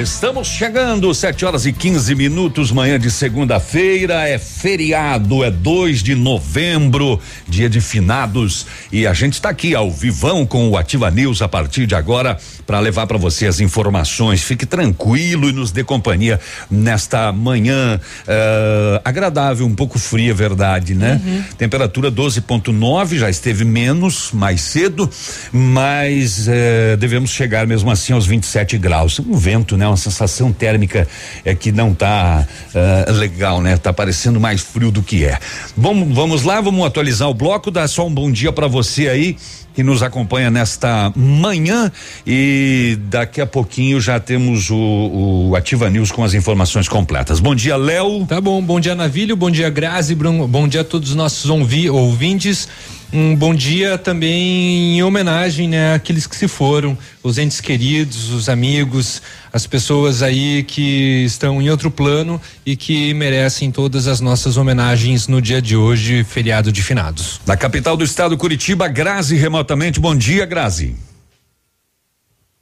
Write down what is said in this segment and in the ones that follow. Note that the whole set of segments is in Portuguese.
Estamos chegando, 7 horas e 15 minutos, manhã de segunda-feira. É feriado, é 2 de novembro, dia de finados. E a gente está aqui ao vivão com o Ativa News a partir de agora para levar para você as informações. Fique tranquilo e nos dê companhia nesta manhã uh, agradável, um pouco fria, verdade, né? Uhum. Temperatura 12,9, já esteve menos mais cedo, mas uh, devemos chegar mesmo assim aos 27 graus. Um vento, né? Uma sensação térmica é que não tá uh, legal, né? Tá parecendo mais frio do que é. Bom, vamos lá, vamos atualizar o bloco, dar só um bom dia para você aí que nos acompanha nesta manhã e daqui a pouquinho já temos o, o Ativa News com as informações completas. Bom dia, Léo. Tá bom, bom dia, Navilho, bom dia, Grazi, bom dia a todos os nossos ouvintes. Um bom dia também em homenagem né, àqueles que se foram, os entes queridos, os amigos, as pessoas aí que estão em outro plano e que merecem todas as nossas homenagens no dia de hoje, feriado de finados. Na capital do estado, Curitiba, Grazi remotamente. Bom dia, Grazi.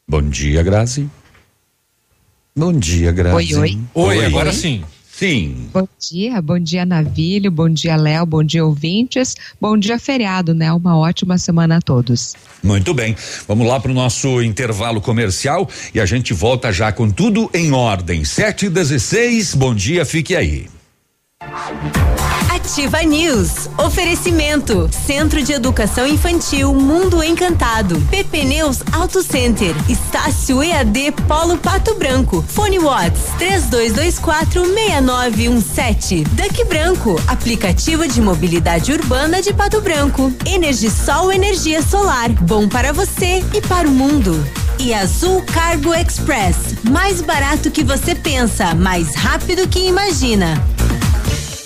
Bom dia, Grazi. Bom dia, Grazi. Oi, oi. Oi, oi agora oi. sim. Sim. Bom dia, bom dia Navilho, bom dia Léo, bom dia ouvintes, bom dia feriado, né? Uma ótima semana a todos. Muito bem, vamos lá para o nosso intervalo comercial e a gente volta já com tudo em ordem. Sete e dezesseis, bom dia, fique aí. Ativa News. Oferecimento. Centro de Educação Infantil Mundo Encantado. PP Neus Auto Center. Estácio EAD Polo Pato Branco. Fone Watts 3224 6917. Duck Branco. Aplicativo de mobilidade urbana de Pato Branco. Energisol energia solar. Bom para você e para o mundo. E Azul Cargo Express. Mais barato que você pensa, mais rápido que imagina.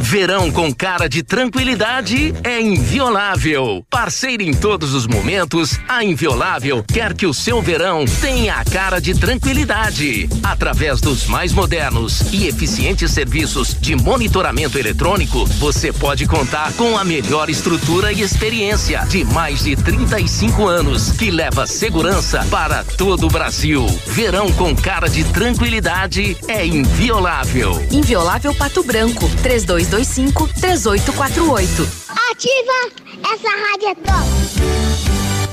Verão com cara de tranquilidade é inviolável. Parceira em todos os momentos, a Inviolável quer que o seu verão tenha a cara de tranquilidade. Através dos mais modernos e eficientes serviços de monitoramento eletrônico, você pode contar com a melhor estrutura e experiência de mais de 35 anos, que leva segurança para todo o Brasil. Verão com cara de tranquilidade é inviolável. Inviolável Pato Branco, 32 3225 3848. Ativa! Essa rádio é top!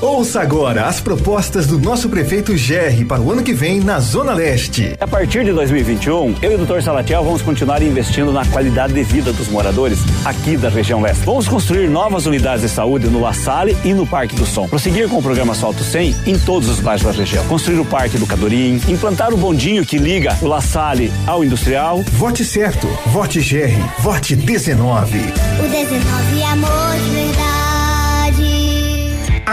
Ouça agora as propostas do nosso prefeito Gerri para o ano que vem na Zona Leste. A partir de 2021, eu e o Dr. Salatiel vamos continuar investindo na qualidade de vida dos moradores aqui da região leste. Vamos construir novas unidades de saúde no La Salle e no Parque do Som. Prosseguir com o programa Solto 100 em todos os bairros da região. Construir o Parque do Cadorim, implantar o bondinho que liga o La Salle ao industrial. Vote certo, vote Gerri, vote 19. O 19 é amor de verdade.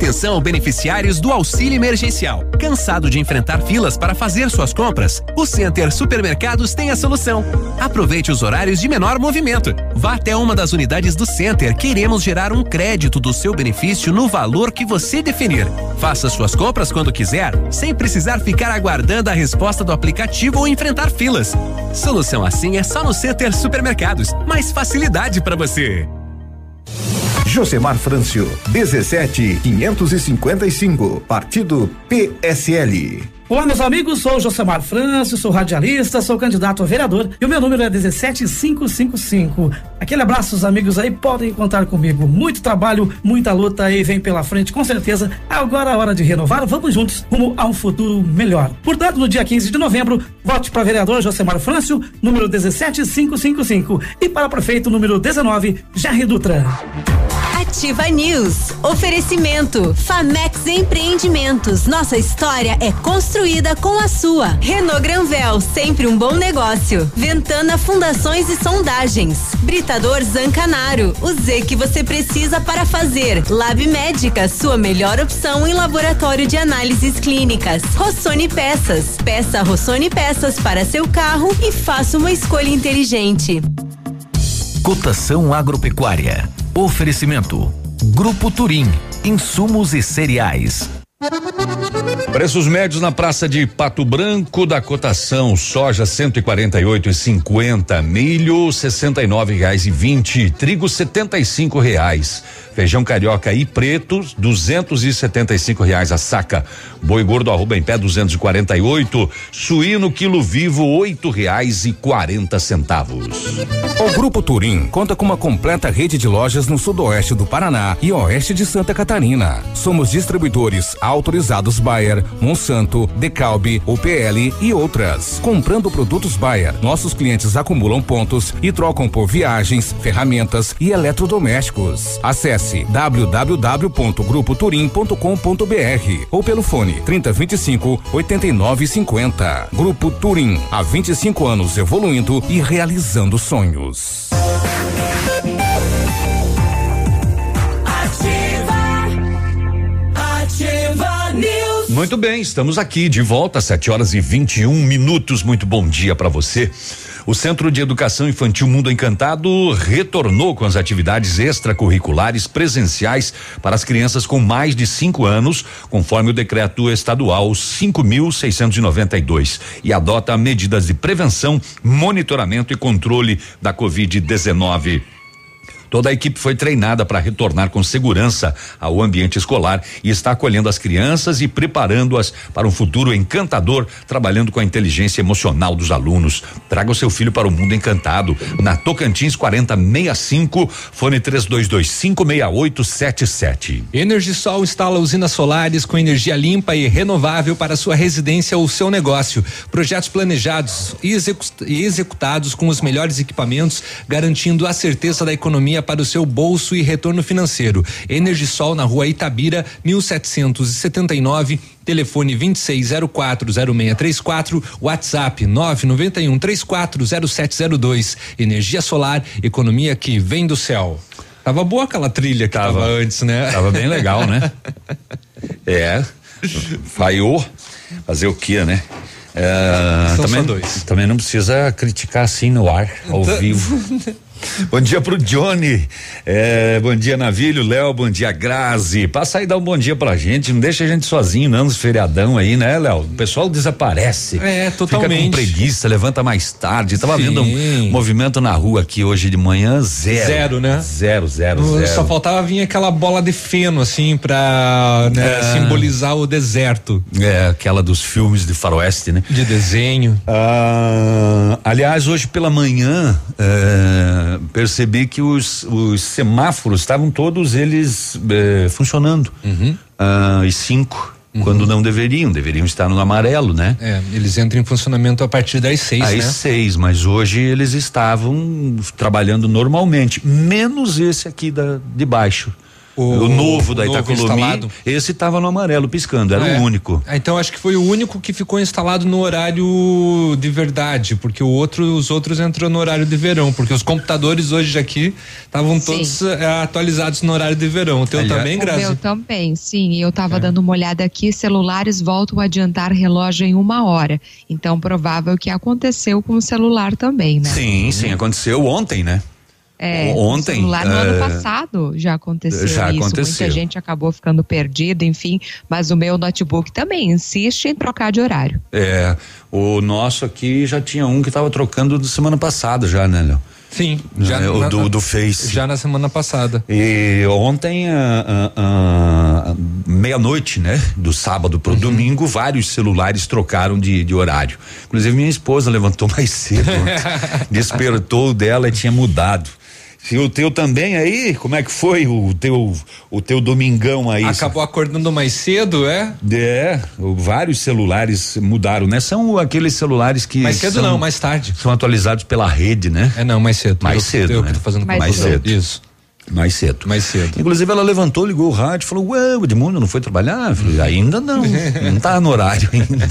Atenção beneficiários do auxílio emergencial. Cansado de enfrentar filas para fazer suas compras? O Center Supermercados tem a solução. Aproveite os horários de menor movimento. Vá até uma das unidades do Center. Queremos gerar um crédito do seu benefício no valor que você definir. Faça suas compras quando quiser, sem precisar ficar aguardando a resposta do aplicativo ou enfrentar filas. Solução assim é só no Center Supermercados. Mais facilidade para você. Josemar Frâncio, 17555, Partido PSL. Olá, meus amigos, sou Josemar Frâncio, sou radialista, sou candidato a vereador e o meu número é 17555. Aquele abraço, os amigos aí podem contar comigo. Muito trabalho, muita luta aí vem pela frente, com certeza. Agora é hora de renovar, vamos juntos rumo a um futuro melhor. Portanto, no dia 15 de novembro, vote para vereador Josemar Frâncio, número 17555 e para prefeito número 19, Jair Dutra. Ativa News. Oferecimento. Famex Empreendimentos. Nossa história é construída com a sua. Renault Granvel, sempre um bom negócio. Ventana Fundações e Sondagens. Britador Zancanaro. O Z que você precisa para fazer. Lab Médica, sua melhor opção em laboratório de análises clínicas. Rossoni Peças. Peça Rossoni Peças para seu carro e faça uma escolha inteligente. Cotação agropecuária. Oferecimento. Grupo Turim. Insumos e cereais. Preços médios na praça de Pato Branco da cotação: soja 148,50, milho 69 reais e 20, trigo 75 reais, feijão carioca e preto 275 reais a saca, boi gordo arroba em pé 248, suíno quilo vivo oito reais e quarenta centavos. O Grupo Turim conta com uma completa rede de lojas no sudoeste do Paraná e oeste de Santa Catarina. Somos distribuidores autorizados Bayer, Monsanto, Decalbe, UPL e outras. Comprando produtos Bayer, nossos clientes acumulam pontos e trocam por viagens, ferramentas e eletrodomésticos. Acesse www.grupoturim.com.br ou pelo fone 3025 8950. Grupo Turim, há 25 anos evoluindo e realizando sonhos. Muito bem, estamos aqui de volta às 7 horas e 21 minutos. Muito bom dia para você. O Centro de Educação Infantil Mundo Encantado retornou com as atividades extracurriculares presenciais para as crianças com mais de cinco anos, conforme o decreto estadual 5.692, e adota medidas de prevenção, monitoramento e controle da Covid-19. Toda a equipe foi treinada para retornar com segurança ao ambiente escolar e está acolhendo as crianças e preparando-as para um futuro encantador, trabalhando com a inteligência emocional dos alunos. Traga o seu filho para o mundo encantado. Na Tocantins 4065, fone 32256877. Energisol instala usinas solares com energia limpa e renovável para sua residência ou seu negócio. Projetos planejados e execu- executados com os melhores equipamentos, garantindo a certeza da economia para o seu bolso e retorno financeiro. Energisol na rua Itabira, 1779. Telefone 26040634, WhatsApp 991340702. Energia solar, economia que vem do céu. Tava boa aquela trilha que tava, antes, né? Tava bem legal, né? É. Falhou. Fazer o quê, né? É, também, dois. também não precisa criticar assim no ar, ao Tá- vivo. Bom dia pro Johnny. É, bom dia, Navilho, Léo, bom dia, Grazi. Passa aí e dá um bom dia pra gente. Não deixa a gente sozinho, não, nos feriadão aí, né, Léo? O pessoal desaparece. É, Fica com totalmente. preguiça, levanta mais tarde. Tava Sim. vendo um movimento na rua aqui hoje de manhã, zero. Zero, né? Zero, zero, zero. Só faltava vir aquela bola de feno, assim, pra né, É. simbolizar o deserto. É, aquela dos filmes de faroeste, né? De desenho. Ah, aliás, hoje pela manhã eh, percebi que os, os semáforos estavam todos eles eh, funcionando. Uhum. Ah, e cinco, quando não deveriam, deveriam estar no amarelo, né? É, eles entram em funcionamento a partir das seis, Às né? seis, mas hoje eles estavam trabalhando normalmente, menos esse aqui da, de baixo. O, novo da novo Itacolomi, instalado. esse estava no amarelo piscando, era É. o único. Ah, Então acho que foi o único que ficou instalado no horário de verdade, porque o outro, os outros entrou no horário de verão, porque os computadores hoje aqui estavam todos eh, atualizados no horário de verão. O teu Aliás- também, O Grazi? meu também, sim. E eu estava É. dando uma olhada aqui, celulares voltam a adiantar relógio em uma hora. Então, provável que aconteceu com o celular também, né? Sim, sim, aconteceu ontem, né? É, Ontem, O celular no é, ano passado já aconteceu já isso. aconteceu. Muita gente acabou ficando perdida, enfim. Mas o meu notebook também insiste em trocar de horário. É, o nosso aqui já tinha um que estava trocando de semana passada já, né, Léo? Sim, Já, já o na- do, do Face. Já na semana passada. E ontem, meia-noite, né? Do sábado pro Uhum. domingo, vários celulares trocaram de, de horário. Inclusive, minha esposa levantou mais cedo. ontem. Despertou o dela e tinha mudado. E o teu também aí? Como é que foi o teu, o teu domingão aí? Acabou acordando mais cedo, é? É, vários celulares mudaram, né? São aqueles celulares que. Mais cedo são- não, mais tarde. São atualizados pela rede, né? É não, mais cedo. Mais Eu- cedo. eu né? que tô fazendo Mais cedo. Isso. Mais cedo. Mais cedo. Inclusive ela levantou, ligou o rádio, falou: Ué, o Edmundo não foi trabalhar? Eu falei, ainda não. não tá no horário ainda.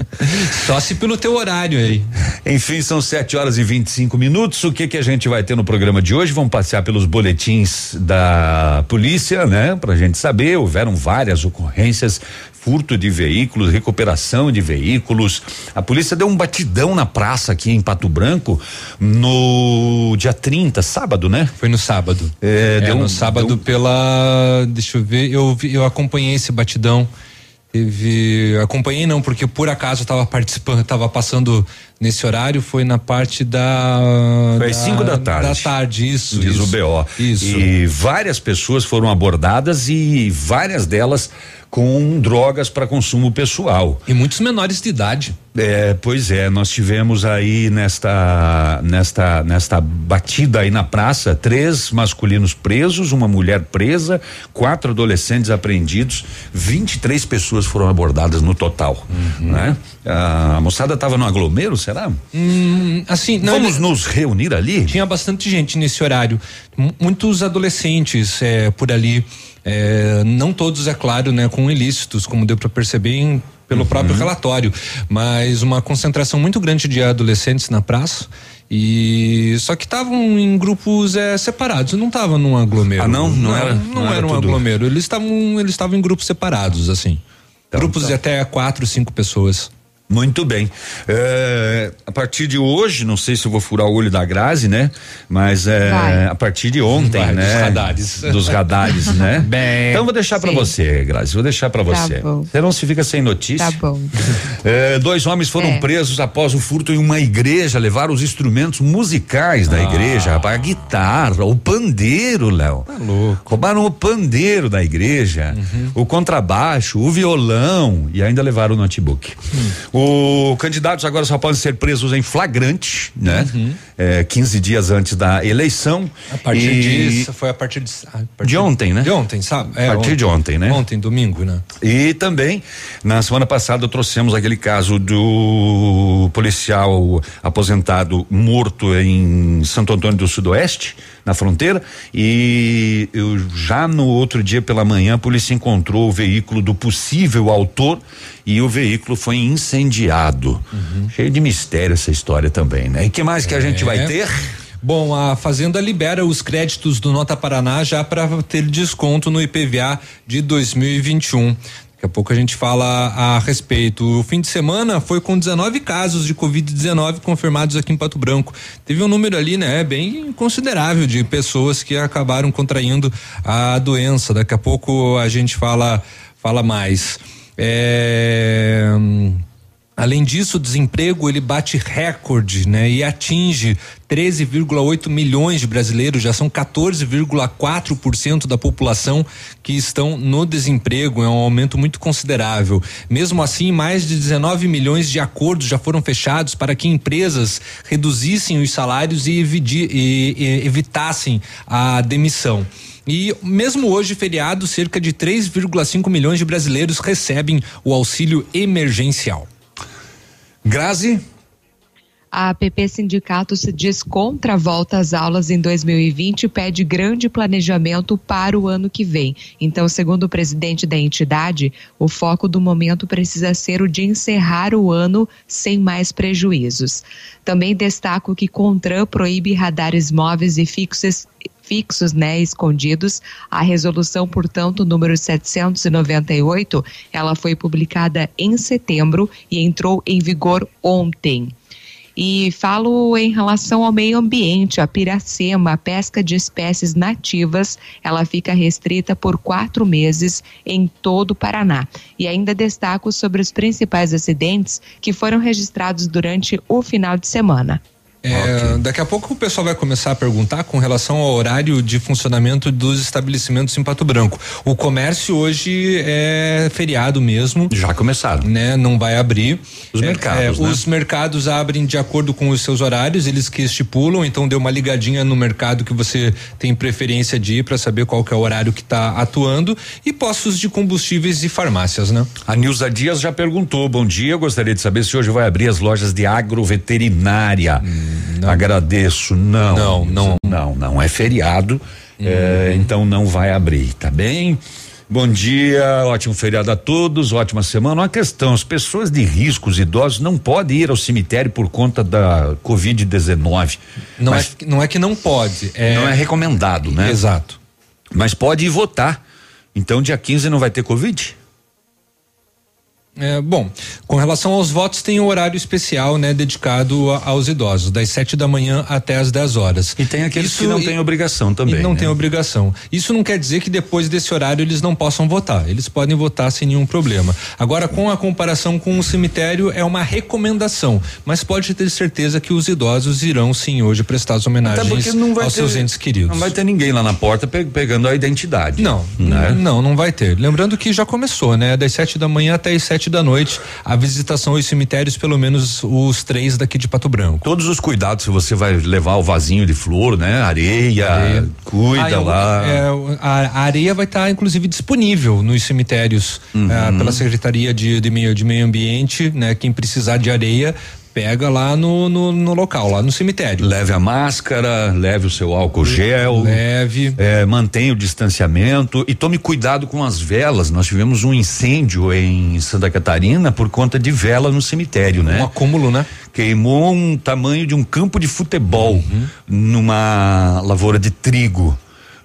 Só se pelo teu horário aí. Enfim, são 7 horas e 25 minutos. O que que a gente vai ter no programa de hoje? Vamos passear pelos boletins da polícia, né? Pra gente saber. Houveram várias ocorrências furto de veículos, recuperação de veículos. A polícia deu um batidão na praça aqui em Pato Branco no dia 30, sábado, né? Foi no sábado. É, É, deu no um- sábado deu pela. Deixa eu ver, eu, vi- eu acompanhei esse batidão. Teve. Acompanhei não, porque por acaso eu tava participando, tava passando nesse horário, foi na parte da. Foi às da- 5 da tarde. Da tarde, isso. Diz isso. o BO. Isso. E várias pessoas foram abordadas e várias delas com drogas para consumo pessoal. E muitos menores de idade. É, pois é, nós tivemos aí nesta nesta nesta batida aí na praça três masculinos presos, uma mulher presa, quatro adolescentes apreendidos, 23 pessoas foram abordadas no total, Uhum. né? A, a moçada estava no aglomero, será? Hum, assim, não, Vamos ele- nos reunir ali? Tinha bastante gente nesse horário, muitos adolescentes é, por ali, é, não todos é claro, né, com ilícitos, como deu para perceber em- pelo próprio relatório, mas uma concentração muito grande de adolescentes na praça. E só que estavam em grupos é, separados, não estavam num aglomero. Ah, não? Não era- Não, não era um aglomero. Eles estavam, eles estavam em grupos separados, assim. Então, grupos de até quatro, cinco pessoas. Muito bem. É, a partir de hoje, não sei se eu vou furar o olho da Grazi, né? Mas é, a partir de ontem, Vai, né? dos radares. Dos radares, né? Bem. Então vou deixar pra Sim. você, Grazi, vou deixar pra Tá você. bom. Você não se fica sem notícia. Tá bom. É, dois homens foram É. presos após o furto em uma igreja, levaram os instrumentos musicais da igreja, rapaz, a guitarra, o pandeiro, Léo. Tá louco. Roubaram o pandeiro da igreja, Uhum. o contrabaixo, o violão e ainda levaram o notebook. Hum. O candidatos agora só podem ser presos em flagrante, né? Uhum. É, 15 dias antes da eleição. A partir E- disso, foi a partir de. a partir De ontem, né? De ontem, sabe? A partir de ontem, né? Ontem, domingo, né? E também, na semana passada, trouxemos aquele caso do policial aposentado morto em Santo Antônio do Sudoeste, na fronteira. E eu, já no outro dia pela manhã, a polícia encontrou o veículo do possível autor e o veículo foi incendiado. Cheio de mistério essa história também, né? E que mais que a gente vai É. ter? Bom, a Fazenda libera os créditos do Nota Paraná já para ter desconto no IPVA de 2021. Daqui a pouco a gente fala a respeito. O fim de semana foi com 19 casos de Covid-19 confirmados aqui em Pato Branco. Teve um número ali, né, bem considerável de pessoas que acabaram contraindo a doença. Daqui a pouco a gente fala, fala mais. É. Além disso, o desemprego ele bate recorde, né? E atinge 13,8 milhões de brasileiros, já são 14,4% da população que estão no desemprego, é um aumento muito considerável. Mesmo assim, mais de 19 milhões de acordos já foram fechados para que empresas reduzissem os salários e evitassem a demissão. E mesmo hoje, feriado, cerca de 3,5 milhões de brasileiros recebem o auxílio emergencial. Grazi? A APP Sindicato se diz contra a volta às aulas em 2020 e pede grande planejamento para o ano que vem. Então, segundo o presidente da entidade, o foco do momento precisa ser o de encerrar o ano sem mais prejuízos. Também destaco que Contran proíbe radares móveis e fixos fixos, né, escondidos. A resolução, portanto, número 798, ela foi publicada em setembro e entrou em vigor ontem. E falo em relação ao meio ambiente, a piracema, a pesca de espécies nativas, ela fica restrita por quatro meses em todo o Paraná. E ainda destaco sobre os principais acidentes que foram registrados durante o final de semana. É, Daqui a pouco o pessoal vai começar a perguntar com relação ao horário de funcionamento dos estabelecimentos em Pato Branco. O comércio hoje é feriado mesmo. Já começaram. Né? Não vai abrir. Os É, mercados, é, né? Os mercados abrem de acordo com os seus horários, eles que estipulam, então dê uma ligadinha no mercado que você tem preferência de ir para saber qual que é o horário que está atuando e postos de combustíveis e farmácias, né? A Nilza Dias já perguntou. Bom dia, gostaria de saber se hoje vai abrir as lojas de agroveterinária. Agradeço. Não. Não, não. Não, não. É feriado. É, então não vai abrir, tá bem? Bom dia, ótimo feriado a todos, ótima semana. Uma questão: as pessoas de risco, os idosos, não podem ir ao cemitério por conta da Covid-19. Não, é, não é que não pode. É... Não é recomendado, né? Exato. Mas pode ir votar. Então, dia 15 não vai ter Covid? É, bom, com relação aos votos, tem um horário especial, né, dedicado a, aos idosos, das 7 da manhã até as 10 horas. E tem aqueles Isso, que não têm obrigação também. não né? tem obrigação. Isso não quer dizer que depois desse horário eles não possam votar. Eles podem votar sem nenhum problema. Agora, com a comparação com o cemitério, é uma recomendação, mas pode ter certeza que os idosos irão sim hoje prestar as homenagens aos ter, seus entes queridos. Não vai ter ninguém lá na porta pe pegando a identidade. Não, né? não, não vai ter. Lembrando que já começou, né? Das 7 da manhã até as 7 da noite, a visitação aos cemitérios, pelo menos os três daqui de Pato Branco. Todos os cuidados, se você vai levar o vasinho de flor, né? Areia, areia. cuida ah, lá. É, a, a, areia vai estar, tá, inclusive, disponível nos cemitérios uhum. é, pela Secretaria de, de, meio, de Meio Ambiente, né? Quem precisar de areia pega lá no, no, no, local, lá no cemitério. Leve a máscara, leve o seu álcool gel. Leve. É, mantenha o distanciamento e tome cuidado com as velas. Nós tivemos um incêndio em Santa Catarina por conta de vela no cemitério, né? Um acúmulo, né? Queimou um tamanho de um campo de futebol uhum. numa lavoura de trigo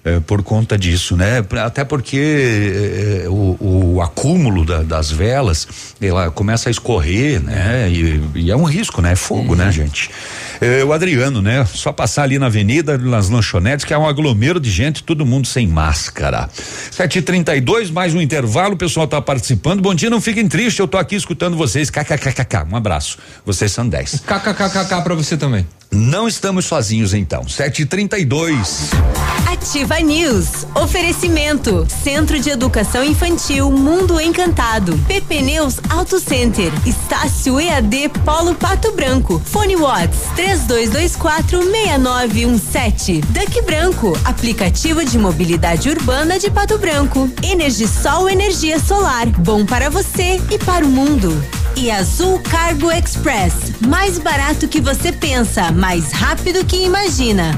é, por conta disso, né? Até porque é, o, o, acúmulo da, das velas, ela começa a escorrer, né? E, e, é um risco, né? É fogo, né, uhum. né, gente? É, o Adriano, né? Só passar ali na avenida, nas lanchonetes, que é um aglomero de gente, todo mundo sem máscara. Sete e trinta e dois, mais um intervalo, o pessoal tá participando. Bom dia, não fiquem tristes, eu tô aqui escutando vocês. KKKKK, um abraço. Vocês são dez. KKKKK pra você também. Não estamos sozinhos então. Sete e trinta e dois. Ativa News. Oferecimento. Centro de Educação Infantil Mundo Encantado. PP Neus Auto Center. Estácio EAD Polo Pato Branco. Fone Watts. 3224 6917. Duck Branco. Aplicativo de mobilidade urbana de Pato Branco. Energisol Energia Solar. Bom para você e para o mundo. E Azul Cargo Express. Mais barato que você pensa, mais rápido que imagina.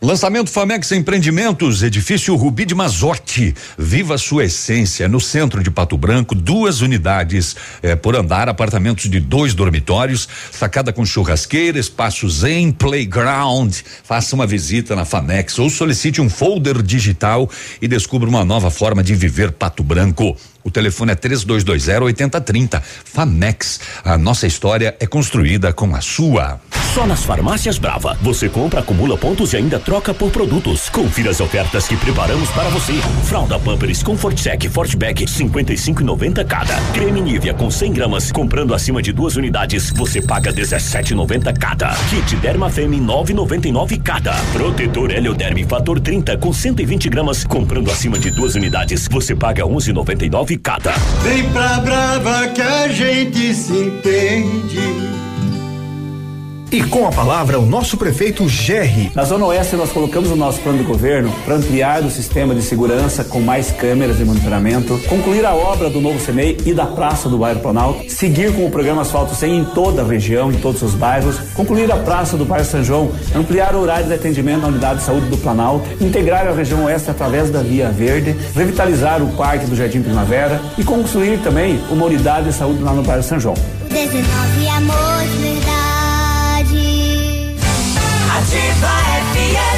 Lançamento Famex Empreendimentos, edifício Rubi de Mazotti. Viva sua essência no centro de Pato Branco, duas unidades eh, por andar, apartamentos de dois dormitórios, sacada com churrasqueira, espaços em playground. Faça uma visita na Famex ou solicite um folder digital e descubra uma nova forma de viver Pato Branco. O telefone é 3220 8030. Famex. A nossa história é construída com a sua. Só nas farmácias Brava. Você compra, acumula pontos e ainda troca por produtos. Confira as ofertas que preparamos para você. Fralda Pampers Comfort Sec Fortback 55,90 cada. Creme Nivea com 100 gramas. Comprando acima de duas unidades, você paga 17,90 cada. Kit Derma Femme 9,99 cada. Protetor Helioderme Fator 30 com 120 gramas. Comprando acima de duas unidades, você paga 11,99 Vem pra Brava que a gente se entende. E com a palavra, o nosso prefeito Gerri. Na Zona Oeste, nós colocamos o nosso plano de governo para ampliar o sistema de segurança com mais câmeras de monitoramento, concluir a obra do novo CEMEI e da Praça do Bairro Planalto, seguir com o programa Asfalto 100 em toda a região, em todos os bairros, concluir a Praça do Bairro São João, ampliar o horário de atendimento na Unidade de Saúde do Planalto, integrar a região Oeste através da Via Verde, revitalizar o Parque do Jardim Primavera e construir também uma unidade de saúde lá no Bairro São João. 19 amor, verdade. Ativa FM.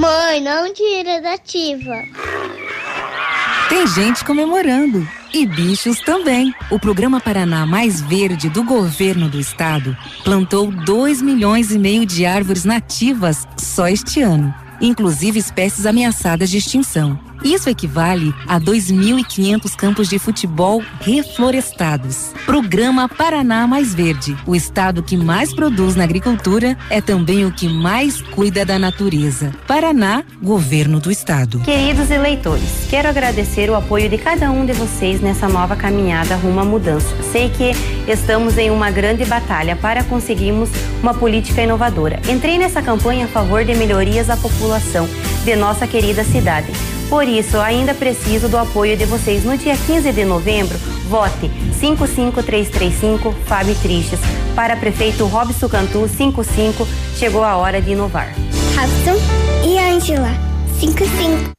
Mãe, não tira da ativa. Tem gente comemorando. E bichos também. O programa Paraná Mais Verde do governo do estado plantou 2 milhões e meio de árvores nativas só este ano, inclusive espécies ameaçadas de extinção. Isso equivale a 2.500 campos de futebol reflorestados. Programa Paraná Mais Verde. O estado que mais produz na agricultura é também o que mais cuida da natureza. Paraná, governo do estado. Queridos eleitores, quero agradecer o apoio de cada um de vocês nessa nova caminhada rumo à mudança. Sei que estamos em uma grande batalha para conseguirmos uma política inovadora. Entrei nessa campanha a favor de melhorias à população de nossa querida cidade. Por isso, ainda preciso do apoio de vocês. No dia 15 de novembro, vote 55335 Fábio Tristes. Para prefeito Robson Cantu, 55. Chegou a hora de inovar. Robson e Ângela, 55.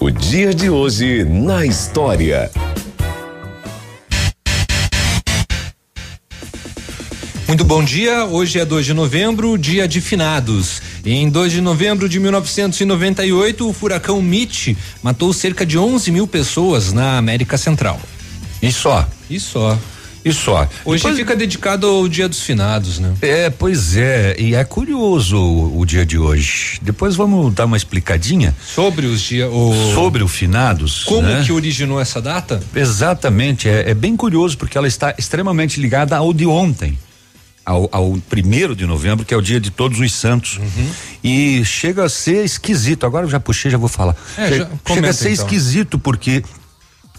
O dia de hoje na história. Muito bom dia. Hoje é 2 de novembro, dia de finados. Em 2 de novembro de 1998, o furacão Mitch matou cerca de 11 mil pessoas na América Central. E só? E só. E só. Hoje Depois, fica dedicado ao Dia dos Finados, né? É, pois é. E é curioso o, o dia de hoje. Depois vamos dar uma explicadinha sobre os dias. Sobre o finados. Como né? que originou essa data? Exatamente. É, é bem curioso porque ela está extremamente ligada ao de ontem ao, ao primeiro de novembro, que é o dia de todos os santos. Uhum. E chega a ser esquisito. Agora eu já puxei, já vou falar. É, chega, já chega a ser então. esquisito porque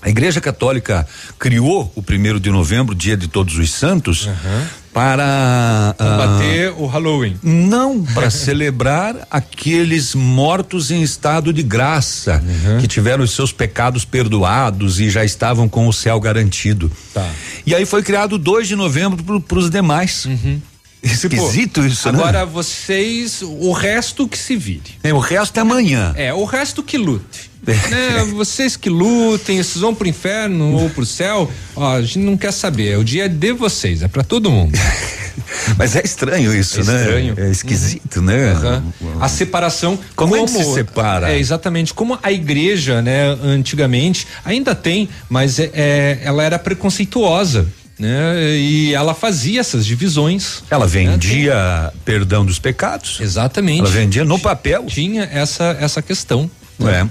a Igreja Católica criou o primeiro de novembro, dia de Todos os Santos, uhum. Para combater uh, o Halloween. Não, para celebrar aqueles mortos em estado de graça, uhum. que tiveram os seus pecados perdoados e já estavam com o céu garantido. Tá. E aí foi criado 2 de novembro para os demais. Uhum. Esquisito tipo, isso, agora né? Agora vocês, o resto que se vire. É, o resto é amanhã. É, o resto que lute. Né, vocês que lutem, vocês vão pro inferno ou pro céu, ó, a gente não quer saber. O dia é de vocês, é para todo mundo. Mas é estranho isso, é né? Estranho. É esquisito, uhum. né? Uhum. A separação. Como, como é que se separa? É, exatamente. Como a igreja, né, antigamente, ainda tem, mas é, é ela era preconceituosa né? E ela fazia essas divisões. Ela vendia né? perdão dos pecados. Exatamente. Ela vendia no papel. Tinha essa essa questão. É.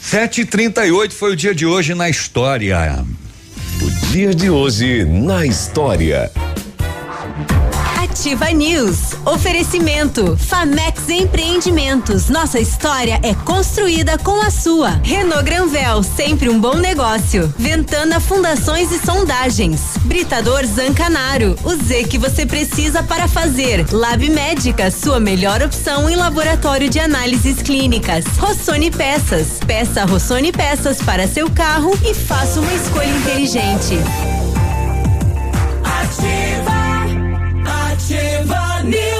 Sete e trinta e oito foi o dia de hoje na história. O dia de hoje na história. Ativa News. Oferecimento. Famex Empreendimentos. Nossa história é construída com a sua. Renault Granvel, sempre um bom negócio. Ventana Fundações e Sondagens. Britador Zancanaro. O Z que você precisa para fazer. Lab Médica, sua melhor opção em laboratório de análises clínicas. Rossoni Peças. Peça Rossoni Peças para seu carro e faça uma escolha inteligente.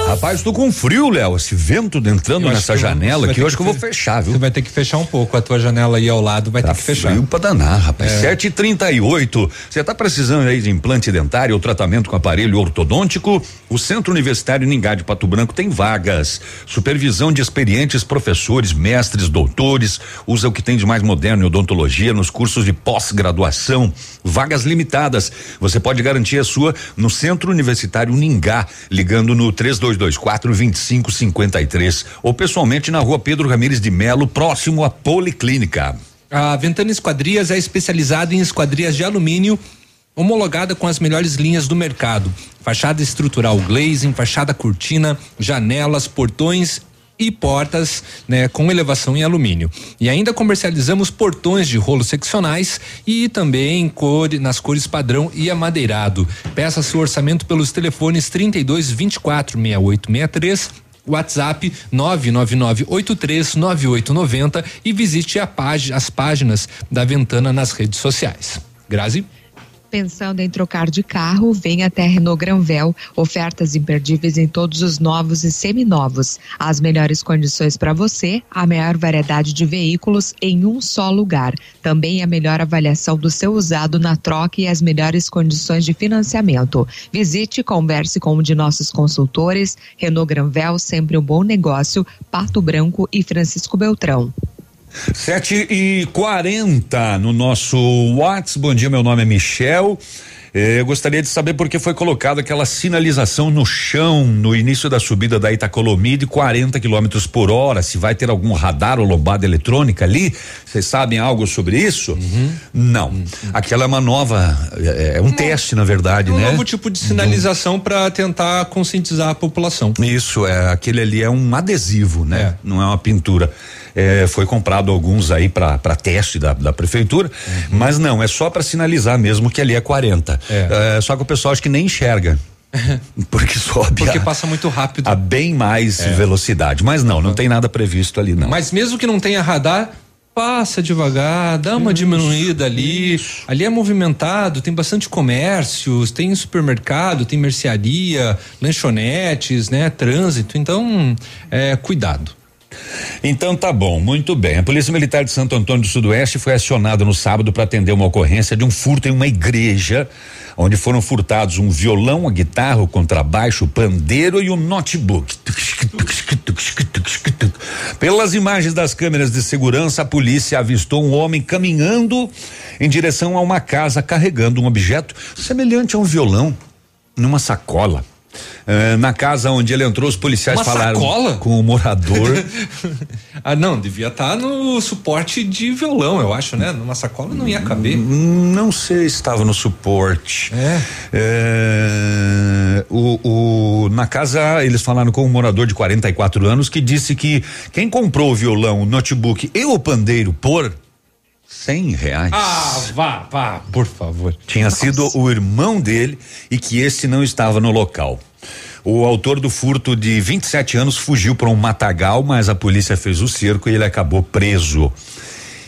Rapaz, tô com frio, Léo. Esse vento entrando nessa janela aqui, eu acho que eu vou fechar, viu? Você vai ter que fechar um pouco. A tua janela aí ao lado vai tá ter que fechar. Frio pra danar, rapaz. É. 7h38. Você tá precisando aí de implante dentário ou tratamento com aparelho ortodôntico? O Centro Universitário Ningá de Pato Branco tem vagas. Supervisão de experientes professores, mestres, doutores. Usa o que tem de mais moderno em odontologia nos cursos de pós-graduação. Vagas limitadas. Você pode garantir a sua no Centro Universitário Ningá, ligando no 3224 2553 ou pessoalmente na rua Pedro Ramires de Melo, próximo à Policlínica. A Ventana Esquadrias é especializada em esquadrias de alumínio homologada com as melhores linhas do mercado. Fachada estrutural glazing, fachada cortina, janelas, portões e portas né, com elevação em alumínio. E ainda comercializamos portões de rolos seccionais e também cor, nas cores padrão e amadeirado. Peça seu orçamento pelos telefones 32 24 68 63 WhatsApp 999839890 e visite as páginas da Ventana nas redes sociais. Grazi? Pensando em trocar de carro, vem até Renault Granvel. Ofertas imperdíveis em todos os novos e seminovos. As melhores condições para você, a maior variedade de veículos em um só lugar. Também a melhor avaliação do seu usado na troca e as melhores condições de financiamento. Visite e converse com um de nossos consultores. Renault Granvel, sempre um bom negócio. Pato Branco e Francisco Beltrão. Sete e quarenta no nosso WhatsApp. Bom dia, meu nome é Michel. Eh, eu gostaria de saber por que foi colocada aquela sinalização no chão no início da subida da Itacolomi de 40 km por hora. Se vai ter algum radar ou lombada eletrônica ali? Vocês sabem algo sobre isso? Uhum. Não. Uhum. Aquela é uma nova, é, é um teste, na verdade, é um né? novo tipo de sinalização para tentar conscientizar a população. Isso, é aquele ali é um adesivo, né? É. Não é uma pintura. É, foi comprado alguns aí para teste da, da prefeitura, uhum. mas não, é só para sinalizar mesmo que ali é 40. É. É, só que o pessoal acho que nem enxerga. Porque sobe. Porque a, passa muito rápido. A bem mais é. velocidade. Mas não, não tem nada previsto ali, não. Mas mesmo que não tenha radar, passa devagar, dá uma isso, diminuída ali. Isso. Ali é movimentado, tem bastante comércios, tem supermercado, tem mercearia, lanchonetes, né? Trânsito. Então, é, cuidado. Então tá bom, muito bem. A Polícia Militar de Santo Antônio do Sudoeste foi acionada no sábado para atender uma ocorrência de um furto em uma igreja, onde foram furtados um violão, a guitarra, o contrabaixo, o pandeiro e o notebook. Pelas imagens das câmeras de segurança, a polícia avistou um homem caminhando em direção a uma casa carregando um objeto semelhante a um violão numa sacola. Uh, na casa onde ele entrou, os policiais Uma falaram sacola? com o morador. ah, não, devia estar tá no suporte de violão, eu acho, né? Numa sacola não ia caber. Não sei se estava no suporte. É. é o, o, na casa, eles falaram com um morador de 44 anos que disse que quem comprou o violão, o notebook e o pandeiro por cem reais. Ah, vá, vá, por favor. Tinha Nossa. sido o irmão dele e que esse não estava no local. O autor do furto de 27 anos fugiu para um matagal, mas a polícia fez o cerco e ele acabou preso.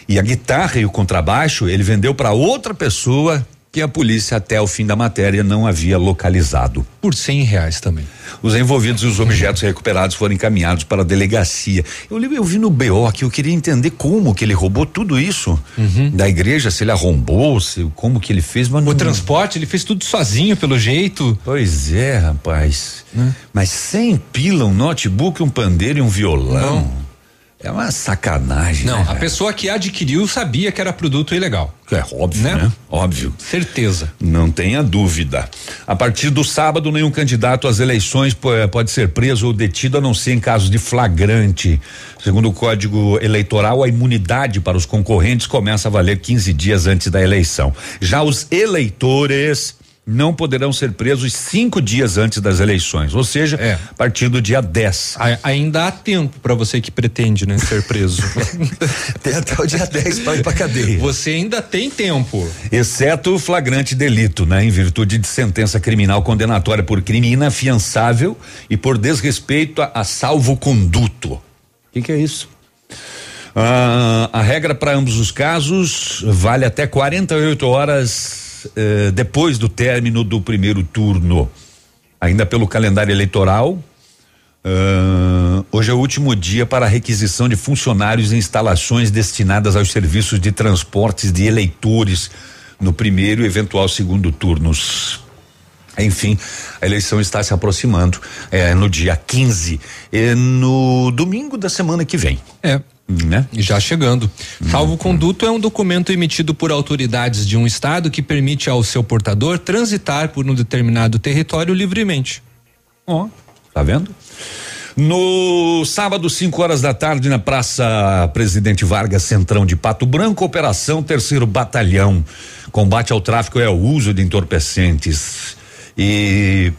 E a guitarra e o contrabaixo ele vendeu para outra pessoa que a polícia até o fim da matéria não havia localizado. Por cem reais também. Os envolvidos e os objetos recuperados foram encaminhados para a delegacia. Eu, eu vi no BO que eu queria entender como que ele roubou tudo isso uhum. da igreja, se ele arrombou, se, como que ele fez. Mas o não... transporte, ele fez tudo sozinho, pelo jeito. Pois é, rapaz. Hum. Mas sem pila, um notebook, um pandeiro e um violão. Não. É uma sacanagem. Não, né, a pessoa que adquiriu sabia que era produto ilegal. É óbvio, né? né? Óbvio. Certeza. Não tenha dúvida. A partir do sábado, nenhum candidato às eleições pode ser preso ou detido, a não ser em casos de flagrante. Segundo o Código Eleitoral, a imunidade para os concorrentes começa a valer 15 dias antes da eleição. Já os eleitores não poderão ser presos cinco dias antes das eleições, ou seja, é. a partir do dia 10. ainda há tempo para você que pretende né, ser preso. tem até o dia 10 para ir para cadeia. Você ainda tem tempo. Exceto o flagrante delito, né? Em virtude de sentença criminal condenatória por crime inafiançável e por desrespeito a, a salvo-conduto. O que, que é isso? Ah, a regra para ambos os casos vale até 48 horas eh, depois do término do primeiro turno. Ainda pelo calendário eleitoral, Uh, hoje é o último dia para a requisição de funcionários em instalações destinadas aos serviços de transportes de eleitores no primeiro e eventual segundo turnos. Enfim, a eleição está se aproximando. É no dia 15, e no domingo da semana que vem. É né? Já chegando. Salvo conduto é um documento emitido por autoridades de um estado que permite ao seu portador transitar por um determinado território livremente. Ó, oh, tá vendo? No sábado, 5 horas da tarde, na Praça Presidente Vargas, Centrão de Pato Branco, Operação Terceiro Batalhão. Combate ao tráfico é o uso de entorpecentes. E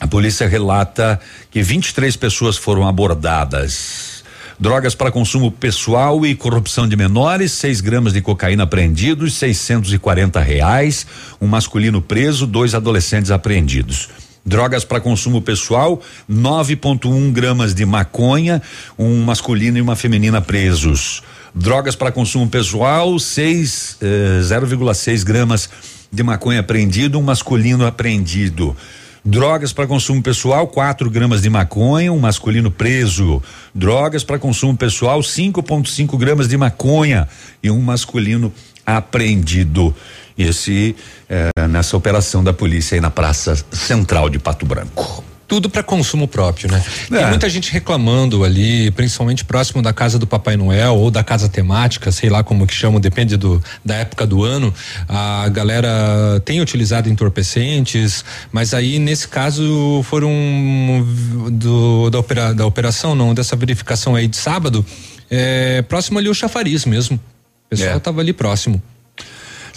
a polícia relata que 23 pessoas foram abordadas drogas para consumo pessoal e corrupção de menores, 6 gramas de cocaína apreendidos, 640 reais, um masculino preso, dois adolescentes apreendidos. Drogas para consumo pessoal, 9,1 gramas de maconha, um masculino e uma feminina presos. Drogas para consumo pessoal, 6, eh, 0,6 gramas de maconha apreendido, um masculino apreendido. Drogas para consumo pessoal, 4 gramas de maconha, um masculino preso. Drogas para consumo pessoal, 5,5 gramas de maconha e um masculino apreendido. Esse eh, nessa operação da polícia aí na Praça Central de Pato Branco tudo para consumo próprio, né? É. Tem muita gente reclamando ali, principalmente próximo da casa do Papai Noel ou da casa temática, sei lá como que chamam, depende do, da época do ano. A galera tem utilizado entorpecentes, mas aí nesse caso foram do, da, opera, da operação, não, dessa verificação aí de sábado, é, próximo ali o chafariz mesmo. O pessoal estava é. ali próximo.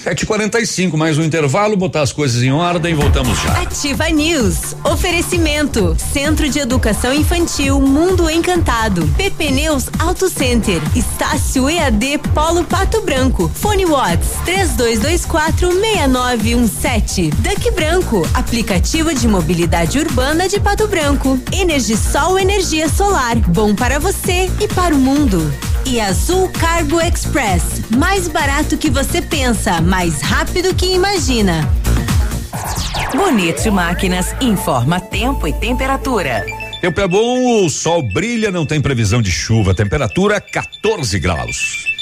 7h45, mais um intervalo, botar as coisas em ordem, voltamos já. Ativa News. Oferecimento. Centro de Educação Infantil Mundo Encantado. PP Neus Auto Center. Estácio EAD Polo Pato Branco. Fone Watts 3224 6917. Duck Branco. Aplicativo de mobilidade urbana de Pato Branco. Energisol Energia Solar. Bom para você e para o mundo. E Azul Cargo Express. Mais barato que você pensa, mais rápido que imagina. Bonito Máquinas informa tempo e temperatura. Tempo é bom, o sol brilha, não tem previsão de chuva. Temperatura 14 graus.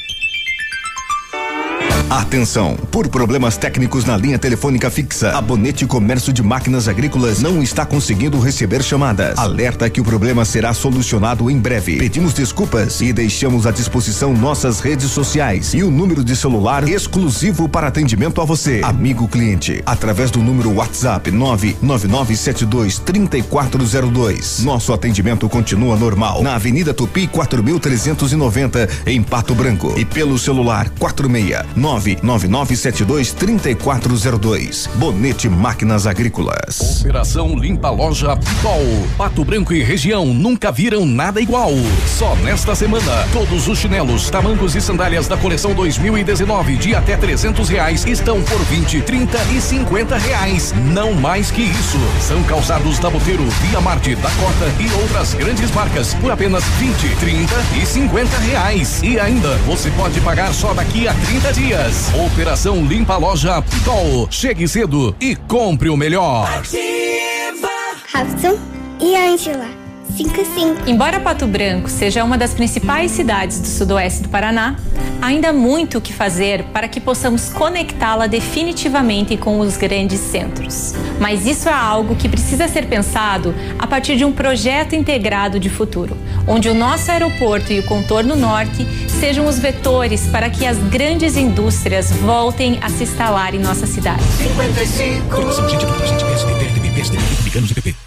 Atenção! Por problemas técnicos na linha telefônica fixa, a Bonete Comércio de Máquinas Agrícolas não está conseguindo receber chamadas. Alerta que o problema será solucionado em breve. Pedimos desculpas e deixamos à disposição nossas redes sociais e o número de celular exclusivo para atendimento a você, amigo cliente, através do número WhatsApp 99972 3402. Nosso atendimento continua normal na Avenida Tupi 4390 em Pato Branco e pelo celular 46 999723402. Bonete Máquinas Agrícolas. Operação Limpa Loja Pitol. Pato Branco e região nunca viram nada igual. Só nesta semana, todos os chinelos, tamancos e sandálias da coleção 2019 de até 300 reais estão por 20, 30 e 50 reais. Não mais que isso. São calçados da Boteiro, Via Marte, Dakota e outras grandes marcas por apenas 20, 30 e 50 reais. E ainda, você pode pagar só daqui a 30 dias. Dias. Operação Limpa Loja Pitol. Chegue cedo e compre o melhor. Ativa. Robson e Angela. 55. Embora Pato Branco seja uma das principais cidades do sudoeste do Paraná, ainda há muito o que fazer para que possamos conectá-la definitivamente com os grandes centros. Mas isso é algo que precisa ser pensado a partir de um projeto integrado de futuro, onde o nosso aeroporto e o contorno norte sejam os vetores para que as grandes indústrias voltem a se instalar em nossa cidade. 55.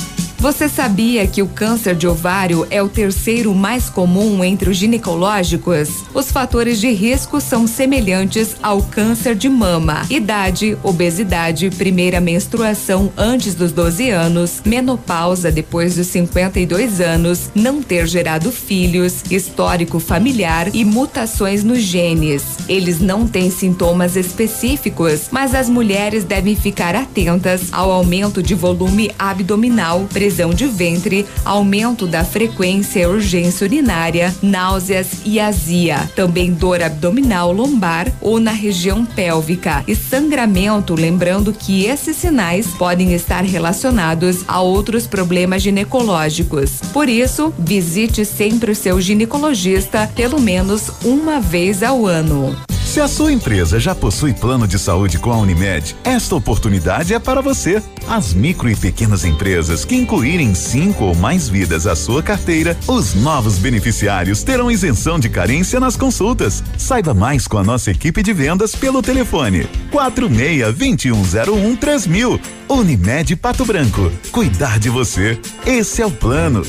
Você sabia que o câncer de ovário é o terceiro mais comum entre os ginecológicos? Os fatores de risco são semelhantes ao câncer de mama: idade, obesidade, primeira menstruação antes dos 12 anos, menopausa depois dos 52 anos, não ter gerado filhos, histórico familiar e mutações nos genes. Eles não têm sintomas específicos, mas as mulheres devem ficar atentas ao aumento de volume abdominal, prisão de ventre, aumento da frequência e urgência urinária, náuseas e azia, também dor abdominal lombar ou na região pélvica e sangramento, lembrando que esses sinais podem estar relacionados a outros problemas ginecológicos. Por isso, visite sempre o seu ginecologista pelo menos uma vez ao ano. Se a sua empresa já possui plano de saúde com a Unimed, esta oportunidade é para você. As micro e pequenas empresas que incluírem cinco ou mais vidas à sua carteira, os novos beneficiários terão isenção de carência nas consultas. Saiba mais com a nossa equipe de vendas pelo telefone 46 2101 3000. Unimed Pato Branco. Cuidar de você. Esse é o plano.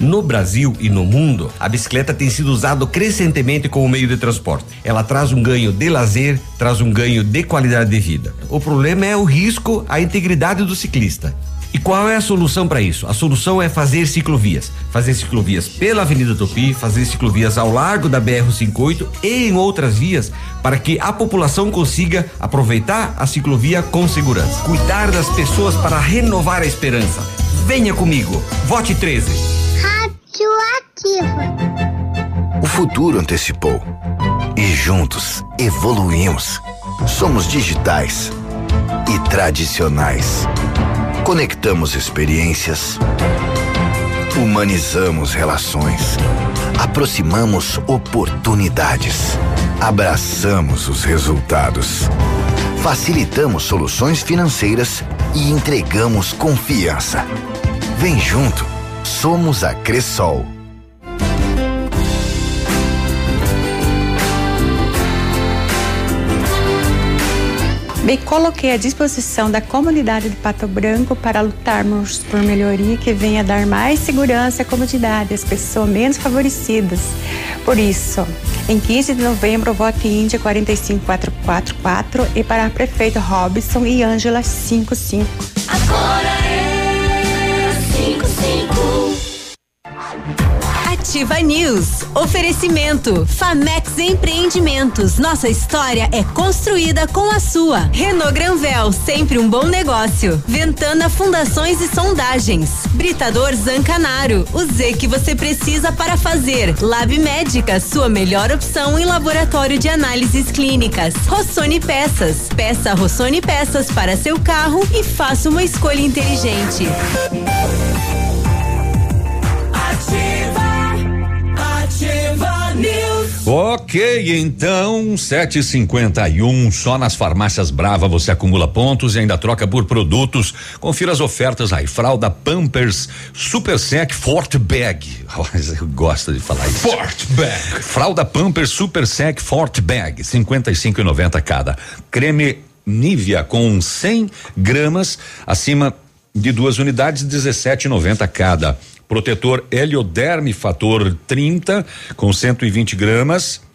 No Brasil e no mundo, a bicicleta tem sido usada crescentemente como meio de transporte. Ela traz um ganho de lazer, traz um ganho de qualidade de vida. O problema é o risco à integridade do ciclista. E qual é a solução para isso? A solução é fazer ciclovias. Fazer ciclovias pela Avenida Tupi, fazer ciclovias ao largo da BR-58 e em outras vias para que a população consiga aproveitar a ciclovia com segurança. Cuidar das pessoas para renovar a esperança. Venha comigo. Vote 13. Rádio Ativa. futuro antecipou. E juntos evoluímos. Somos digitais e tradicionais. Conectamos experiências. Humanizamos relações. Aproximamos oportunidades. Abraçamos os resultados. Facilitamos soluções financeiras e entregamos confiança. Vem junto. Somos a Cressol. Me coloquei à disposição da comunidade de Pato Branco para lutarmos por melhoria que venha dar mais segurança e comodidade às pessoas menos favorecidas. Por isso, em 15 de novembro, vote Índia 45444 e para prefeito Robson e Ângela 55. Agora é 55. Ativa News. Oferecimento. Famex Empreendimentos. Nossa história é construída com a sua. Renault Granvel, sempre um bom negócio. Ventana Fundações e Sondagens. Britador Zancanaro. O Z que você precisa para fazer. Lab Médica, sua melhor opção em laboratório de análises clínicas. Rossoni Peças. Peça Rossoni Peças para seu carro e faça uma escolha inteligente. Ok, então, 751 só nas farmácias Brava você acumula pontos e ainda troca por produtos. Confira as ofertas aí. Fralda Pampers Super Sec Fort Bag. Eu gosto de falar isso. Fort Bag. Fralda Pampers Super Sec Fort Bag, 55,90 cada. Creme Nivea com 100 gramas acima de duas unidades, 17,90 cada. Protetor Helioderme Fator 30 com 120 gramas.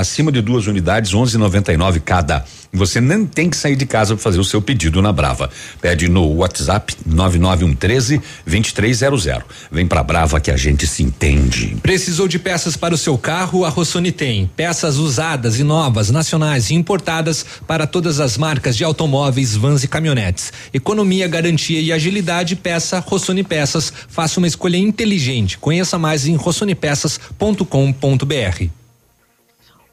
Acima de duas unidades, 11,99 cada. Você nem tem que sair de casa para fazer o seu pedido na Brava. Pede no WhatsApp 99113 2300. Vem pra Brava que a gente se entende. Precisou de peças para o seu carro? A Rossoni tem. Peças usadas e novas, nacionais e importadas para todas as marcas de automóveis, vans e caminhonetes. Economia, garantia e agilidade, peça Rossoni Peças. Faça uma escolha inteligente. Conheça mais em rossonipeças.com.br.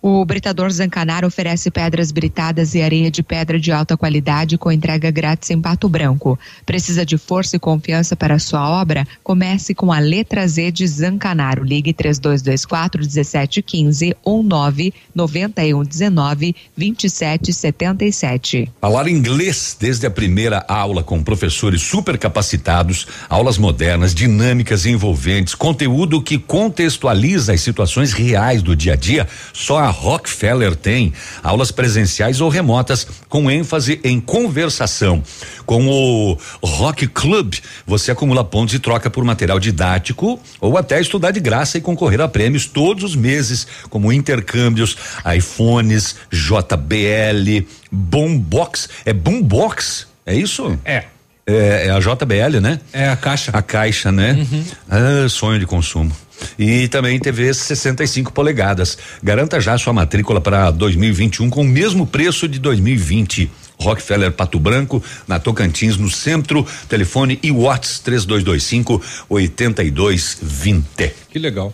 O Britador Zancanaro oferece pedras britadas e areia de pedra de alta qualidade com entrega grátis em Pato Branco. Precisa de força e confiança para sua obra? Comece com a letra Z de Zancanaro. Ligue 3224 1715 ou 99119 2777. Falar inglês desde a primeira aula com professores super capacitados, aulas modernas, dinâmicas e envolventes, conteúdo que contextualiza as situações reais do dia a dia. Só a Rockefeller tem aulas presenciais ou remotas com ênfase em conversação. Com o Rock Club, você acumula pontos e troca por material didático ou até estudar de graça e concorrer a prêmios todos os meses, como intercâmbios, iPhones, JBL, Boombox. É Boombox? É isso? É. É, é a JBL, né? É a caixa. A caixa, né? Ah, sonho de consumo. E também TV 65 polegadas. Garanta já sua matrícula para 2021 com o mesmo preço de 2020. Rockefeller Pato Branco, na Tocantins, no centro. Telefone e Watts 3225 8220. Que legal.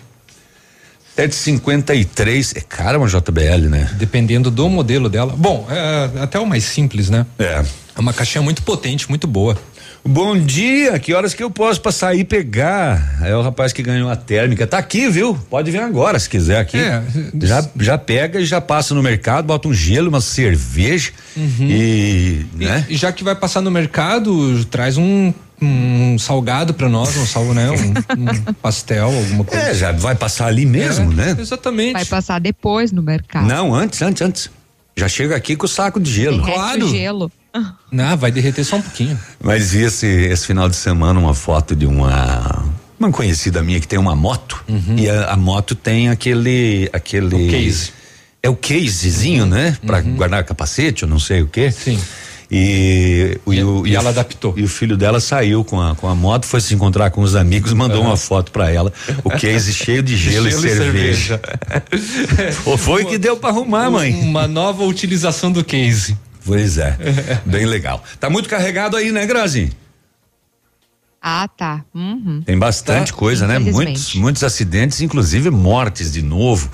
753. É cara uma JBL, né? Dependendo do modelo dela. Bom, é, até o mais simples, né? É. É uma caixinha muito potente, muito boa. Bom dia, que horas que eu posso passar aí e pegar? É o rapaz que ganhou a térmica, tá aqui, viu? Pode vir agora se quiser aqui. É, já, já pega e já passa no mercado, bota um gelo, uma cerveja e, né? E já que vai passar no mercado, traz um, um salgado pra nós, um salvo, né? Um, um pastel, alguma coisa. É, já vai passar ali mesmo, É, né? Exatamente. Vai passar depois no mercado. Não, antes, antes, antes. Já chega aqui com o saco de gelo. Derrete o gelo. Não, vai derreter só um pouquinho. Mas vi esse, esse final de semana uma foto de uma uma conhecida minha que tem uma moto e a, a moto tem aquele aquele Uhum. O case. Uhum. é o casezinho, né? Pra guardar capacete, eu não sei o quê. Sim. E, o- e, o- e ela adaptou. E o filho dela saiu com a, com a moto, foi se encontrar com os amigos, mandou Aham. uma foto pra ela. O case cheio de gelo, Gelo e e cerveja. Pô, foi que deu pra arrumar, mãe. Uma nova utilização do case. Pois é, bem legal. Tá muito carregado aí, né, Grazi? Ah, tá. Uhum. Tem bastante Tá, coisa, né? Muitos, muitos acidentes, inclusive mortes de novo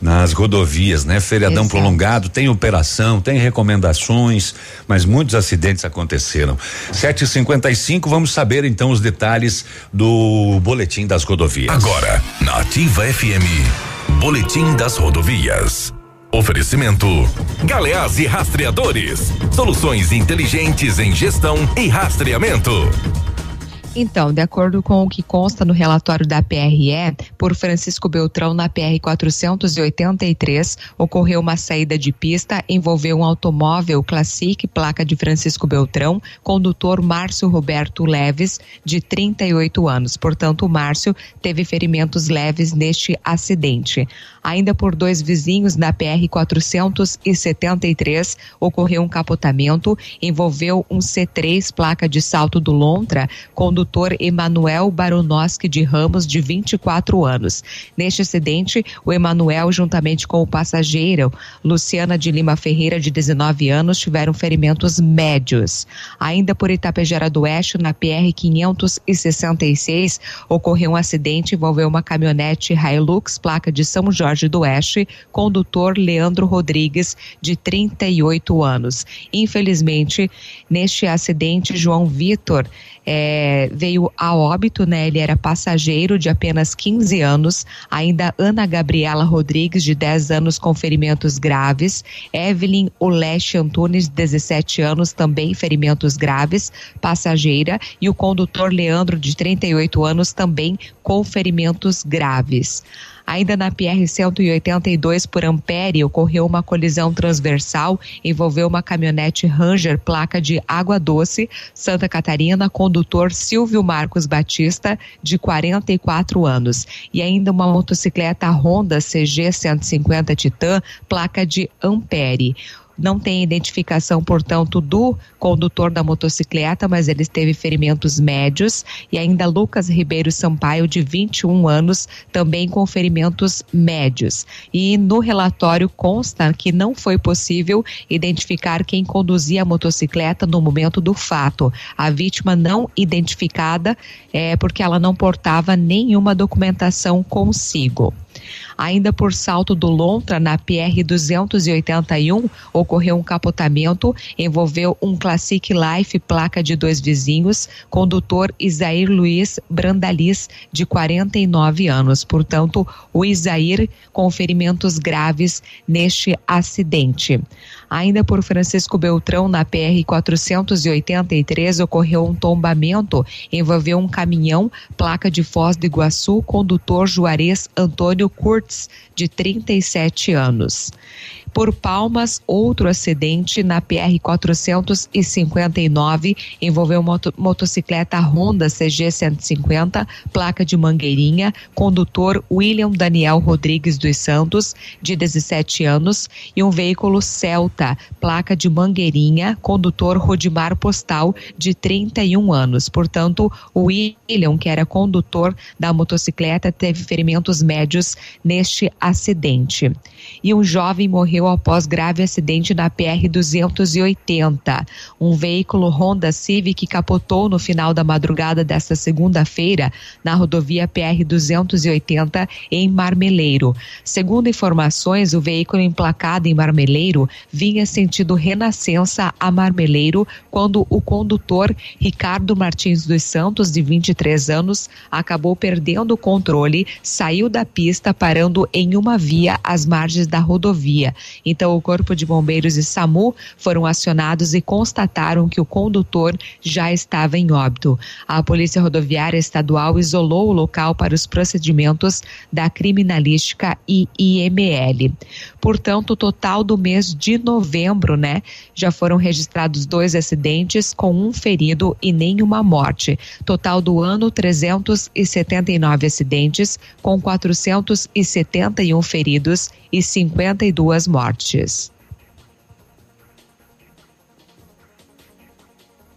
nas rodovias, né? Feriadão Exato. prolongado, tem operação, tem recomendações, mas muitos acidentes aconteceram. 7h55, vamos saber então os detalhes do boletim das rodovias. Agora, na Ativa FM, Boletim das Rodovias. Oferecimento: Galeás e Rastreadores. Soluções inteligentes em gestão e rastreamento. Então, de acordo com o que consta no relatório da PRE, por Francisco Beltrão na PR 483, ocorreu uma saída de pista, envolveu um automóvel Classic, placa de Francisco Beltrão, condutor Márcio Roberto Leves, de 38 anos. Portanto, Márcio teve ferimentos leves neste acidente. Ainda por dois vizinhos na PR 473, ocorreu um capotamento, envolveu um C3, placa de Salto do Lontra, condutor Emanuel Baronoski de Ramos, de 24 anos. Neste acidente, o Emanuel, juntamente com o passageiro Luciana de Lima Ferreira, de 19 anos, tiveram ferimentos médios. Ainda por Itapejara do Oeste, na PR 566, ocorreu um acidente envolveu uma caminhonete Hilux, placa de São Jorge do Oeste, condutor Leandro Rodrigues, de 38 anos. Infelizmente, neste acidente, João Vitor eh, veio a óbito, né? Ele era passageiro de apenas 15 anos. Ainda Ana Gabriela Rodrigues, de 10 anos, com ferimentos graves. Evelyn Oleste Antunes, 17 anos, também ferimentos graves, passageira. E o condutor Leandro, de 38 anos, também com ferimentos graves. Ainda na PR 182 por Ampere, ocorreu uma colisão transversal, envolveu uma caminhonete Ranger, placa de Água Doce, Santa Catarina, condutor Silvio Marcos Batista, de 44 anos. E ainda uma motocicleta Honda CG 150 Titan, placa de Ampere. Não tem identificação, portanto, do condutor da motocicleta, mas ele teve ferimentos médios. E ainda Lucas Ribeiro Sampaio, de 21 anos, também com ferimentos médios. E no relatório consta que não foi possível identificar quem conduzia a motocicleta no momento do fato. A vítima não identificada é porque ela não portava nenhuma documentação consigo. Ainda por Salto do Lontra, na PR 281, ocorreu um capotamento, envolveu um Classic Life, placa de dois vizinhos, condutor Isair Luiz Brandalis, de 49 anos. Portanto, o Isair com ferimentos graves neste acidente. Ainda por Francisco Beltrão, na PR 483, ocorreu um tombamento, envolveu um caminhão, placa de Foz do Iguaçu, condutor Juarez Antônio Kurtz, de 37 anos. Por Palmas, outro acidente na PR 459 envolveu moto, motocicleta Honda CG 150, placa de Mangueirinha, condutor William Daniel Rodrigues dos Santos, de 17 anos, e um veículo Celta, placa de Mangueirinha, condutor Rodimar Postal, de 31 anos. Portanto, o William, que era condutor da motocicleta, teve ferimentos médios neste acidente. E um jovem morreu após grave acidente na PR 280. Um veículo Honda Civic capotou no final da madrugada desta segunda-feira na rodovia PR 280 em Marmeleiro. Segundo informações, o veículo emplacado em Marmeleiro vinha sentido Renascença a Marmeleiro quando o condutor Ricardo Martins dos Santos, de 23 anos, acabou perdendo o controle, saiu da pista parando em uma via às margens da rodovia. Então, o Corpo de Bombeiros e SAMU foram acionados e constataram que o condutor já estava em óbito. A Polícia Rodoviária Estadual isolou o local para os procedimentos da criminalística e IML. Portanto, o total do mês de novembro, né, já foram registrados dois acidentes com um ferido e nenhuma morte. Total do ano 379 acidentes com 471 feridos e 52 mortes.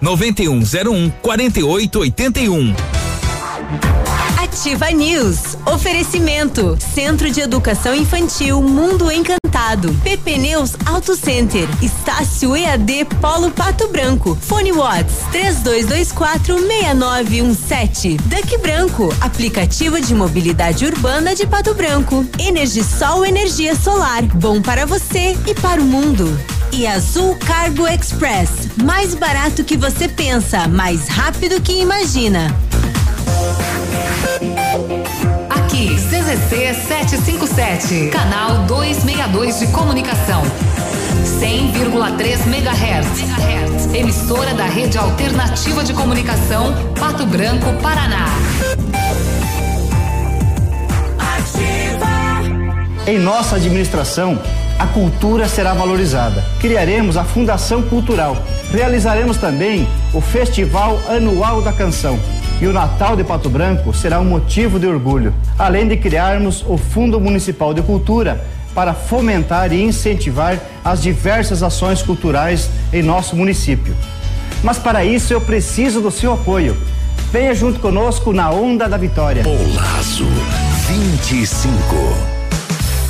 9101 4881. Ativa News. Oferecimento. Centro de Educação Infantil Mundo Encantado. PP Neus Auto Center. Estácio EAD Polo Pato Branco. Fone Watts 3224 6917. Duck Branco. Aplicativo de mobilidade urbana de Pato Branco. Energisol Energia Solar. Bom para você e para o mundo. E Azul Cargo Express. Mais barato que você pensa, mais rápido que imagina. Aqui, CZC 757, canal 262 de comunicação. 100,3 MHz. Emissora da Rede Alternativa de Comunicação, Pato Branco, Paraná. Em nossa administração, a cultura será valorizada. Criaremos a Fundação Cultural. Realizaremos também o Festival Anual da Canção. E o Natal de Pato Branco será um motivo de orgulho, além de criarmos o Fundo Municipal de Cultura para fomentar e incentivar as diversas ações culturais em nosso município. Mas para isso eu preciso do seu apoio. Venha junto conosco na Onda da Vitória. Olazo 25.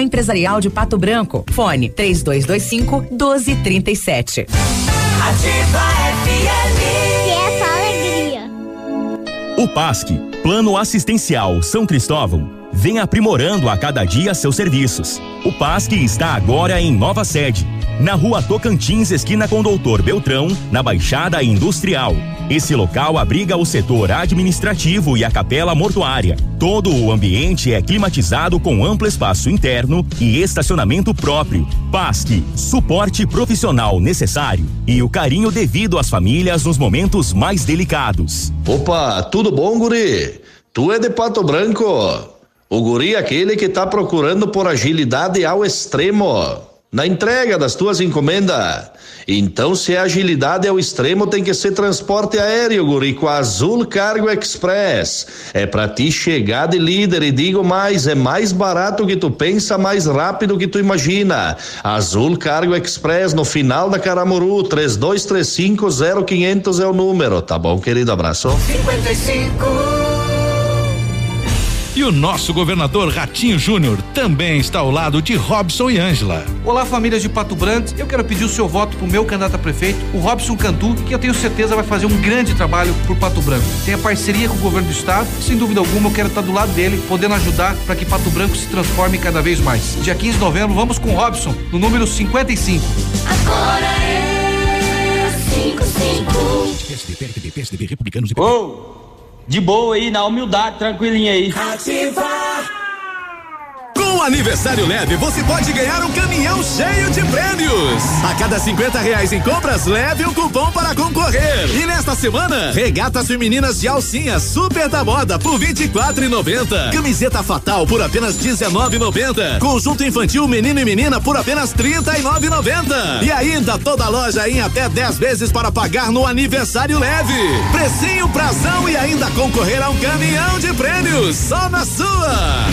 Empresarial de Pato Branco. Fone 3225 1237. Ativa FM. Que é só alegria. O PASC, Plano Assistencial São Cristóvão, vem aprimorando a cada dia seus serviços. O PASC está agora em nova sede, na rua Tocantins, esquina com Doutor Beltrão, na Baixada Industrial. Esse local abriga o setor administrativo e a capela mortuária. Todo o ambiente é climatizado com amplo espaço interno e estacionamento próprio. PASC, suporte profissional necessário e o carinho devido às famílias nos momentos mais delicados. Opa, tudo bom, guri? Tu é de Pato Branco? O guri é aquele que tá procurando por agilidade ao extremo na entrega das tuas encomendas. Então, se a agilidade é o extremo, tem que ser transporte aéreo, guri, com a Azul Cargo Express. É pra ti chegar de líder e digo mais, é mais barato que tu pensa, mais rápido que tu imagina. Azul Cargo Express no final da Caramuru, 3235 0500 é o número, tá bom, querido? Abraço. 55. E o nosso governador Ratinho Júnior também está ao lado de Robson e Ângela. Olá, famílias de Pato Branco. Eu quero pedir o seu voto pro meu candidato a prefeito, o Robson Cantu, que eu tenho certeza vai fazer um grande trabalho por Pato Branco. Tem a parceria com o governo do estado, sem dúvida alguma eu quero estar do lado dele, podendo ajudar para que Pato Branco se transforme cada vez mais. Dia 15 de novembro, vamos com o Robson, no número 55. Agora é 55. PSDB, PSDB, PSDB, Republicanos e Ô, de boa aí, na humildade, tranquilinha aí. O aniversário leve, você pode ganhar um caminhão cheio de prêmios. A cada 50 reais em compras, leve um cupom para concorrer. E nesta semana, regatas femininas de alcinha super da moda por 24,90. Camiseta fatal por apenas 19,90. Conjunto infantil menino e menina por apenas 39,90. E ainda toda loja em até 10 vezes para pagar no aniversário leve. Precinho prazão e ainda concorrer a um caminhão de prêmios. Só na sua.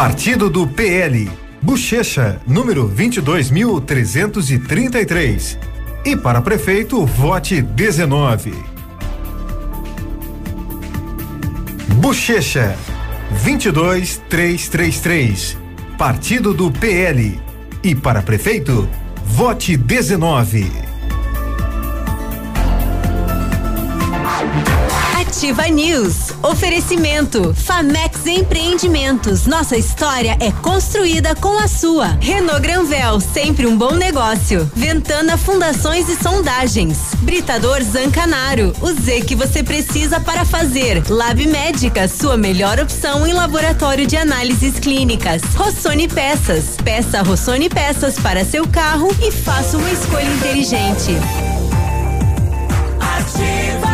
Partido do PL. Bochecha, número 22.333. E para prefeito, vote 19. Bochecha, 22333. Partido do PL. E para prefeito, vote 19. Ativa News. Oferecimento. Famex Empreendimentos. Nossa história é construída com a sua. Renault Granvel, sempre um bom negócio. Ventana Fundações e Sondagens. Britador Zancanaro. O Z que você precisa para fazer. Lab Médica, sua melhor opção em laboratório de análises clínicas. Rossoni Peças. Peça Rossoni Peças para seu carro e faça uma escolha inteligente. Ativa.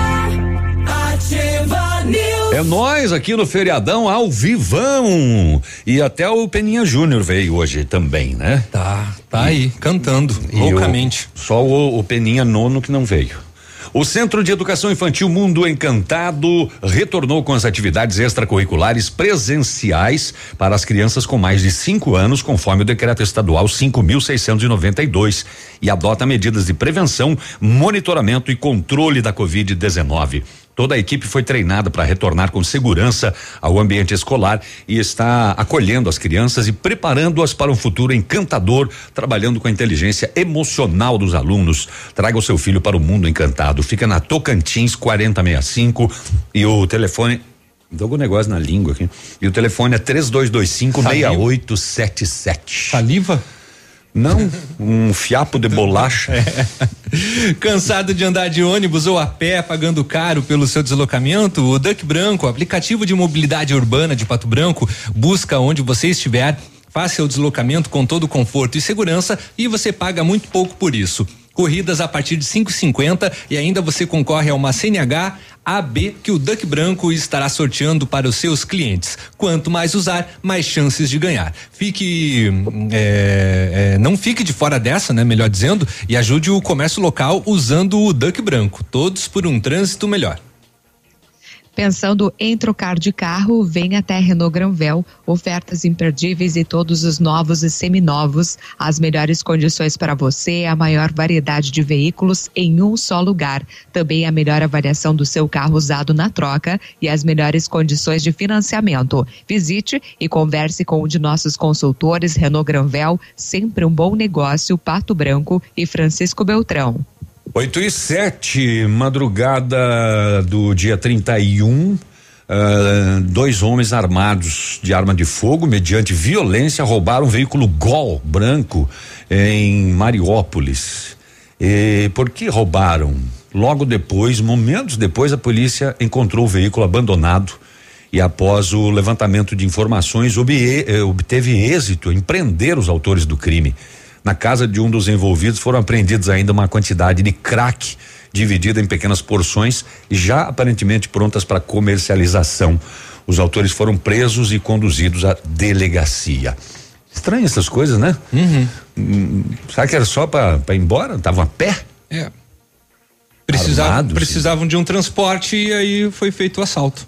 É nós aqui no feriadão ao vivão. E até o Peninha Júnior veio hoje também, né? Tá, tá aí, cantando, loucamente. o- só o, o Peninha nono que não veio. O Centro de Educação Infantil Mundo Encantado retornou com as atividades extracurriculares presenciais para as crianças com mais de cinco anos, conforme o decreto estadual 5.692, e adota medidas de prevenção, monitoramento e controle da Covid-19. Toda a equipe foi treinada para retornar com segurança ao ambiente escolar e está acolhendo as crianças e preparando-as para um futuro encantador, trabalhando com a inteligência emocional dos alunos. Traga o seu filho para o mundo encantado. Fica na Tocantins 4065 e o telefone Deu algum negócio na língua aqui. E o telefone é 3225 6877. Saliva? Não, um fiapo de bolacha. Cansado de andar de ônibus ou a pé, pagando caro pelo seu deslocamento? O Duck Branco, aplicativo de mobilidade urbana de Pato Branco, busca onde você estiver, faça o deslocamento com todo conforto e segurança e você paga muito pouco por isso. Corridas a partir de 5,50 e ainda você concorre a uma CNH AB que o Duck Branco estará sorteando para os seus clientes. Quanto mais usar, mais chances de ganhar. Fique, é, é, não fique de fora dessa, né? Melhor dizendo, e ajude o comércio local usando o Duck Branco. Todos por um trânsito melhor. Pensando em trocar de carro, vem até Renault Granvel. Ofertas imperdíveis e todos os novos e seminovos. As melhores condições para você, a maior variedade de veículos em um só lugar. Também a melhor avaliação do seu carro usado na troca e as melhores condições de financiamento. Visite e converse com um de nossos consultores Renault Granvel. Sempre um bom negócio, Pato Branco e Francisco Beltrão. 8 e 7, madrugada do dia 31. ah, dois homens armados de arma de fogo, mediante violência, roubaram um veículo Gol branco em Mariópolis. E por que roubaram? Logo depois, momentos depois, a polícia encontrou o veículo abandonado e após o levantamento de informações obie- eh, obteve êxito em prender os autores do crime. Na casa de um dos envolvidos foram apreendidos ainda uma quantidade de crack dividida em pequenas porções e já aparentemente prontas para comercialização. Os autores foram presos e conduzidos à delegacia. Estranho essas coisas, né? Hum, será que era só para ir embora? Estavam a pé? É. Precisavam, Armados, precisavam de um transporte e aí foi feito o assalto.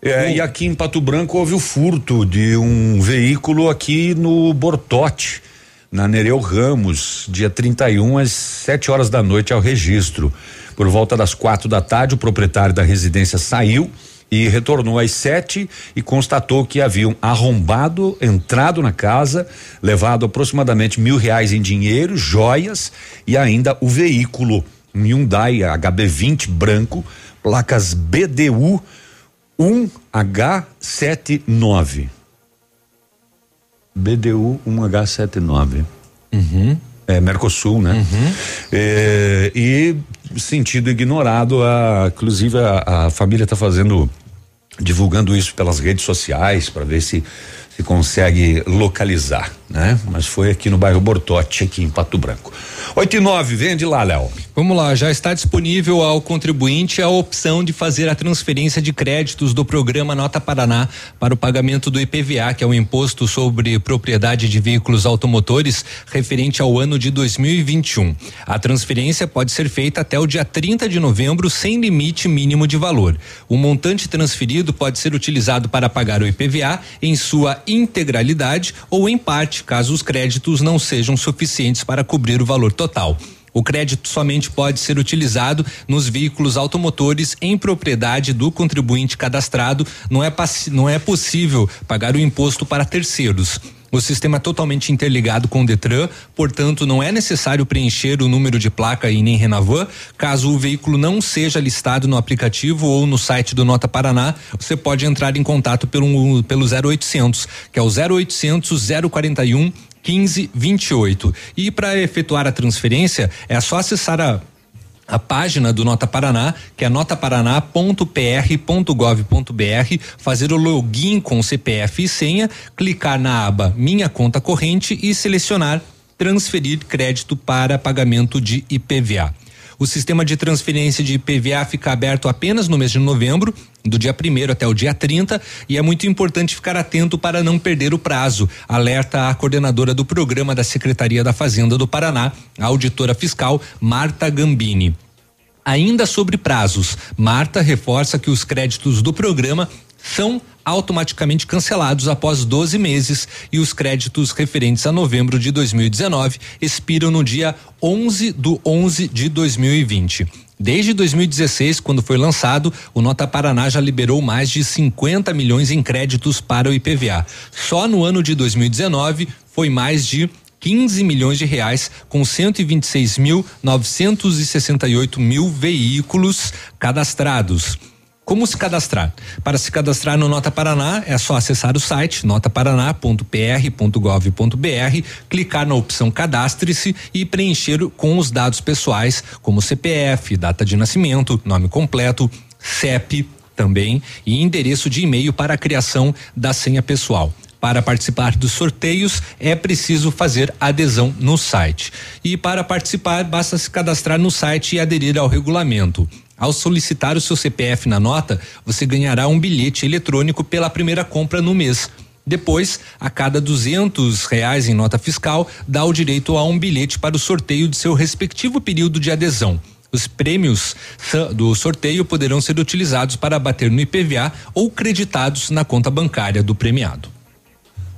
É, e aqui em Pato Branco houve o furto de um veículo aqui no Bortote, na Nereu Ramos, dia 31 às 7 horas da noite ao registro. Por volta das quatro da tarde, o proprietário da residência saiu e retornou às sete e constatou que haviam arrombado, entrado na casa, levado aproximadamente mil reais em dinheiro, joias e ainda o veículo, um Hyundai HB20 branco, placas BDU 1H79. BDU 1H79. Uhum. É, Mercosul, né? É, e sentido ignorado, a, inclusive a, a família está fazendo, divulgando isso pelas redes sociais para ver se se consegue localizar, né? Mas foi aqui no bairro Bortote, aqui em Pato Branco. 8 e 9, vende lá, Léo. Vamos lá, já está disponível ao contribuinte a opção de fazer a transferência de créditos do programa Nota Paraná para o pagamento do IPVA, que é o imposto sobre propriedade de veículos automotores referente ao ano de 2021. A transferência pode ser feita até o dia 30 de novembro sem limite mínimo de valor. O montante transferido pode ser utilizado para pagar o IPVA em sua integralidade ou em parte, caso os créditos não sejam suficientes para cobrir o valor total. O crédito somente pode ser utilizado nos veículos automotores em propriedade do contribuinte cadastrado. Não é, não é possível pagar o imposto para terceiros. O sistema é totalmente interligado com o Detran, portanto, não é necessário preencher o número de placa e nem Renavan. Caso o veículo não seja listado no aplicativo ou no site do Nota Paraná, você pode entrar em contato pelo, pelo 0800, que é o 0800 041 1528. E para efetuar a transferência, é só acessar a a página do Nota Paraná, que é notaparaná.pr.gov.br, fazer o login com CPF e senha, clicar na aba Minha Conta Corrente e selecionar Transferir crédito para pagamento de IPVA. O sistema de transferência de IPVA fica aberto apenas no mês de novembro, do dia 1 até o dia 30, e é muito importante ficar atento para não perder o prazo. Alerta a coordenadora do programa da Secretaria da Fazenda do Paraná, a auditora fiscal Marta Gambini. Ainda sobre prazos, Marta reforça que os créditos do programa são automaticamente cancelados após 12 meses e os créditos referentes a novembro de 2019 expiram no dia 11 do 11 de 2020. Desde 2016, quando foi lançado, o Nota Paraná já liberou mais de 50 milhões em créditos para o IPVA. Só no ano de 2019 foi mais de 15 milhões de reais com 126.968 mil veículos cadastrados. Como se cadastrar? Para se cadastrar no Nota Paraná, é só acessar o site notaparaná.pr.gov.br, clicar na opção Cadastre-se e preencher com os dados pessoais, como CPF, data de nascimento, nome completo, CEP também e endereço de e-mail para a criação da senha pessoal. Para participar dos sorteios é preciso fazer adesão no site. E para participar, basta se cadastrar no site e aderir ao regulamento. Ao solicitar o seu CPF na nota, você ganhará um bilhete eletrônico pela primeira compra no mês. Depois, a cada duzentos reais em nota fiscal, dá o direito a um bilhete para o sorteio de seu respectivo período de adesão. Os prêmios do sorteio poderão ser utilizados para bater no IPVA ou creditados na conta bancária do premiado.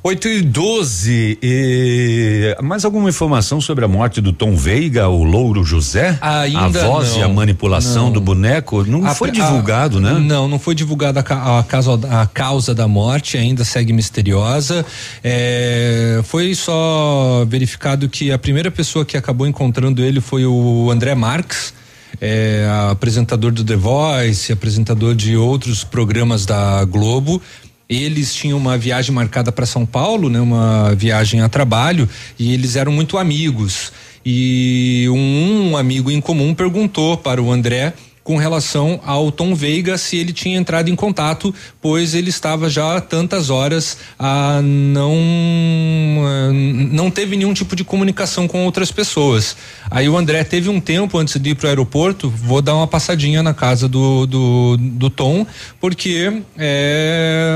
8 e 12. E mais alguma informação sobre a morte do Tom Veiga, o Louro José? Ainda a voz não, e a manipulação não. do boneco? Não A- foi a- divulgado, né? Não, não foi divulgada a, a a causa da morte, ainda segue misteriosa. É, foi só verificado que a primeira pessoa que acabou encontrando ele foi o André Marques. é, apresentador do The Voice, apresentador de outros programas da Globo. Eles tinham uma viagem marcada para São Paulo, né, uma viagem a trabalho, e eles eram muito amigos. E um, um amigo em comum perguntou para o André com relação ao Tom Veiga se ele tinha entrado em contato, pois ele estava já há tantas horas a não eh, não teve nenhum tipo de comunicação com outras pessoas. Aí o André teve um tempo antes de ir para o aeroporto, vou dar uma passadinha na casa do do, do Tom, porque é,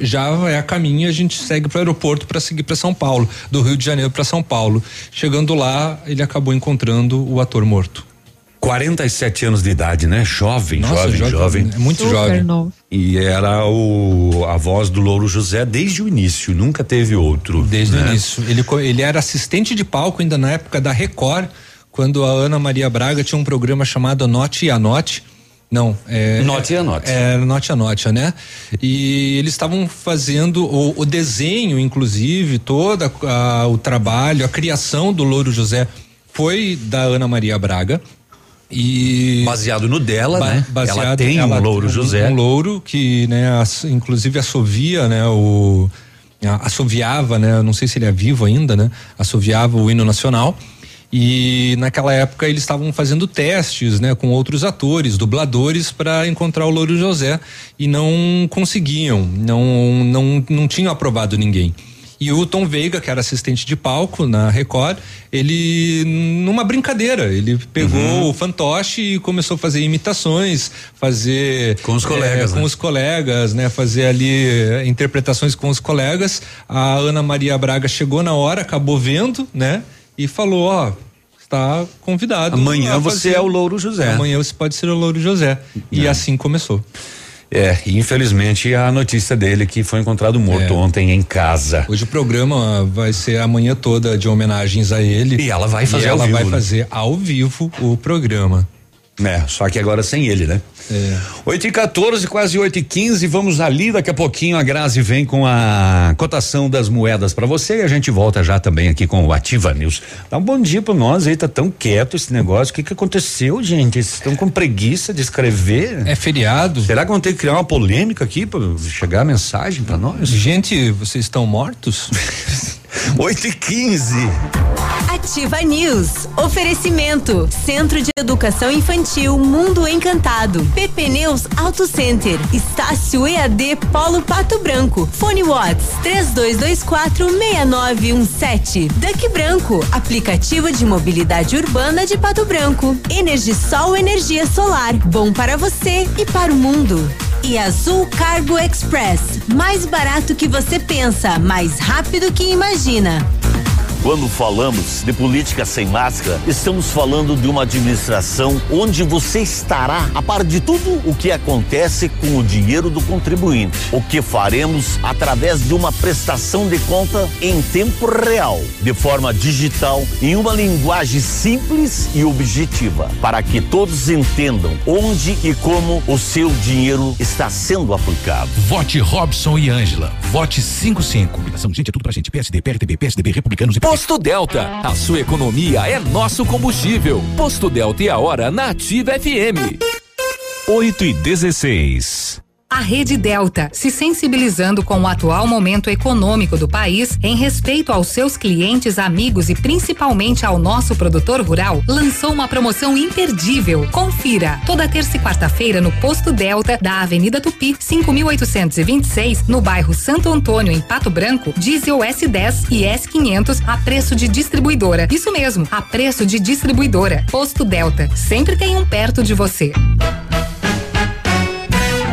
já é a caminho a gente segue para o aeroporto para seguir para São Paulo, do Rio de Janeiro para São Paulo. Chegando lá, ele acabou encontrando o ator morto. 47 anos de idade, né? Jovem, Nossa, jovem, jovem, jovem. é muito Super jovem. novo. E era o a voz do Louro José desde o início, nunca teve outro. Desde né? o início. Ele, ele era assistente de palco ainda na época da Record, quando a Ana Maria Braga tinha um programa chamado Anote e Anote. Não, é. Note e Anote. É, Note e Anote, né? E eles estavam fazendo o, o desenho, inclusive, todo o trabalho, a criação do Louro José foi da Ana Maria Braga. E Baseado no dela, Ba- né? baseado- ela tem ela um Louro tem José. Um louro que, né, ass- inclusive assovia, né, o assoviava, né, não sei se ele é vivo ainda, né, assoviava o hino nacional. E naquela época eles estavam fazendo testes, né, com outros atores, dubladores para encontrar o Louro José e não conseguiam, não não não tinham aprovado ninguém. E o Tom Veiga, que era assistente de palco na Record, ele, numa brincadeira, ele pegou uhum. o fantoche e começou a fazer imitações, fazer. Com os colegas. É, com né? os colegas, né? Fazer ali é, interpretações com os colegas. A Ana Maria Braga chegou na hora, acabou vendo, né? E falou: Ó, está convidado. Amanhã você é o Louro José. Amanhã você pode ser o Louro José. E é. assim começou. É, infelizmente a notícia dele que foi encontrado morto é. ontem em casa. Hoje o programa vai ser a manhã toda de homenagens a ele. E ela vai fazer e ela vivo, vai né? fazer ao vivo o programa. É, só que agora sem ele, né? É. 8 e 14, quase 8 e 15 vamos ali. Daqui a pouquinho a Grazi vem com a cotação das moedas para você e a gente volta já também aqui com o Ativa News. Dá um bom dia para nós aí, tá tão quieto esse negócio. O que que aconteceu, gente? Vocês estão com preguiça de escrever? É feriado. Será que vão ter que criar uma polêmica aqui para chegar a mensagem para nós? Gente, vocês estão mortos? 8 e 15 Ativa News. Oferecimento. Centro de Educação Infantil Mundo Encantado. PP Neus Auto Center. Estácio EAD Polo Pato Branco. Fone Watts 3224 6917. Duck Branco. Aplicativo de mobilidade urbana de Pato Branco. Energisol energia solar. Bom para você e para o mundo. E Azul Cargo Express. Mais barato que você pensa, mais rápido que imagina. Quando falamos de política sem máscara, estamos falando de uma administração onde você estará a par de tudo o que acontece com o dinheiro do contribuinte. O que faremos através de uma prestação de conta em tempo real, de forma digital, em uma linguagem simples e objetiva, para que todos entendam onde e como o seu dinheiro está sendo aplicado. Vote Robson e Ângela. Vote 55. Combinação, gente, é tudo pra gente. PSD, PRTB, PSDB, Republicanos e Posto Delta, a sua economia é nosso combustível. Posto Delta e a hora na Ativa FM. 8 e 16. A Rede Delta, se sensibilizando com o atual momento econômico do país, em respeito aos seus clientes, amigos e principalmente ao nosso produtor rural, lançou uma promoção imperdível. Confira! Toda terça e quarta-feira no Posto Delta da Avenida Tupi, 5826, no bairro Santo Antônio, em Pato Branco, diesel S10 e S500 a preço de distribuidora. Isso mesmo, a preço de distribuidora. Posto Delta, sempre tem um perto de você.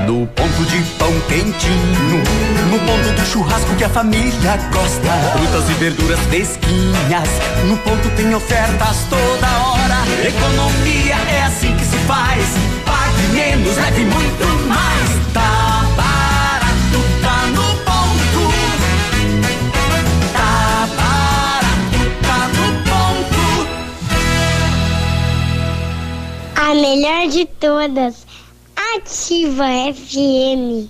No ponto de pão quentinho, no ponto do churrasco que a família gosta. Frutas e verduras fresquinhas, no ponto tem ofertas toda hora. Economia é assim que se faz. Pague menos, leve muito mais. Tá barato, tá no ponto. Tá barato, tá no ponto. A melhor de todas. Ativa FM.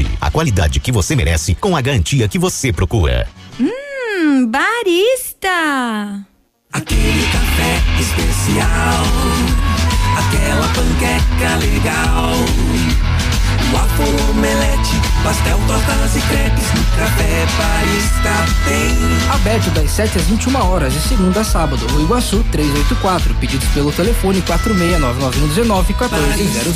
a qualidade que você merece com a garantia que você procura. Hum, barista! Aquele café especial, aquela panqueca legal. Waffle, omelete, pastel, tortas e crepes, café barista tem. Aberto das 7 às 21 horas, de segunda a sábado. No Iguaçu 384. Pedidos pelo telefone 469919 1400.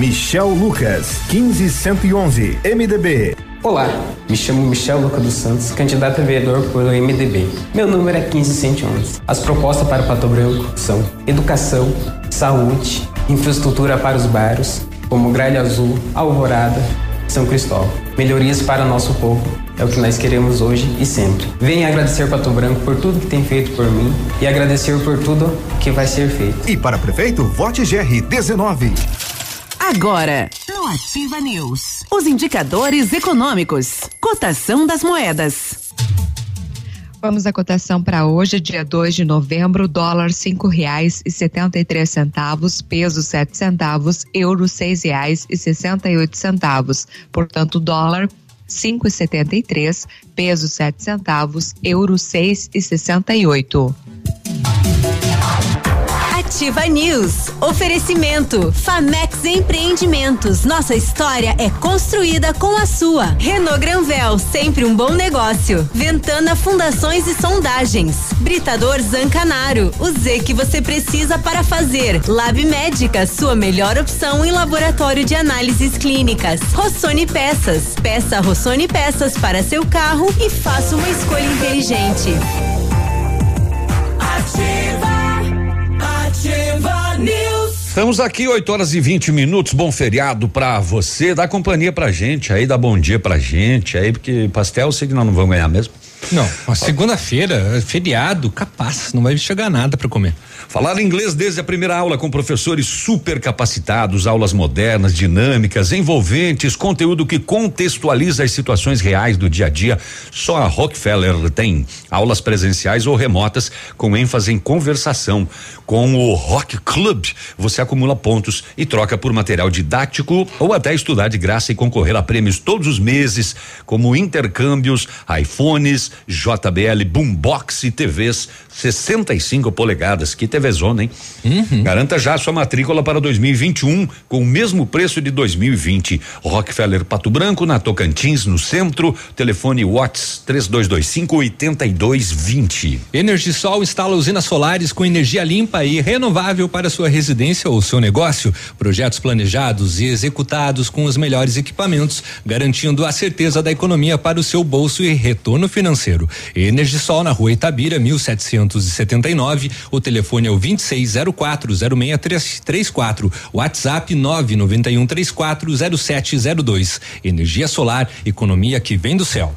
Michel Lucas, 15111, MDB. Olá, me chamo Michel Luca dos Santos, candidato a vereador pelo MDB. Meu número é 15111. As propostas para Pato Branco são educação, saúde, infraestrutura para os bairros, como Gralha Azul, Alvorada, São Cristóvão. Melhorias para nosso povo é o que nós queremos hoje e sempre. Venha agradecer Pato Branco por tudo que tem feito por mim e agradecer por tudo que vai ser feito. E para prefeito, vote GR 19. Agora, no Ativa News, os indicadores econômicos, cotação das moedas. Vamos à cotação para hoje, dia 2 de novembro, dólar cinco reais e setenta e três centavos, peso sete centavos, euro seis reais e sessenta e oito centavos. Portanto, dólar cinco e setenta e três, peso sete centavos, euro seis e sessenta e oito. Ativa News. Oferecimento. Empreendimentos. Nossa história é construída com a sua. Renault Granvel, sempre um bom negócio. Ventana Fundações e Sondagens. Britador Zancanaro. O Z que você precisa para fazer. Lab Médica, sua melhor opção em laboratório de análises clínicas. Rossoni Peças. Peça Rossoni Peças para seu carro e faça uma escolha inteligente. Estamos aqui, 8 horas e 20 minutos. Bom feriado pra você. Dá companhia pra gente aí, dá bom dia pra gente aí, porque pastel sei que nós não vamos ganhar mesmo. Não, segunda-feira, feriado, capaz, não vai chegar nada para comer. Falar inglês desde a primeira aula com professores super capacitados, aulas modernas, dinâmicas, envolventes, conteúdo que contextualiza as situações reais do dia a dia. Só a Rockefeller tem aulas presenciais ou remotas com ênfase em conversação. Com o Rock Club, você acumula pontos e troca por material didático ou até estudar de graça e concorrer a prêmios todos os meses, como intercâmbios, iPhones, JBL Boombox e TVs 65 polegadas. Que TV Zona, hein? Uhum. Garanta já sua matrícula para 2021 com o mesmo preço de 2020. Rockefeller Pato Branco, na Tocantins, no centro. Telefone Watts 3225 8220. Energisol instala usinas solares com energia limpa e renovável para sua residência ou seu negócio. Projetos planejados e executados com os melhores equipamentos, garantindo a certeza da economia para o seu bolso e retorno financeiro. Energisol na rua Itabira, 1779. O telefone é o 26040634. WhatsApp 991340702. Energia solar, economia que vem do céu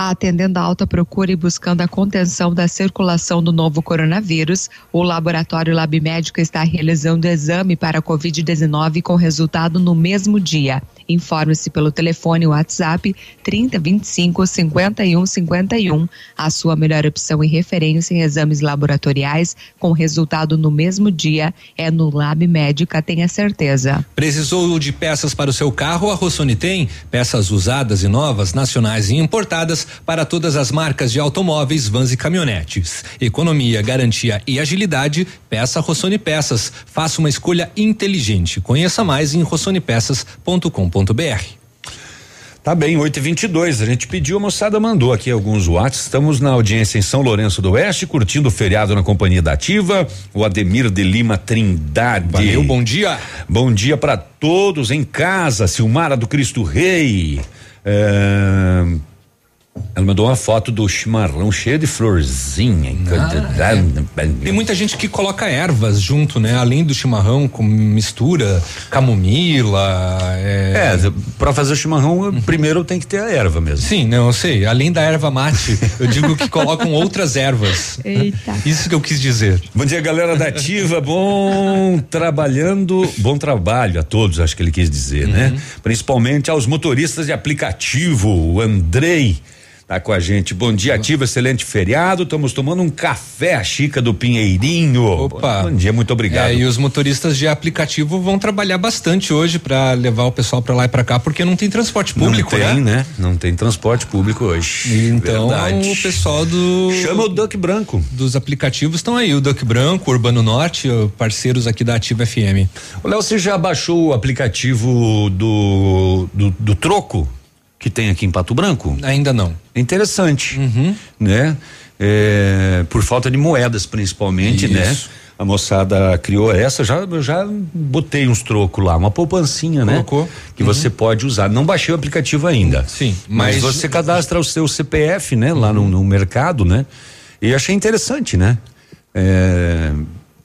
atendendo a alta procura e buscando a contenção da circulação do novo coronavírus, o laboratório Lab Médico está realizando exame para a Covid-19 com resultado no mesmo dia. Informe-se pelo telefone WhatsApp 3025 51 51, a sua melhor opção e referência em exames laboratoriais com resultado no mesmo dia é no Lab Médica, tenha certeza. Precisou de peças para o seu carro? A Rossoni tem peças usadas e novas, nacionais e importadas para todas as marcas de automóveis, vans e caminhonetes. Economia, garantia e agilidade, peça Rossoni Peças. Faça uma escolha inteligente. Conheça mais em rossonipeças.com.br Tá bem, 8 e 22 A gente pediu, a moçada mandou aqui alguns watts. Estamos na audiência em São Lourenço do Oeste, curtindo o feriado na companhia da Ativa. O Ademir de Lima Trindade. Valeu, bom dia. Bom dia para todos em casa. Silmara do Cristo Rei. É, ela mandou uma foto do chimarrão cheio de florzinha. Ah, é. Tem muita gente que coloca ervas junto, né? Além do chimarrão, com mistura camomila. É, é para fazer o chimarrão, uhum. primeiro tem que ter a erva mesmo. Sim, não, eu sei. Além da erva mate, eu digo que colocam outras ervas. Eita. Isso que eu quis dizer. Bom dia, galera da Ativa. Bom trabalhando, bom trabalho a todos, acho que ele quis dizer, né? uhum. né? Principalmente aos motoristas de aplicativo, o Andrei tá com a gente. Bom dia, ativa, excelente feriado. Estamos tomando um café a Chica do Pinheirinho. Opa. Bom dia, muito obrigado. É, e os motoristas de aplicativo vão trabalhar bastante hoje para levar o pessoal para lá e para cá, porque não tem transporte público, não tem, né? né? Não tem transporte público hoje. Então, Verdade. o pessoal do Chama o Duck Branco. Dos aplicativos estão aí, o Duck Branco, Urbano Norte, parceiros aqui da Ativa FM. O Léo, você já baixou o aplicativo do, do, do Troco? Que tem aqui em Pato Branco? Ainda não. Interessante, uhum. né? É, por falta de moedas, principalmente, né? Isso. né? A moçada criou essa, já já botei uns trocos lá, uma poupancinha, né? Colocou. né? Que uhum. você pode usar. Não baixei o aplicativo ainda. Sim. Mas, mas você cadastra o seu CPF, né? Uhum. Lá no, no, mercado, né? E achei interessante, né? É,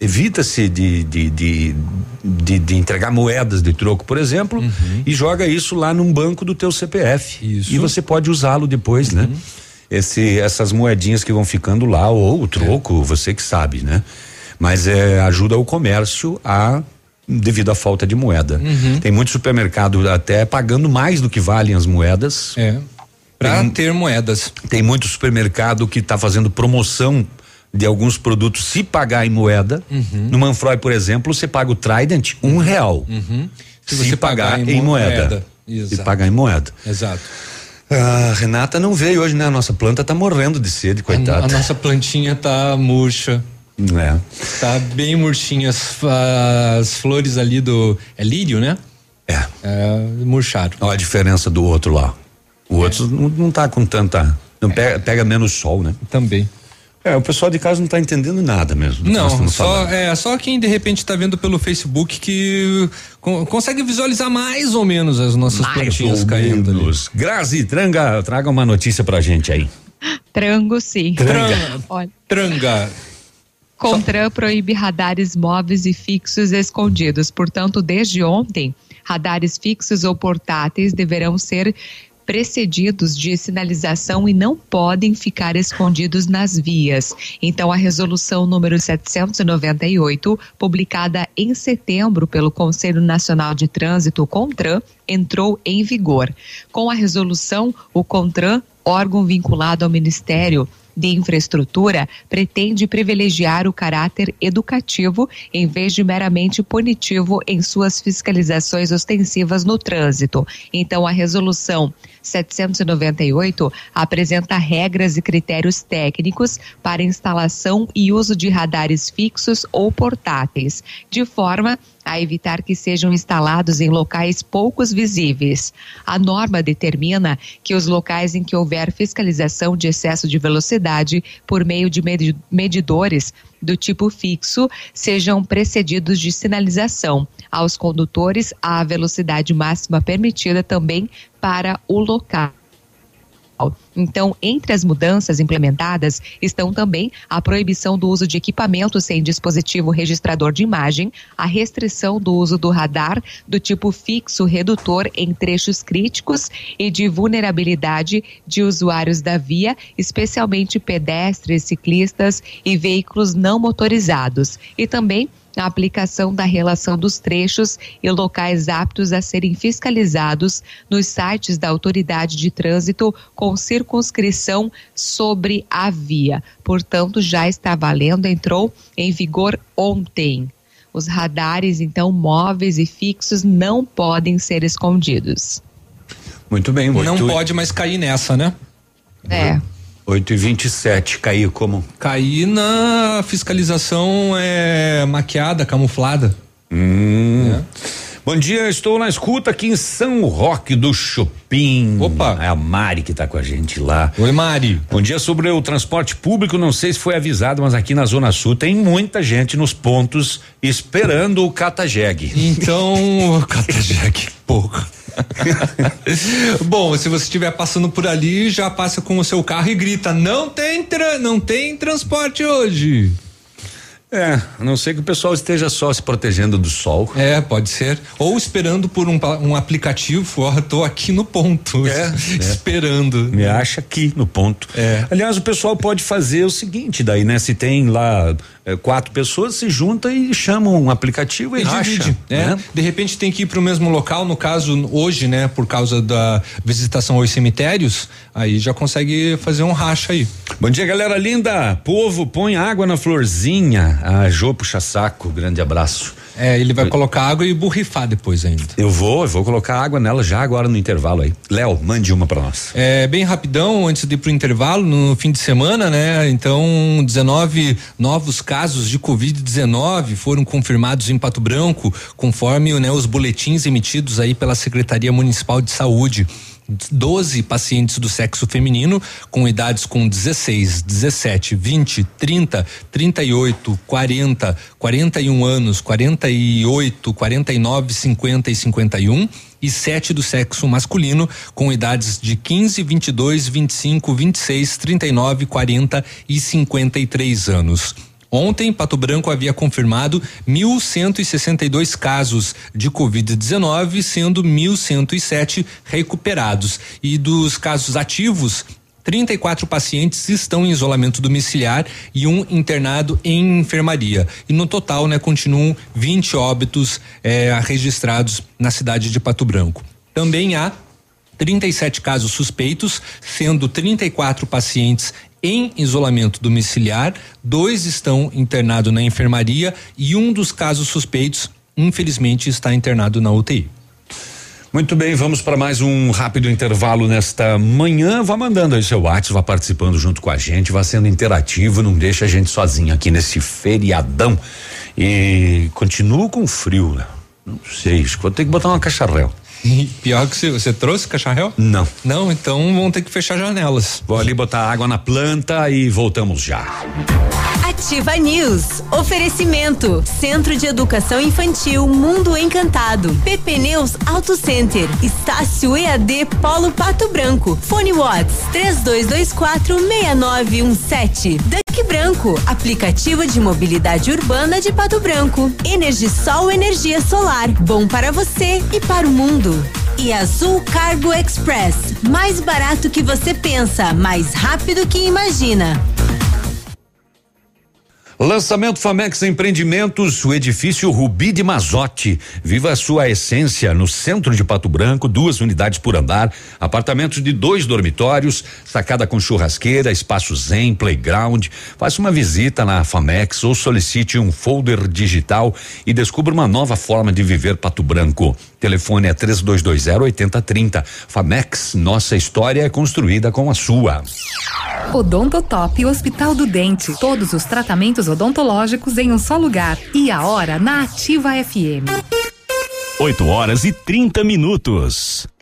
Evita-se de, de, de, de, de entregar moedas de troco, por exemplo, e joga isso lá num banco do teu CPF. E você pode usá-lo depois, né? Esse, essas moedinhas que vão ficando lá, ou o troco, você que sabe, né? Mas é, ajuda o comércio a devido à falta de moeda. Uhum. Tem muito supermercado até pagando mais do que valem as moedas. É. Tem- ter moedas. Tem muito supermercado que está fazendo promoção de alguns produtos se pagar em moeda. Uhum. No Manfroy, por exemplo, você paga o Trident um real. Uhum. Se, você pagar, em, moeda. Se Exato. pagar em moeda. Exato. A Renata não veio hoje, né? A nossa planta tá morrendo de sede, A, coitada. a nossa plantinha tá murcha. É. Tá bem murchinha. As, as flores ali do. É lírio, né? É. murcharam. Olha a diferença do outro lá. O outro não, não tá com tanta. Não pega, pega menos sol, né? Também. É, o pessoal de casa não tá entendendo nada mesmo. Não, só, é, só quem de repente tá vendo pelo Facebook que con- consegue visualizar mais ou menos as nossas Mais plantinhas ou caindo ali. menos. Grazi, tranga, traga uma notícia pra gente aí. Trango sim. Tranga. Olha. Tranga. Contran proíbe radares móveis e fixos escondidos. Portanto, desde ontem, radares fixos ou portáteis deverão ser precedidos de sinalização e não podem ficar escondidos nas vias. Então, a resolução número 798, publicada em setembro pelo Conselho Nacional de Trânsito, CONTRAN, entrou em vigor. Com a resolução, o CONTRAN, órgão vinculado ao Ministério de Infraestrutura, pretende privilegiar o caráter educativo em vez de meramente punitivo em suas fiscalizações ostensivas no trânsito. Então, a resolução 798 apresenta regras e critérios técnicos para instalação e uso de radares fixos ou portáteis, de forma a evitar que sejam instalados em locais poucos visíveis. A norma determina que os locais em que houver fiscalização de excesso de velocidade por meio de medi- medidores do tipo fixo sejam precedidos de sinalização aos condutores a velocidade máxima permitida também para o local. Então, entre as mudanças implementadas estão também a proibição do uso de equipamentos sem dispositivo registrador de imagem, a restrição do uso do radar do tipo fixo redutor em trechos críticos e de vulnerabilidade de usuários da via, especialmente pedestres, ciclistas e veículos não motorizados, e também a aplicação da relação dos trechos e locais aptos a serem fiscalizados nos sites da Autoridade de Trânsito com circunscrição sobre a via. Portanto, já está valendo, entrou em vigor ontem. Os radares, então, móveis e fixos não podem ser escondidos. Muito bem, Não oito- pode mais cair nessa, né? É. 8 e 27 caiu como? Cair na fiscalização é, maquiada, camuflada. Hum. Bom dia, estou na escuta aqui em São Roque do Chopin. Opa! É a Mari que está com a gente lá. Oi, Mari. Bom dia sobre o transporte público, não sei se foi avisado, mas aqui na Zona Sul tem muita gente nos pontos esperando o Catajeg. Então, Catajeg, porra. Bom, se você estiver passando por ali, já passa com o seu carro e grita: não tem, não tem transporte hoje. É, a não ser que o pessoal esteja só se protegendo do sol. É, pode ser. Ou esperando por um, um aplicativo, ó, tô aqui no ponto. É, esperando. Me acha aqui no ponto. É. Aliás, o pessoal pode fazer o seguinte daí, né? Se tem lá eh, quatro pessoas, se junta e chamam um aplicativo e, E racha. divide, né? né? De repente tem que ir para o mesmo local, no caso hoje, né, por causa da visitação aos cemitérios, aí já consegue fazer um racha aí. Bom dia, galera linda. Povo, põe água na florzinha. A Jô puxa saco, grande abraço. É, ele vai colocar água e borrifar depois ainda. Eu vou, eu vou colocar água nela já agora no intervalo aí. Léo, mande uma pra nós. É, bem rapidão, antes de ir pro intervalo, no fim de semana, né? Então, 19 novos casos de Covid-19 foram confirmados em Pato Branco, conforme né, os boletins emitidos aí pela Secretaria Municipal de Saúde. 12 pacientes do sexo feminino com idades com 16, 17, 20, 30, 38, 40, 41 anos, 48, 49, 50 e 51 e sete do sexo masculino com idades de 15, 22, 25, 26, 39, 40 e 53 anos. Ontem, Pato Branco havia confirmado 1.162 casos de Covid-19, sendo 1.107 recuperados. E dos casos ativos, 34 pacientes estão em isolamento domiciliar e um internado em enfermaria. E no total, né, continuam 20 óbitos eh, registrados na cidade de Pato Branco. Também há 37 casos suspeitos, sendo 34 pacientes em isolamento domiciliar, dois estão internados na enfermaria e um dos casos suspeitos, infelizmente, está internado na UTI. Muito bem, vamos para mais um rápido intervalo nesta manhã. Vá mandando aí seu WhatsApp, vá participando junto com a gente, vá sendo interativo, não deixa a gente sozinho aqui nesse feriadão. E continuo com frio, né? Não sei, vou ter que botar uma cacharel. Pior que você, você trouxe cacharel? Não. Não, então vão ter que fechar janelas. Vou ali botar água na planta e voltamos já. Ativa News. Oferecimento. Centro de Educação Infantil Mundo Encantado. PP Neus Auto Center. Estácio EAD Polo Pato Branco. Fone Watts 3224 6917. Duck Branco. Aplicativo de mobilidade urbana de Pato Branco. Energisol energia solar. Bom para você e para o mundo. E Azul Cargo Express. Mais barato que você pensa, mais rápido que imagina. Lançamento Famex Empreendimentos, o edifício Rubi de Mazote. Viva a sua essência no centro de Pato Branco, duas unidades por andar, apartamentos de dois dormitórios, sacada com churrasqueira, espaço zen, playground. Faça uma visita na Famex ou solicite um folder digital e descubra uma nova forma de viver Pato Branco. Telefone é 3220 8030. Famex, nossa história é construída com a sua. Odontotop Hospital do Dente. Todos os tratamentos odontológicos em um só lugar. E a hora na Ativa FM. 8 horas e 30 minutos.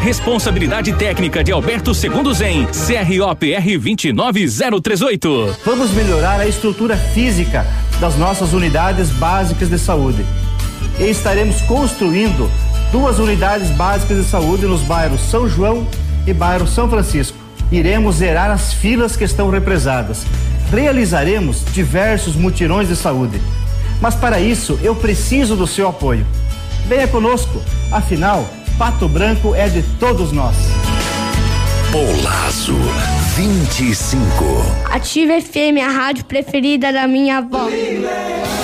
Responsabilidade técnica de Alberto Segundo Zen, CROPR 29038. Vamos melhorar a estrutura física das nossas unidades básicas de saúde. E estaremos construindo duas unidades básicas de saúde nos bairros São João e bairro São Francisco. Iremos zerar as filas que estão represadas. Realizaremos diversos mutirões de saúde. Mas para isso eu preciso do seu apoio. Venha conosco, afinal, Pato Branco é de todos nós. Polazo 25. Ativa FM, a rádio preferida da minha avó.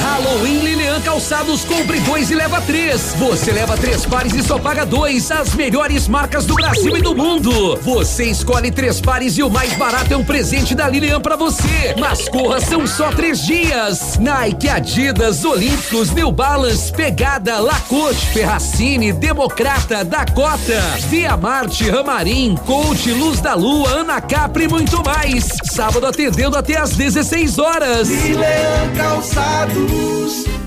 Halloween Lilian Calçados, compre dois e leva três. Você leva três pares e só paga dois. As melhores marcas do Brasil e do mundo. Você escolhe três pares e o mais barato é um presente da Lilian pra você. Mas corra, são só três dias. Nike, Adidas, Olímpicos, New Balance, Pegada, Lacoste, Ferracini, Democrata, Dakota, Via Marte, Ramarim, Coach, Luz da Lua, Ana Capri e muito mais. Sábado atendendo até às 16 horas. Leão Calçados.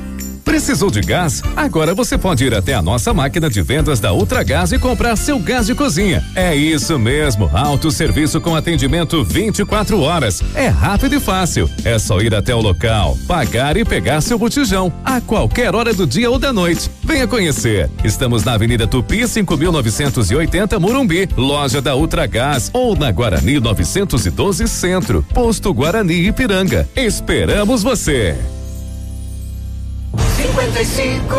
Precisou de gás? Agora você pode ir até a nossa máquina de vendas da Ultragás e comprar seu gás de cozinha. É isso mesmo, autosserviço com atendimento 24 horas. É rápido e fácil. É só ir até o local, pagar e pegar seu botijão a qualquer hora do dia ou da noite. Venha conhecer. Estamos na Avenida Tupi, 5980 Morumbi, loja da Ultragás ou na Guarani 912 Centro, posto Guarani Ipiranga. Esperamos você. 55.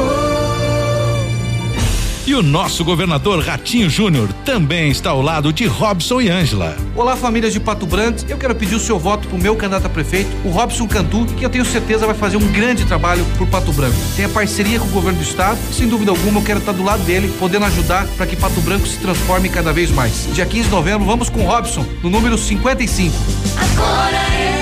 E o nosso governador Ratinho Júnior também está ao lado de Robson e Ângela. Olá, famílias de Pato Branco. Eu quero pedir o seu voto pro meu candidato a prefeito, o Robson Cantu, que eu tenho certeza vai fazer um grande trabalho por Pato Branco. Tem a parceria com o governo do estado e, sem dúvida alguma, eu quero estar do lado dele, podendo ajudar para que Pato Branco se transforme cada vez mais. Dia 15 de novembro, vamos com o Robson, no número 55. Agora é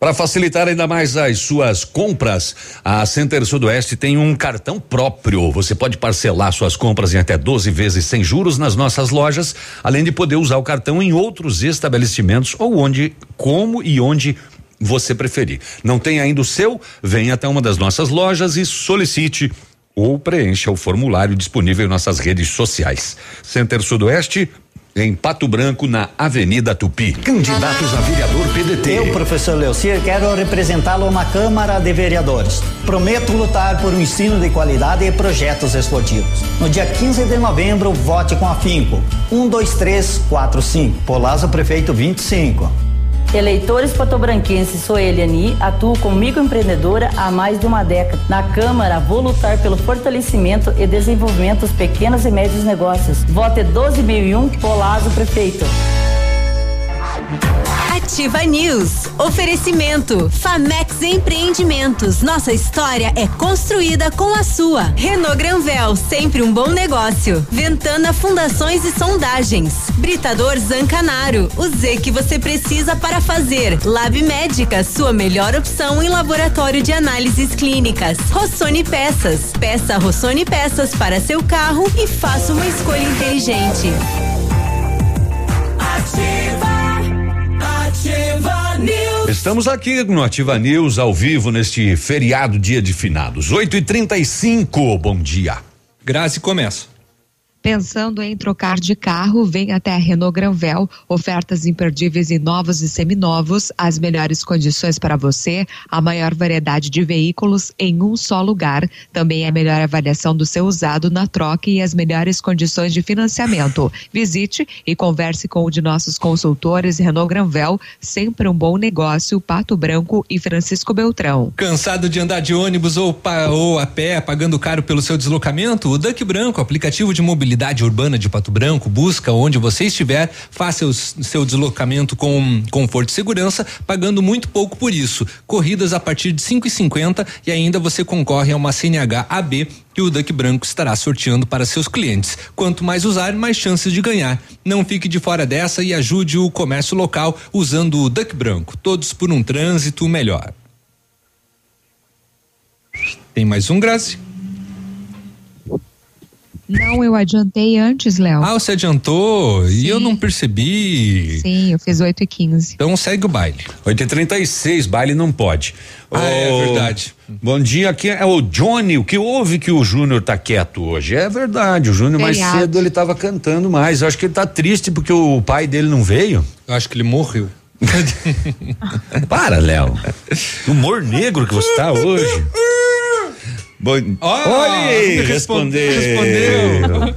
Para facilitar ainda mais as suas compras, a Center Sudoeste tem um cartão próprio. Você pode parcelar suas compras em até 12 vezes sem juros nas nossas lojas, além de poder usar o cartão em outros estabelecimentos ou onde, como e onde você preferir. Não tem ainda o seu? Venha até uma das nossas lojas e solicite ou preencha o formulário disponível em nossas redes sociais. Center Sudoeste em Pato Branco, na Avenida Tupi. Candidatos a vereador PDT. Eu, professor Leocir, quero representá-lo na Câmara de Vereadores. Prometo lutar por um ensino de qualidade e projetos esportivos. No dia 15 de novembro, vote com afinco. 1, 2, 3, 4, 5. Polazo Prefeito 25. Eleitores patobranquenses, sou Eliani, atuo como microempreendedora há mais de uma década. Na Câmara, vou lutar pelo fortalecimento e desenvolvimento dos pequenos e médios negócios. Vote 12001, Polazo Prefeito. Ativa News. Oferecimento. Famex Empreendimentos. Nossa história é construída com a sua. Renault Granvel, sempre um bom negócio. Ventana Fundações e Sondagens. Britador Zancanaro. O Z que você precisa para fazer. Lab Médica, sua melhor opção em laboratório de análises clínicas. Rossoni Peças. Peça Rossoni Peças para seu carro e faça uma escolha inteligente. Ativa. Ativa News. Estamos aqui no Ativa News ao vivo neste feriado dia de finados. 8 e 35 Bom dia. Grazi começa. Pensando em trocar de carro, vem até a Renault Granvel. Ofertas imperdíveis em novos e seminovos, as melhores condições para você, a maior variedade de veículos em um só lugar. Também a melhor avaliação do seu usado na troca e as melhores condições de financiamento. Visite e converse com um de nossos consultores Renault Granvel, sempre um bom negócio, Pato Branco e Francisco Beltrão. Cansado de andar de ônibus ou, ou a pé, pagando caro pelo seu deslocamento? O Duck Branco, aplicativo de mobilidade urbana de Pato Branco, busca onde você estiver, faça o seu deslocamento com conforto e segurança, pagando muito pouco por isso. Corridas a partir de 5,50 e ainda você concorre a uma CNH AB que o Duck Branco estará sorteando para seus clientes. Quanto mais usar, mais chances de ganhar. Não fique de fora dessa e ajude o comércio local usando o Duck Branco. Todos por um trânsito melhor. Tem mais um, Grazi? Não, eu adiantei antes, Léo. Ah, você adiantou e eu não percebi. Sim, eu fiz 8 e 15. Então segue o baile. 8 e 36 baile não pode. Ah, é Ô, verdade. Bom dia, aqui é o Johnny. O que houve que o Júnior tá quieto hoje? É verdade, o Júnior mais cedo ele tava cantando mais. Eu acho que ele tá triste porque o pai dele não veio. Eu acho que ele morreu. Para, Léo. Humor negro que você tá hoje. Bom, Olha, respondeu. respondeu.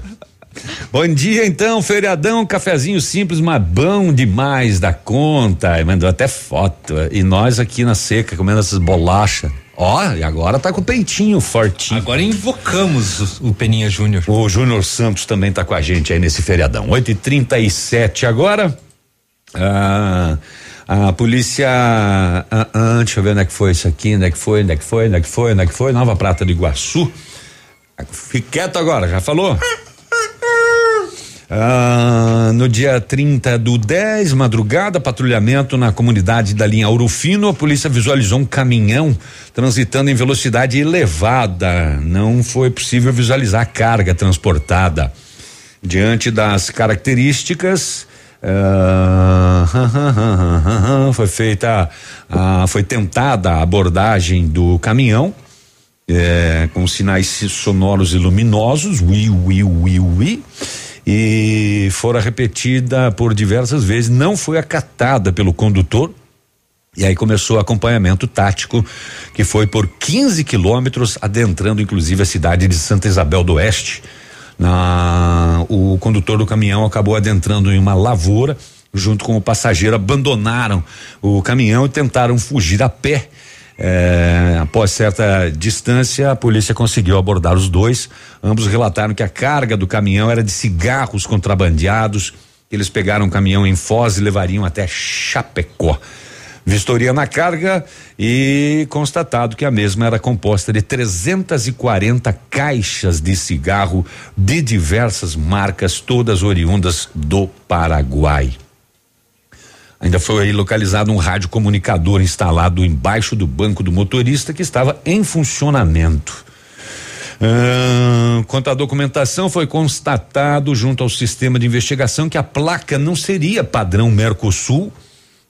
Bom dia, então, feriadão, cafezinho simples, mas bom demais da conta. Mandou até foto. E nós aqui na seca comendo essas bolachas. Ó, e agora tá com o peitinho fortinho. Agora invocamos o, o Peninha Júnior. O Júnior Santos também tá com a gente aí nesse feriadão. 8 e 37 agora. Ah, a polícia. ah, ah, deixa eu ver onde é que foi isso aqui, onde é que foi, onde é que foi, onde é que foi, onde é que foi? Nova Prata do Iguaçu. Fique quieto agora, já falou? Ah, no dia 30 do 10, madrugada, patrulhamento na comunidade da linha Ouro Fino, a polícia visualizou um caminhão transitando em velocidade elevada. Não foi possível visualizar a carga transportada. Diante das características, ah, foi feita, ah, foi tentada a abordagem do caminhão é, com sinais sonoros e luminosos, ui, ui, ui, ui, e fora repetida por diversas vezes, não foi acatada pelo condutor. E aí começou o acompanhamento tático, que foi por 15 quilômetros, adentrando inclusive a cidade de Santa Isabel do Oeste. Na, o condutor do caminhão acabou adentrando em uma lavoura, junto com o passageiro, abandonaram o caminhão e tentaram fugir a pé. É, após certa distância, a polícia conseguiu abordar os dois. Ambos relataram que a carga do caminhão era de cigarros contrabandeados. Eles pegaram um caminhão em Foz e levariam até Chapecó. Vistoria na carga e constatado que a mesma era composta de 340 caixas de cigarro de diversas marcas, todas oriundas do Paraguai. Ainda foi localizado um rádio comunicador instalado embaixo do banco do motorista que estava em funcionamento. quanto à documentação, foi constatado junto ao sistema de investigação que a placa não seria padrão Mercosul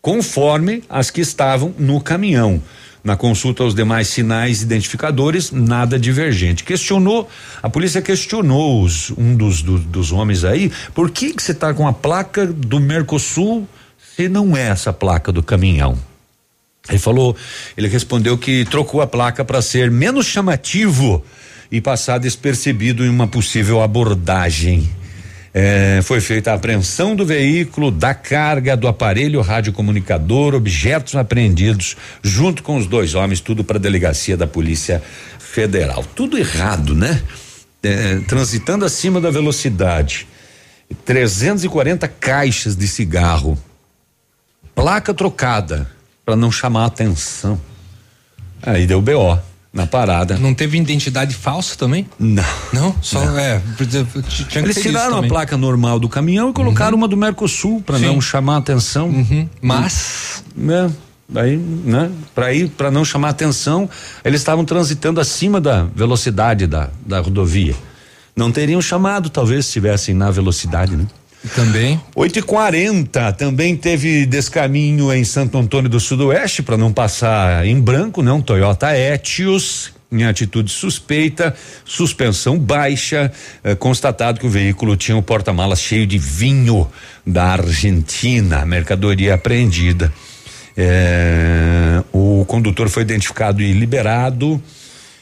conforme as que estavam no caminhão. Na consulta aos demais sinais identificadores, nada divergente. Questionou, a polícia questionou os, um dos, do, dos homens aí, por que que você está com a placa do Mercosul se não é essa placa do caminhão? Ele falou, ele respondeu que trocou a placa para ser menos chamativo e passar despercebido em uma possível abordagem. É, foi feita a apreensão do veículo, da carga, do aparelho radiocomunicador, objetos apreendidos, junto com os dois homens, tudo para a delegacia da Polícia Federal. Tudo errado, né? É, transitando acima da velocidade. 340 caixas de cigarro. Placa trocada para não chamar atenção. Aí deu BO na parada. Não teve identidade falsa também? Não. Não? Só Não. é. Eles tiraram a placa normal do caminhão e colocaram uhum. uma do Mercosul para não chamar atenção. Uhum. Mas. É, aí, né? Para ir, para não chamar atenção, eles estavam transitando acima da velocidade da, da rodovia. Não teriam chamado, talvez, se estivessem na velocidade, né? Também. 8 e 40 também teve descaminho em Santo Antônio do Sudoeste para não passar em branco, não. Toyota Etios em atitude suspeita, suspensão baixa, eh, constatado que o veículo tinha o um porta-malas cheio de vinho da Argentina, mercadoria apreendida. Eh, o condutor foi identificado e liberado.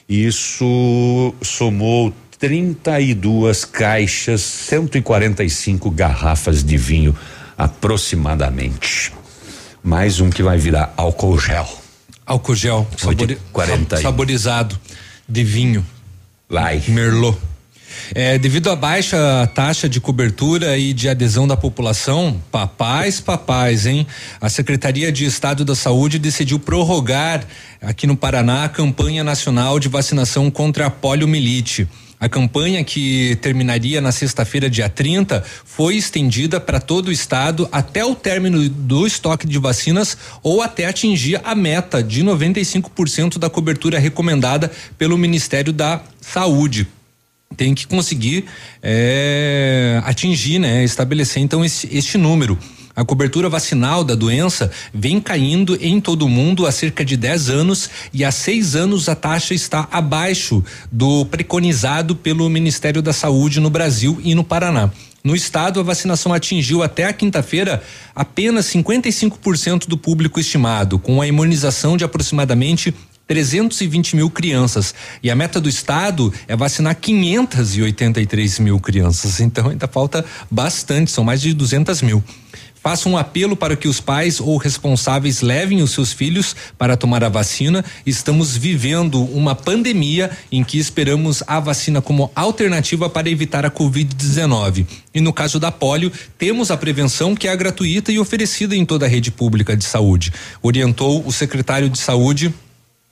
Isso somou 32 caixas, 145 garrafas de vinho aproximadamente. Mais um que vai virar álcool gel. Álcool gel, sabori 40 saborizado de vinho. Vai. Merlot. É, devido à baixa taxa de cobertura e de adesão da população, papais, papais, hein? A Secretaria de Estado da Saúde decidiu prorrogar aqui no Paraná a campanha nacional de vacinação contra a poliomielite. A campanha que terminaria na sexta-feira, dia 30, foi estendida para todo o estado até o término do estoque de vacinas ou até atingir a meta de 95% da cobertura recomendada pelo Ministério da Saúde tem que conseguir é, atingir, né, estabelecer então esse, este número. A cobertura vacinal da doença vem caindo em todo o mundo há cerca de 10 anos e há seis anos a taxa está abaixo do preconizado pelo Ministério da Saúde no Brasil e no Paraná. No estado, a vacinação atingiu até a quinta-feira apenas 55% do público estimado, com a imunização de aproximadamente 320 mil crianças. E a meta do estado é vacinar 583 mil crianças. Então ainda falta bastante, são mais de 200 mil. Faça um apelo para que os pais ou responsáveis levem os seus filhos para tomar a vacina. Estamos vivendo uma pandemia em que esperamos a vacina como alternativa para evitar a Covid-19. E no caso da polio, temos a prevenção que é gratuita e oferecida em toda a rede pública de saúde. Orientou o secretário de Saúde,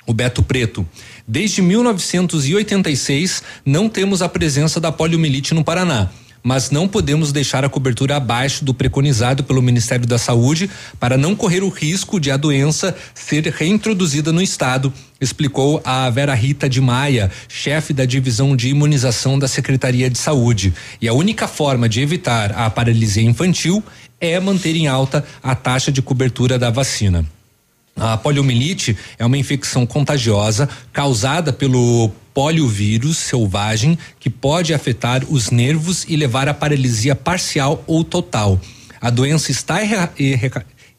o Beto Preto. Desde 1986, não temos a presença da poliomielite no Paraná mas não podemos deixar a cobertura abaixo do preconizado pelo Ministério da Saúde para não correr o risco de a doença ser reintroduzida no estado, explicou a Vera Rita de Maia, chefe da divisão de imunização da Secretaria de Saúde. E a única forma de evitar a paralisia infantil é manter em alta a taxa de cobertura da vacina. A poliomielite é uma infecção contagiosa causada pelo poliovírus selvagem que pode afetar os nervos e levar à paralisia parcial ou total. A doença está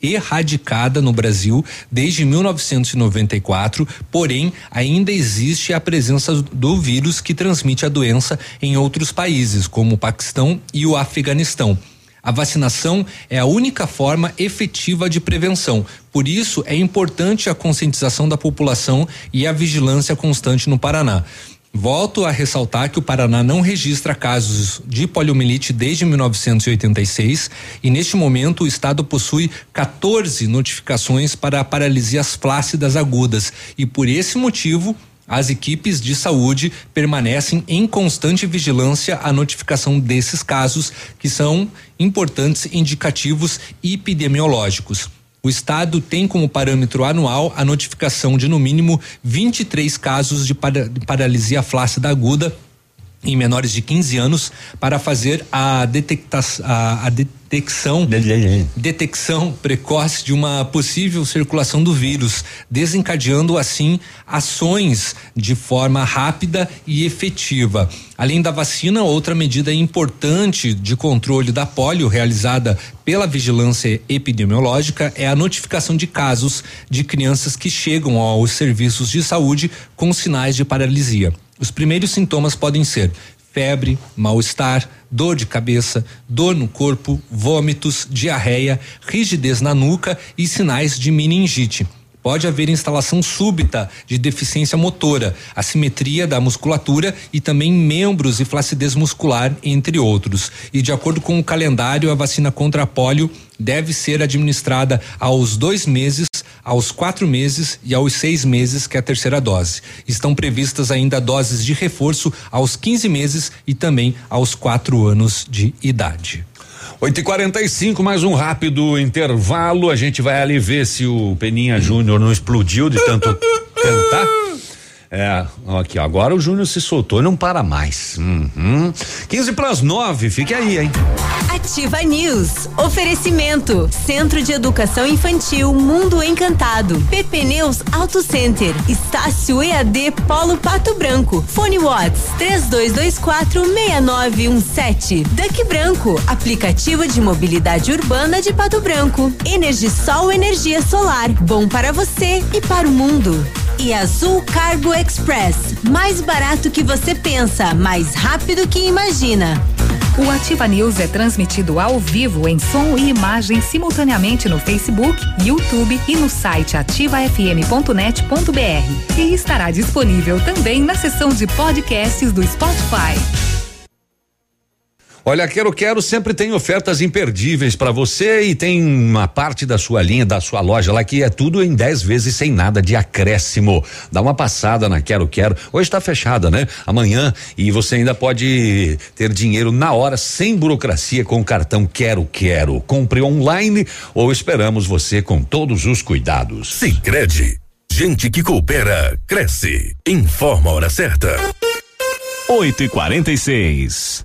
erradicada no Brasil desde 1994, porém ainda existe a presença do vírus que transmite a doença em outros países, como o Paquistão e o Afeganistão. A vacinação é a única forma efetiva de prevenção. Por isso, é importante a conscientização da população e a vigilância constante no Paraná. Volto a ressaltar que o Paraná não registra casos de poliomielite desde 1986 e neste momento o estado possui 14 notificações para paralisias flácidas agudas e por esse motivo as equipes de saúde permanecem em constante vigilância à notificação desses casos que são importantes indicativos epidemiológicos. O estado tem como parâmetro anual a notificação de no mínimo 23 casos de paralisia flácida aguda em menores de 15 anos para fazer a, detecta a, a detecção detecção precoce de uma possível circulação do vírus, desencadeando assim ações de forma rápida e efetiva. Além da vacina, outra medida importante de controle da polio realizada pela vigilância epidemiológica é a notificação de casos de crianças que chegam aos serviços de saúde com sinais de paralisia. Os primeiros sintomas podem ser febre, mal-estar, dor de cabeça, dor no corpo, vômitos, diarreia, rigidez na nuca e sinais de meningite. Pode haver instalação súbita de deficiência motora, assimetria da musculatura e também membros e flacidez muscular, entre outros. E de acordo com o calendário, a vacina contra a polio deve ser administrada aos dois meses, aos quatro meses e aos seis meses, que é a terceira dose. Estão previstas ainda doses de reforço aos 15 meses e também aos quatro anos de idade. 8 e 45 mais um rápido intervalo. A gente vai ali ver se o Peninha Júnior não explodiu de tanto cantar. É, aqui, agora o Júnior se soltou e não para mais. Uhum. 15 para as 9, fique aí, hein? Ativa News. Oferecimento: Centro de Educação Infantil Mundo Encantado. PP Neus Auto Center. Estácio EAD Polo Pato Branco. Fone Watts 3224 6917. Duck Branco. Aplicativo de mobilidade urbana de Pato Branco. Energisol Energia Solar. Bom para você e para o mundo. E Azul Cargo Express. Mais barato que você pensa, mais rápido que imagina. O Ativa News é transmitido ao vivo em som e imagem simultaneamente no Facebook, YouTube e no site ativafm.net.br. E estará disponível também na seção de podcasts do Spotify. Olha, Quero Quero sempre tem ofertas imperdíveis para você e tem uma parte da sua linha, da sua loja lá que é tudo em 10 vezes sem nada de acréscimo. Dá uma passada na Quero Quero. Hoje está fechada, né? Amanhã e você ainda pode ter dinheiro na hora sem burocracia com o cartão Quero Quero. Compre online ou esperamos você com todos os cuidados. Sicredi, gente que coopera cresce. Informa a hora certa. 8 e 46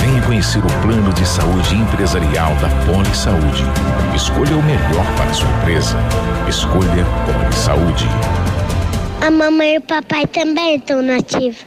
Venha conhecer o plano de saúde empresarial da Poli Saúde. Escolha o melhor para a sua empresa. Escolha Poli Saúde. A mamãe e o papai também estão nativos.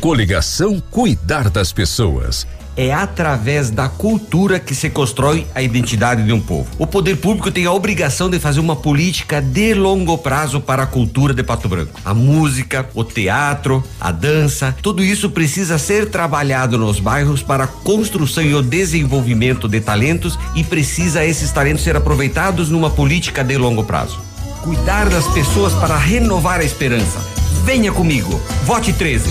Coligação Cuidar das Pessoas. É através da cultura que se constrói a identidade de um povo. O poder público tem a obrigação de fazer uma política de longo prazo para a cultura de Pato Branco. A música, o teatro, a dança, tudo isso precisa ser trabalhado nos bairros para a construção e o desenvolvimento de talentos e precisa esses talentos ser aproveitados numa política de longo prazo. Cuidar das pessoas para renovar a esperança. Venha comigo. Vote 13.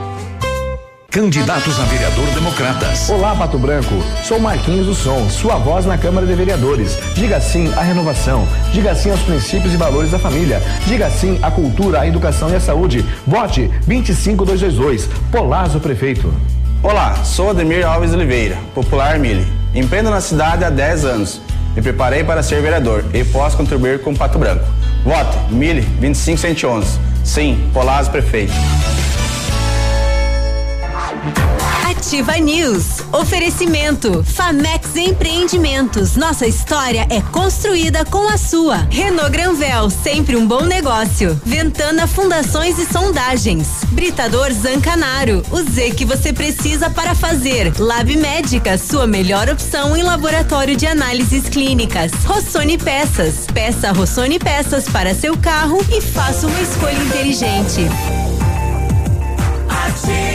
Candidatos a vereador Democratas. Olá, Pato Branco. Sou Marquinhos do Som, sua voz na Câmara de Vereadores. Diga sim à renovação. Diga sim aos princípios e valores da família. Diga sim à cultura, à educação e à saúde. Vote 25222. Polazo Prefeito. Olá, sou Ademir Alves Oliveira, popular Mili. Empreendo na cidade há 10 anos. Me preparei para ser vereador e posso contribuir com Pato Branco. Vote Mili 25111. Sim, Polazo Prefeito. Ativa News. Oferecimento. Famex Empreendimentos. Nossa história é construída com a sua. Renault Granvel, sempre um bom negócio. Ventana Fundações e Sondagens. Britador Zancanaro. O Z que você precisa para fazer. Lab Médica, sua melhor opção em laboratório de análises clínicas. Rossoni Peças. Peça Rossoni Peças para seu carro e faça uma escolha inteligente. Ativa.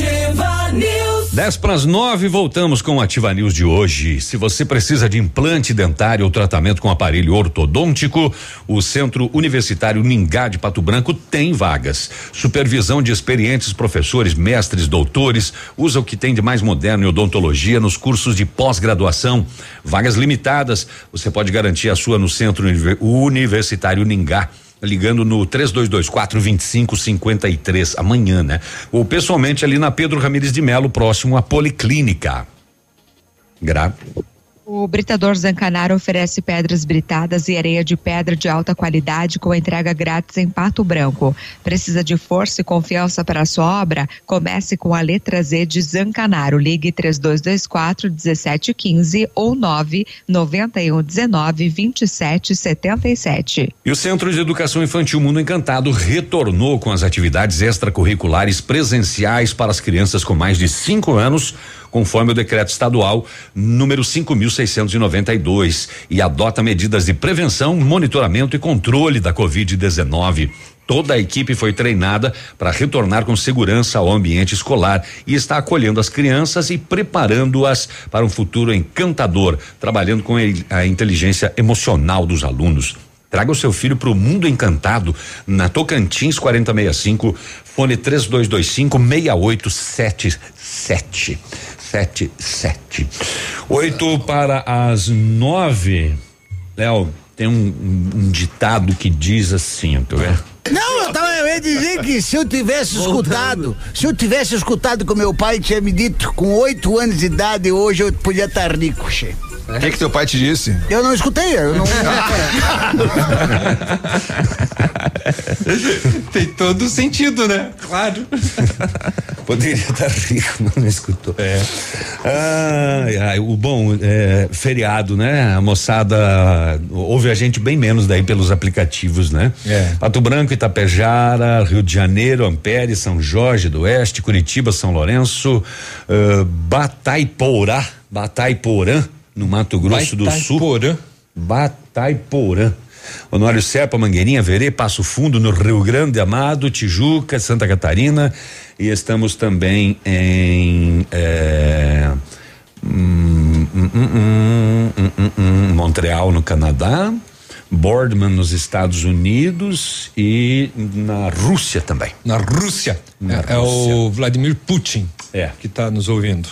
Ativa News. 10 para as 9, voltamos com o Ativa News de hoje. Se você precisa de implante dentário ou tratamento com aparelho ortodôntico, o Centro Universitário Ningá de Pato Branco tem vagas. Supervisão de experientes professores, mestres, doutores, usa o que tem de mais moderno em odontologia nos cursos de pós-graduação. Vagas limitadas. Você pode garantir a sua no Centro Univer- Universitário Ningá ligando no 3224 2553 amanhã, né? Ou pessoalmente ali na Pedro Ramires de Melo, próximo à Policlínica. Gra O Britador Zancanaro oferece pedras britadas e areia de pedra de alta qualidade com entrega grátis em Pato Branco. Precisa de força e confiança para a sua obra? Comece com a letra Z de Zancanaro. Ligue 3224 1715 ou 991 19 27 77. E o Centro de Educação Infantil Mundo Encantado retornou com as atividades extracurriculares presenciais para as crianças com mais de cinco anos, conforme o decreto estadual número 5.692 e adota medidas de prevenção, monitoramento e controle da Covid-19. Toda a equipe foi treinada para retornar com segurança ao ambiente escolar e está acolhendo as crianças e preparando-as para um futuro encantador, trabalhando com a inteligência emocional dos alunos. Traga o seu filho para o mundo encantado na Tocantins 4065, fone 3225 6877. 77. Oito para as nove. Léo, tem um, um- um ditado que diz assim, tu vê? Não, eu, tava, eu ia dizer que se eu tivesse escutado, se eu tivesse escutado que meu pai tinha me dito com oito anos de idade, hoje eu podia estar rico, che. O que, que teu pai te disse? Eu não escutei, eu não. Tem todo sentido, né? Claro. Poderia estar rico, mas não escutou. É. Ai, ai, o bom, é, feriado, né? A moçada ouve a gente bem menos daí pelos aplicativos, né? É. Pato Branco, Rio de Janeiro, Ampere, São Jorge do Oeste, Curitiba, São Lourenço, uh, Bataiporá, Bataiporã, no Mato Grosso do Sul. Bataiporã. Bataiporã. Honório Serpa, Mangueirinha, Verê, Passo Fundo, no Rio Grande, Amado, Tijuca, Santa Catarina. E estamos também em. hum, hum, hum, hum, Montreal, no Canadá. Boardman nos Estados Unidos e na Rússia também. Na Rússia. Na é, é Rússia. o Vladimir Putin. É. Que está nos ouvindo.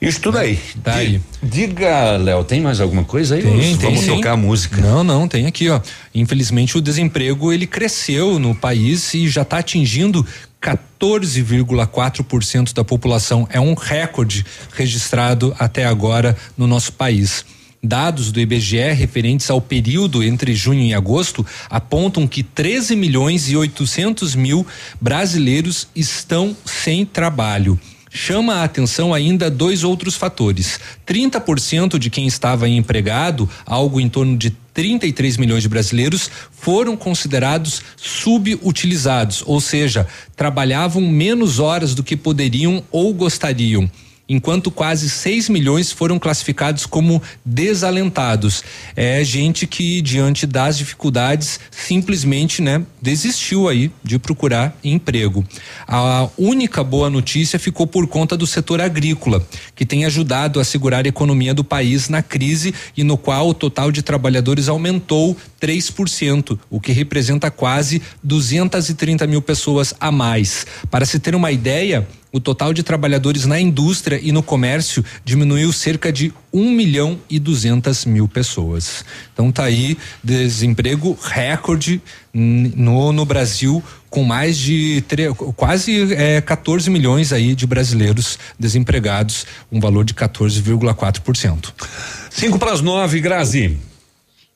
Isso tudo aí. Tá aí. Diga, Léo, tem mais alguma coisa aí? Tem, Vamos sim. tocar a música. Não, não, tem aqui, ó. Infelizmente o desemprego ele cresceu no país e já está atingindo 14,4% da população. É um recorde registrado até agora no nosso país. Dados do IBGE referentes ao período entre junho e agosto apontam que 13 milhões e 800 mil brasileiros estão sem trabalho. Chama a atenção ainda dois outros fatores. 30% de quem estava empregado, algo em torno de 33 milhões de brasileiros, foram considerados subutilizados, ou seja, trabalhavam menos horas do que poderiam ou gostariam enquanto quase 6 milhões foram classificados como desalentados. É gente que, diante das dificuldades, simplesmente né, desistiu aí de procurar emprego. A única boa notícia ficou por conta do setor agrícola, que tem ajudado a segurar a economia do país na crise e no qual o total de trabalhadores aumentou 3%, o que representa quase 230 mil pessoas a mais. Para se ter uma ideia, o total de trabalhadores na indústria e no comércio diminuiu cerca de 1 milhão e 200 mil pessoas. Então tá aí desemprego recorde no, no Brasil com mais de quase é, 14 milhões aí de brasileiros desempregados, um valor de 14,4%. Cinco para as nove, Grazi.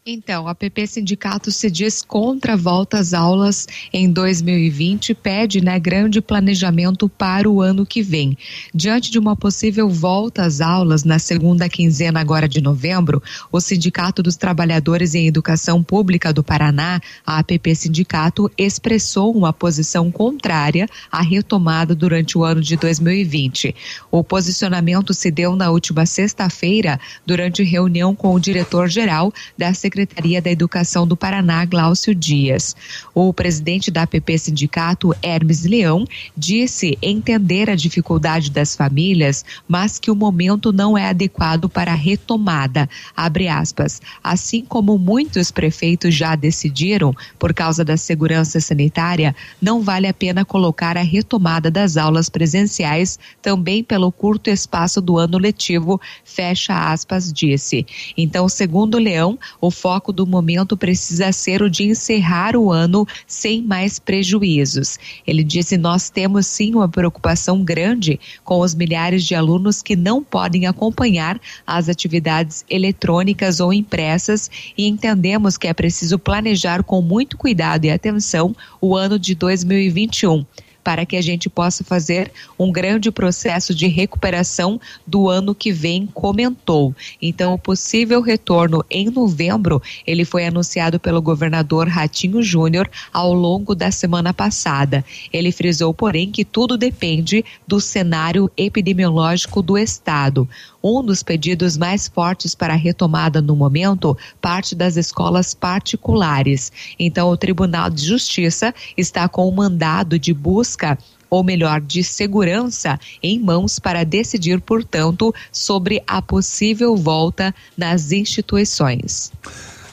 Então, a PP Sindicato se diz contra volta às aulas em 2020 e pede né, grande planejamento para o ano que vem. Diante de uma possível volta às aulas na segunda quinzena agora de novembro, o Sindicato dos Trabalhadores em Educação Pública do Paraná, a APP Sindicato, expressou uma posição contrária à retomada durante o ano de 2020. O posicionamento se deu na última sexta-feira durante reunião com o diretor-geral da Secretaria da Educação do Paraná, Glaucio Dias. O presidente da APP Sindicato, Hermes Leão, disse entender a dificuldade das famílias, mas que o momento não é adequado para a retomada. Abre aspas. Assim como muitos prefeitos já decidiram, por causa da segurança sanitária, não vale a pena colocar a retomada das aulas presenciais também pelo curto espaço do ano letivo, fecha aspas, disse. Então, segundo Leão, o foco do momento precisa ser o de encerrar o ano sem mais prejuízos. Ele disse: Nós temos sim uma preocupação grande com os milhares de alunos que não podem acompanhar as atividades eletrônicas ou impressas e entendemos que é preciso planejar com muito cuidado e atenção o ano de 2021 para que a gente possa fazer um grande processo de recuperação do ano que vem, comentou. Então, o possível retorno em novembro, ele foi anunciado pelo governador Ratinho Júnior ao longo da semana passada. Ele frisou, porém, que tudo depende do cenário epidemiológico do estado. Um dos pedidos mais fortes para a retomada no momento parte das escolas particulares. Então, o Tribunal de Justiça está com um mandado de busca ou melhor, de segurança em mãos para decidir, portanto, sobre a possível volta nas instituições.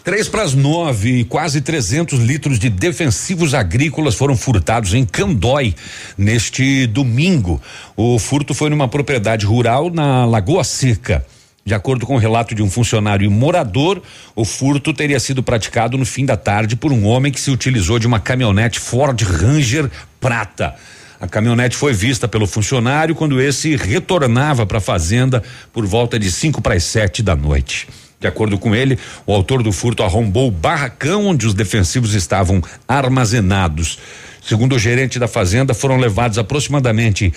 Três para as nove, quase 300 litros de defensivos agrícolas foram furtados em Candói neste domingo. O furto foi numa propriedade rural na Lagoa Seca. De acordo com o relato de um funcionário e morador, o furto teria sido praticado no fim da tarde por um homem que se utilizou de uma caminhonete Ford Ranger prata. A caminhonete foi vista pelo funcionário quando esse retornava para a fazenda por volta de 5 para as 7 da noite. De acordo com ele, o autor do furto arrombou o barracão onde os defensivos estavam armazenados. Segundo o gerente da fazenda, foram levados aproximadamente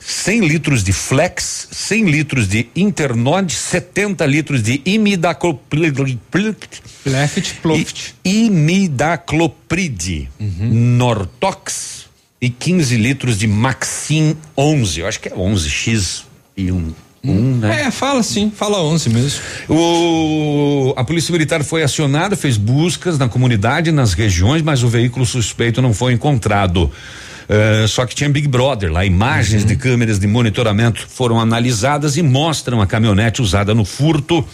100 litros de Flex, 100 litros de Internod, 70 litros de imidacloprid, ploft. imidaclopride, Nortox e 15 litros de Maxim 11. Eu acho que é 11x e um, um né? É, fala sim, fala 11 mesmo. O, a Polícia Militar foi acionada, fez buscas na comunidade, nas regiões, mas o veículo suspeito não foi encontrado. Eh, só que tinha Big Brother lá, imagens de câmeras de monitoramento foram analisadas e mostram a caminhonete usada no furto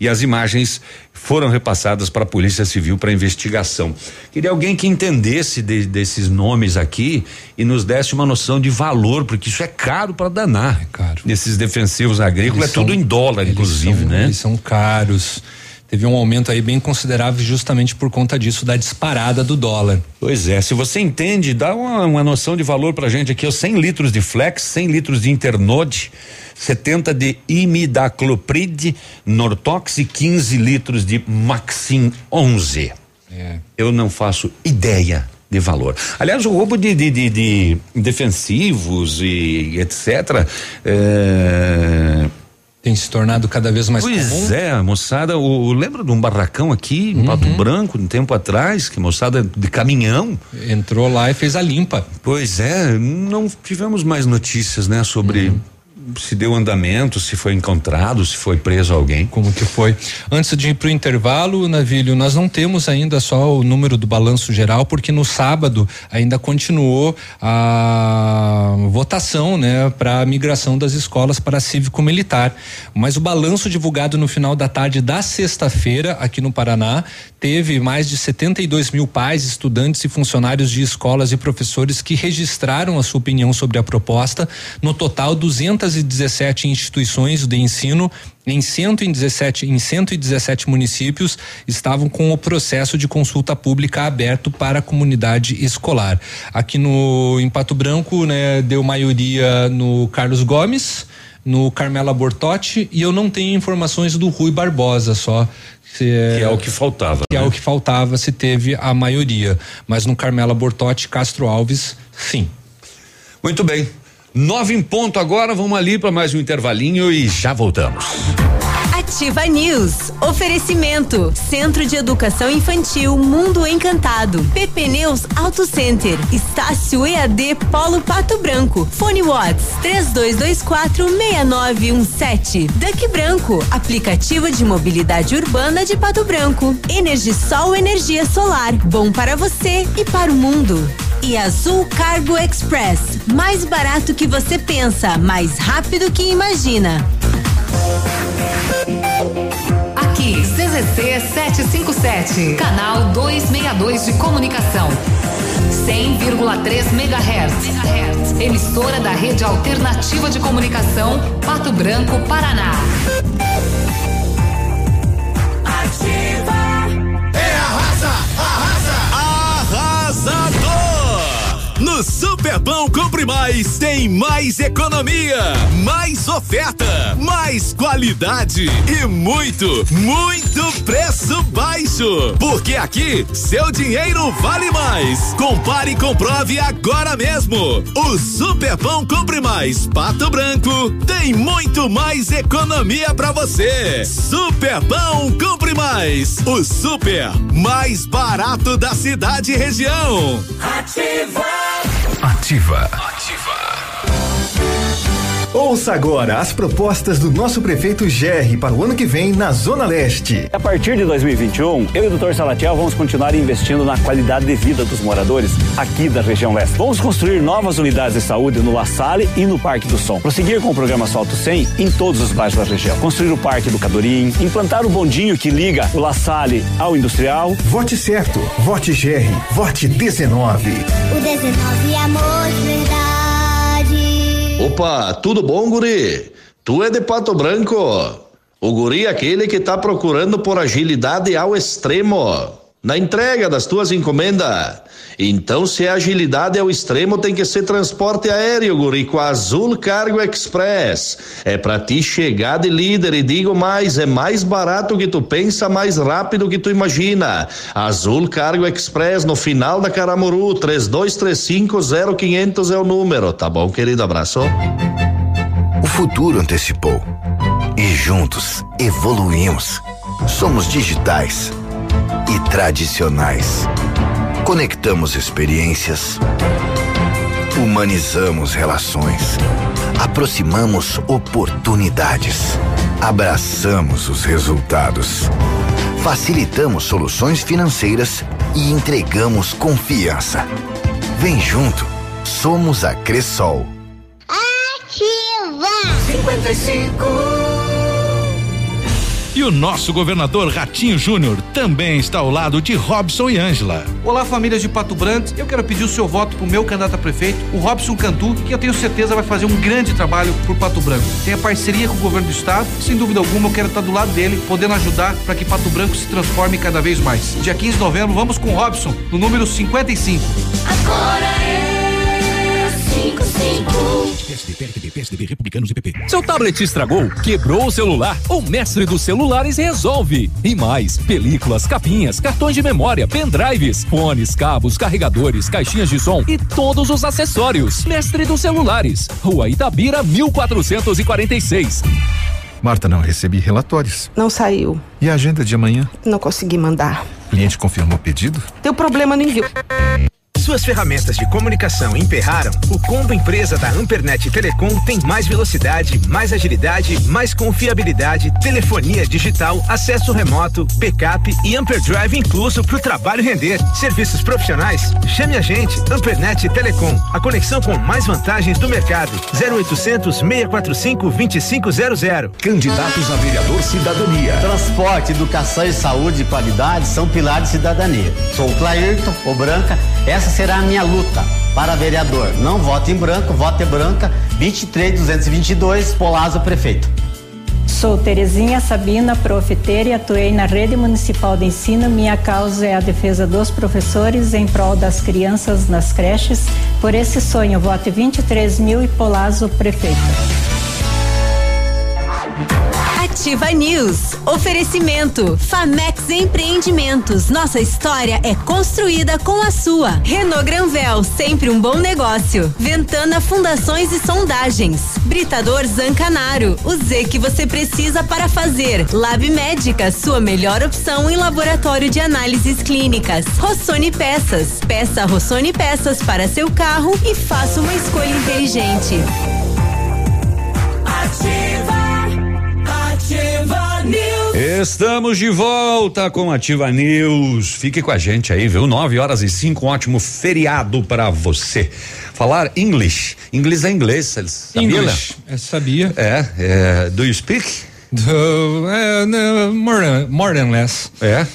e as imagens foram repassadas para a Polícia Civil para investigação. Queria alguém que entendesse de, desses nomes aqui e nos desse uma noção de valor, porque isso é caro para danar. É caro. Esses defensivos agrícolas Eles é tudo são- em dólar, inclusive, são- né? Eles são caros. Teve um aumento aí bem considerável justamente por conta disso, da disparada do dólar. Pois é, se você entende, dá uma, uma noção de valor pra gente aqui, ó, 100 litros de Flex, 100 litros de Internode, 70 de imidacloprid, Nortox e 15 litros de Maxim 11. É. Eu não faço ideia de valor. Aliás, o roubo de, de, de- de defensivos e etc. é, Tem se tornado cada vez mais pois comum. é, a moçada, o, lembra de um barracão aqui Uhum. em Pato Branco, um tempo atrás, que moçada de caminhão. Entrou lá e fez a limpa. Pois é, não tivemos mais notícias, né, sobre Uhum. Se deu andamento, se foi encontrado, se foi preso alguém. Como que foi? Antes de ir para o intervalo, Navilho, nós não temos ainda só o número do balanço geral, porque no sábado ainda continuou a votação, né, para a migração das escolas para cívico-militar. Mas o balanço divulgado no final da tarde da sexta-feira aqui no Paraná teve mais de 72 mil pais, estudantes e funcionários de escolas e professores que registraram a sua opinião sobre a proposta. No total, 217 instituições de ensino em 117 em 117 municípios estavam com o processo de consulta pública aberto para a comunidade escolar. Aqui no em Pato Branco, né, deu maioria no Carlos Gomes, no Carmela Bortotti e eu não tenho informações do Rui Barbosa só. Se Que é o que faltava. que é né? o que faltava se teve a maioria. Mas no Carmela Bortotti, Castro Alves, sim. Muito bem. Nove em ponto agora, vamos ali para mais um intervalinho e já voltamos. Ativa News. Oferecimento. Centro de Educação Infantil Mundo Encantado. PP Neus Auto Center. Estácio EAD Polo Pato Branco. Fone Watts 32246917. Duck Branco. Aplicativo de mobilidade urbana de Pato Branco. Energisol energia solar. Bom para você e para o mundo. E Azul Cargo Express. Mais barato que você pensa, mais rápido que imagina. Aqui, CZC 757, canal 262 de comunicação. 100,3 MHz. Emissora da Rede Alternativa de Comunicação, Pato Branco, Paraná. É arrasa, arrasa, arrasador. No Superpão Mais tem mais economia, mais oferta, mais qualidade e muito, muito preço baixo. Porque aqui seu dinheiro vale mais. Compare e comprove agora mesmo. O Superpão Compre Mais Pato Branco tem muito mais economia pra você. Superpão Compre Mais, o super mais barato da cidade e região. Ativa. Ativa. Ouça agora as propostas do nosso prefeito Gerri para o ano que vem na Zona Leste. A partir de 2021, eu e o Dr. Salatiel vamos continuar investindo na qualidade de vida dos moradores aqui da região leste. Vamos construir novas unidades de saúde no La Salle e no Parque do Som. Prosseguir com o programa Salto 100 em todos os bairros da região. Construir o Parque do Cadorim, implantar o bondinho que liga o La Salle ao industrial. Vote certo, vote Gerri, vote 19. O 19 é amor de verdade. Opa, tudo bom, guri? Tu é de Pato Branco? O guri é aquele que tá procurando por agilidade ao extremo na entrega das tuas encomendas. Então, se é agilidade ao extremo, tem que ser transporte aéreo, guri, com a Azul Cargo Express. É pra ti chegar de líder e digo mais, é mais barato que tu pensa, mais rápido que tu imagina. Azul Cargo Express no final da Caramuru, 32350500 é o número, tá bom, querido? Abraço. O futuro antecipou. E juntos evoluímos. Somos digitais e tradicionais. Conectamos experiências. Humanizamos relações. Aproximamos oportunidades. Abraçamos os resultados. Facilitamos soluções financeiras e entregamos confiança. Vem junto. Somos a Cressol. Ativa! 55 E o nosso governador Ratinho Júnior também está ao lado de Robson e Ângela. Olá, famílias de Pato Branco. Eu quero pedir o seu voto pro meu candidato a prefeito, o Robson Cantu, que eu tenho certeza vai fazer um grande trabalho por Pato Branco. Tem a parceria com o governo do estado e, sem dúvida alguma, eu quero estar do lado dele, podendo ajudar para que Pato Branco se transforme cada vez mais. Dia 15 de novembro, vamos com o Robson, no número 55. Agora é 55. PSDB, PSDB, PSDB, Republicanos e PP. Seu tablet estragou? Quebrou o celular? O mestre dos celulares resolve. E mais, películas, capinhas, cartões de memória, pendrives, fones, cabos, carregadores, caixinhas de som e todos os acessórios. Mestre dos celulares. Rua Itabira, 1446. Marta, não recebi relatórios. Não saiu. E a agenda de amanhã? Não consegui mandar. O cliente confirmou o pedido? Deu problema no envio. Suas ferramentas de comunicação emperraram? O combo empresa da Ampernet Telecom tem mais velocidade, mais agilidade, mais confiabilidade, telefonia digital, acesso remoto, backup e Amperdrive incluso para o trabalho render. Serviços profissionais? Chame a gente, Ampernet Telecom, a conexão com mais vantagens do mercado. 0800 645 2500. Candidatos a vereador Cidadania. Transporte, educação e saúde e qualidade são pilares de cidadania. Sou o Clairton, o Branca, essa será a minha luta para vereador. Não vote em branco, vote branca, 23222, Polazo Prefeito. Sou Terezinha Sabina, profeteira e atuei na rede municipal de ensino. Minha causa é a defesa dos professores em prol das crianças nas creches. Por esse sonho, vote 23 mil e Polazo Prefeito. Ativa News. Oferecimento. Famex Empreendimentos. Nossa história é construída com a sua. Renault Granvel, sempre um bom negócio. Ventana Fundações e Sondagens. Britador Zancanaro. O Z que você precisa para fazer. Lab Médica, sua melhor opção em laboratório de análises clínicas. Rossoni Peças. Peça Rossoni Peças para seu carro e faça uma escolha inteligente. Ativa. Ativa News. Estamos de volta com Ativa News. Fique com a gente aí, viu? Nove horas e cinco, um ótimo feriado para você. Falar English. Inglês é inglês, sabia? English. Eu sabia. É, é. Do you speak? Do, uh, more, than, more than less. É?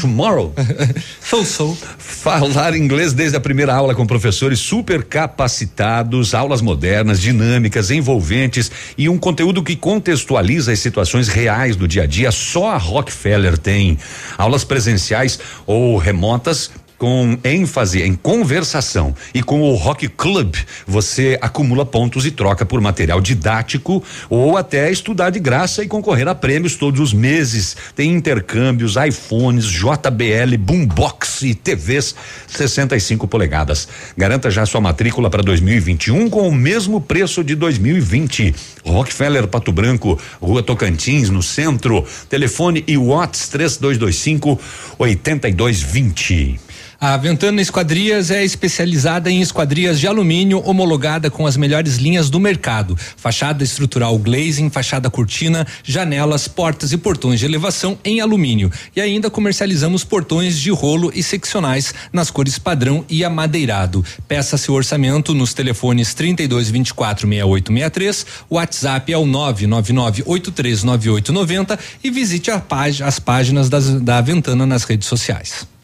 Tomorrow? so so. Falar inglês desde a primeira aula com professores super capacitados, aulas modernas, dinâmicas, envolventes e um conteúdo que contextualiza as situações reais do dia a dia. Só a Rockefeller tem. Aulas presenciais ou remotas com ênfase em conversação e com o Rock Club você acumula pontos e troca por material didático ou até estudar de graça e concorrer a prêmios todos os meses. Tem intercâmbios, iPhones, JBL, boombox e TVs 65 polegadas. Garanta já sua matrícula para 2021 com o mesmo preço de 2020. Rockefeller Pato Branco, Rua Tocantins, no centro. Telefone e Watts 3225 8220. A Ventana Esquadrias é especializada em esquadrias de alumínio homologada com as melhores linhas do mercado. Fachada estrutural glazing, fachada cortina, janelas, portas e portões de elevação em alumínio. E ainda comercializamos portões de rolo e seccionais nas cores padrão e amadeirado. Peça seu orçamento nos telefones 32 24 6863, WhatsApp é o 999 839890 e visite as páginas das, da Ventana nas redes sociais.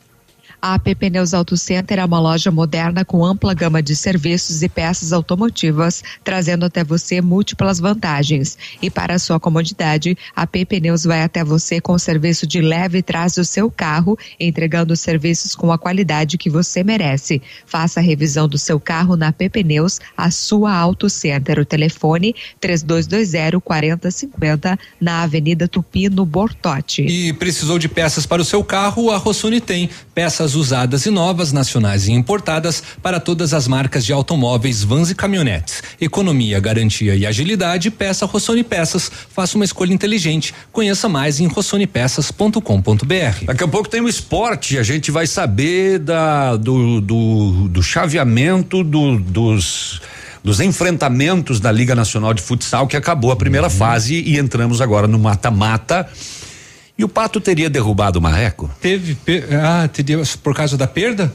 A AP Pneus Auto Center é uma loja moderna com ampla gama de serviços e peças automotivas, trazendo até você múltiplas vantagens. E para sua comodidade, a AP Pneus vai até você com o serviço de leve e traz do seu carro, entregando serviços com a qualidade que você merece. Faça a revisão do seu carro na AP Pneus, a sua Auto Center. O telefone 3220 4050 na Avenida Tupi, no Bortote. E precisou de peças para o seu carro? A Rossoni tem. Peças usadas e novas, nacionais e importadas para todas as marcas de automóveis, vans e caminhonetes. Economia, garantia e agilidade, peça Rossoni Peças. Faça uma escolha inteligente. Conheça mais em rossonepeças.com.br. Daqui a pouco tem o esporte, a gente vai saber da, do, do, do chaveamento do, dos dos enfrentamentos da Liga Nacional de Futsal que acabou a primeira Uhum. fase e entramos agora no mata-mata. E o Pato teria derrubado o Marreco? Teve. Ah, teria por causa da perda?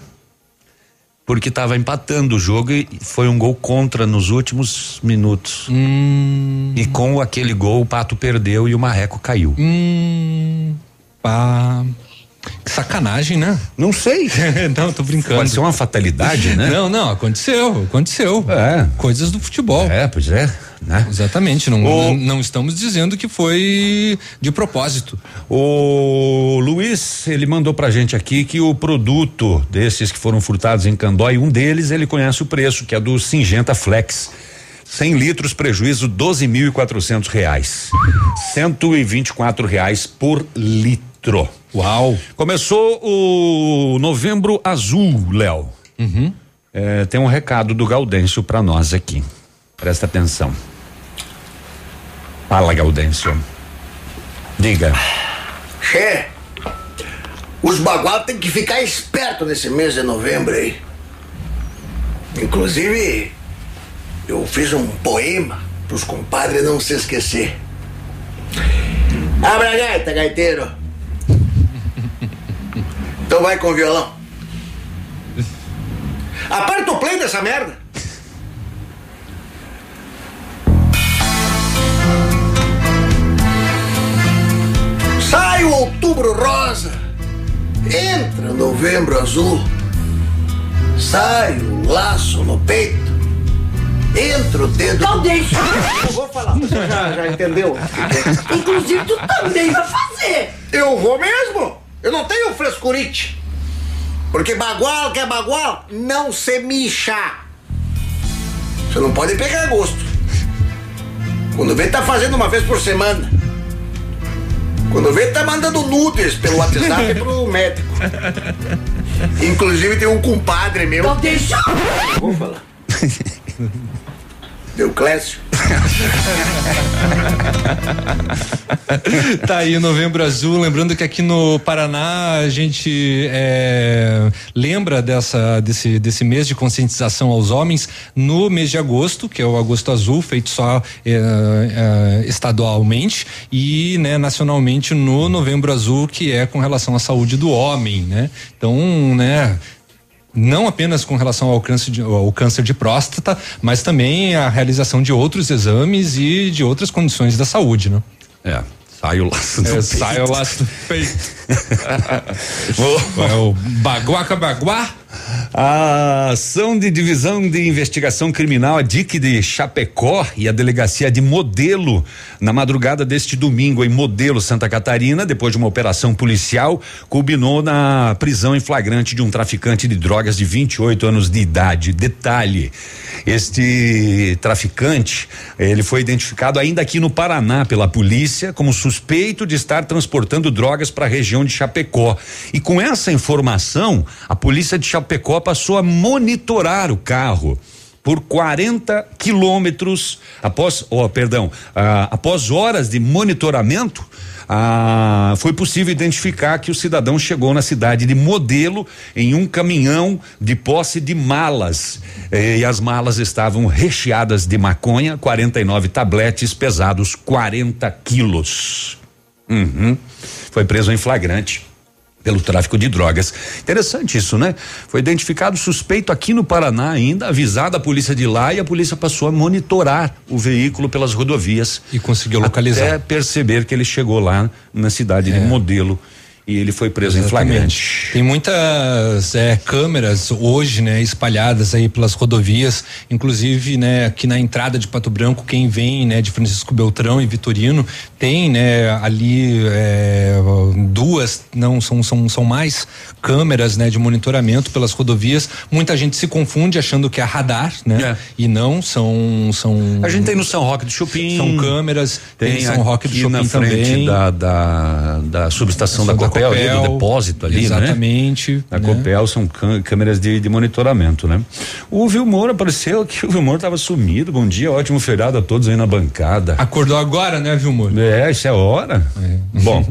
porque estava empatando o jogo e foi um gol contra nos últimos minutos. Hum. E com aquele gol o Pato perdeu e o Marreco caiu. Hum. Pá. Que sacanagem, né? Não sei. não, tô brincando. Pode ser uma fatalidade, né? Não, não, aconteceu, aconteceu. É. Coisas do futebol. É, pois é. Né? Exatamente, não, O- não, não estamos dizendo que foi de propósito. O Luiz, ele mandou pra gente aqui que o produto desses que foram furtados em Candói, um deles ele conhece o preço, que é do Singenta Flex. 100 litros, prejuízo 12.400 reais. 124 reais por litro. Uau! Começou o Novembro Azul, Léo. Uhum. É, tem um recado do Gaudêncio pra nós aqui. Presta atenção. Fala, Gaudêncio. Diga. Che, os bagual tem que ficar esperto nesse mês de novembro aí. Inclusive, eu fiz um poema pros compadres não se esquecer. Abra a gaita, gaiteiro. Então vai com o violão. Aperta o play dessa merda. Sai o outubro rosa, entra o novembro azul, sai o laço no peito, entra o dedo. Não deixa. Eu vou falar, você já, já entendeu? Inclusive, tu também vai fazer. Eu vou mesmo, eu não tenho frescurite. Porque bagual que é bagual, não se mixa. Você não pode pegar gosto. Quando vê, tá fazendo uma vez por semana. Quando vê, tá mandando nudes pelo WhatsApp pro médico. Inclusive tem um compadre meu. Não deixa. Vou falar. Deu Clécio. tá aí Novembro Azul, lembrando que aqui no Paraná a gente é, lembra dessa desse desse mês de conscientização aos homens no mês de agosto, que é o Agosto Azul, feito só é, é, estadualmente e né, nacionalmente no Novembro Azul, que é com relação à saúde do homem, né? Então, né? Não apenas com relação ao câncer, de, ao câncer de próstata, mas também a realização de outros exames e de outras condições da saúde, né? É. Sai o laço do é, peito. Sai o laço do peito. é o baguaca baguá. A ação de divisão de investigação criminal, a DIC de Chapecó e a delegacia de Modelo, na madrugada deste domingo em Modelo, Santa Catarina, depois de uma operação policial, culminou na prisão em flagrante de um traficante de drogas de 28 anos de idade. Detalhe: este traficante, ele foi identificado ainda aqui no Paraná pela polícia como suspeito de estar transportando drogas para a região de Chapecó. E com essa informação, a polícia de Chapecó passou a monitorar o carro por 40 quilômetros após, oh, perdão, ah, após horas de monitoramento. Ah, foi possível identificar que o cidadão chegou na cidade de Modelo em um caminhão de posse de malas. Eh, e as malas estavam recheadas de maconha, 49 tabletes pesados 40 quilos. Uhum. Foi preso em flagrante pelo tráfico de drogas. Interessante isso, né? Foi identificado suspeito aqui no Paraná ainda, avisada a polícia de lá e a polícia passou a monitorar o veículo pelas rodovias. E conseguiu localizar. Até perceber que ele chegou lá na cidade de Modelo e ele foi preso em flagrante. Tem muitas é, câmeras hoje, né, espalhadas aí pelas rodovias, inclusive, né, aqui na entrada de Pato Branco, quem vem, né, de Francisco Beltrão e Vitorino, tem, né, ali é, duas, não são são são mais câmeras, né, de monitoramento pelas rodovias. Muita gente se confunde achando que é radar, né, e não são são. A gente tem no São Roque do Chupim. São câmeras, tem, Tem São Roque do Chopin na frente também. da, da, da subestação da, Da Copel, ali, Copel. do depósito ali, né? Exatamente. A né? Copel são câmeras de, de monitoramento, né? O Vilmor apareceu aqui, o Vilmor estava sumido. Bom dia, ótimo feriado a todos aí na bancada. Acordou agora, né, Vilmor? É, isso é hora. Bom,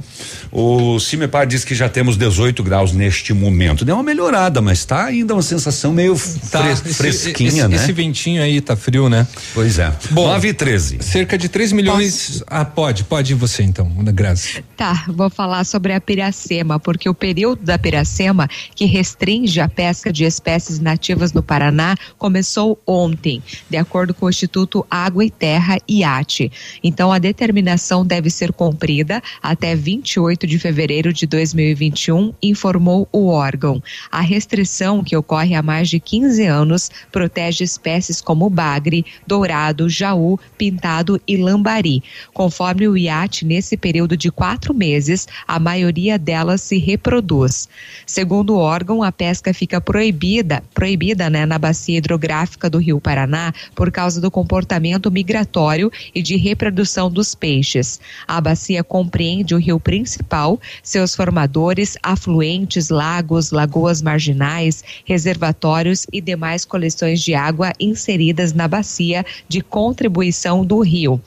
o Cimepar diz que já temos 18 graus neste momento. Deu uma melhorada, mas tá ainda uma sensação meio Tá, fres- esse- fresquinha, esse, né? Esse ventinho aí tá frio, né? Pois é. Bom, 9 e 13. Cerca de 3 milhões. Ah, pode, pode ir você então, Grazi. Tá, vou falar sobre a, Piracema, porque o período da Piracema, que restringe a pesca de espécies nativas no Paraná, começou ontem, de acordo com o Instituto Água e Terra IAT. Então, a determinação deve ser cumprida até 28 de fevereiro de 2021, informou o órgão. A restrição, que ocorre há mais de 15 anos, protege espécies como bagre, dourado, jaú, pintado e lambari. Conforme o IAT, nesse período de quatro meses, a maioria delas se reproduz. Segundo o órgão, a pesca fica proibida, proibida né, na bacia hidrográfica do Rio Paraná por causa do comportamento migratório e de reprodução dos peixes. A bacia compreende o rio principal, seus formadores, afluentes, lagos, lagoas marginais, reservatórios e demais coleções de água inseridas na bacia de contribuição do rio.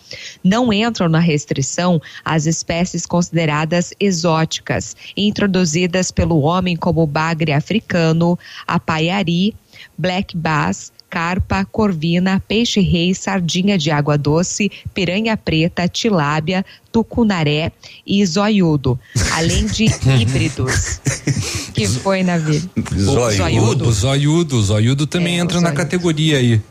Não entram na restrição as espécies consideradas exóticas, introduzidas pelo homem como o bagre africano, a paiari, black bass, carpa, corvina, peixe-rei, sardinha de água doce, piranha preta, tilábia, tucunaré e zoiudo, além de híbridos. que foi na vida? Zoiudo. Zoiudo, zoiudo também É, entra na zoiudo. categoria aí.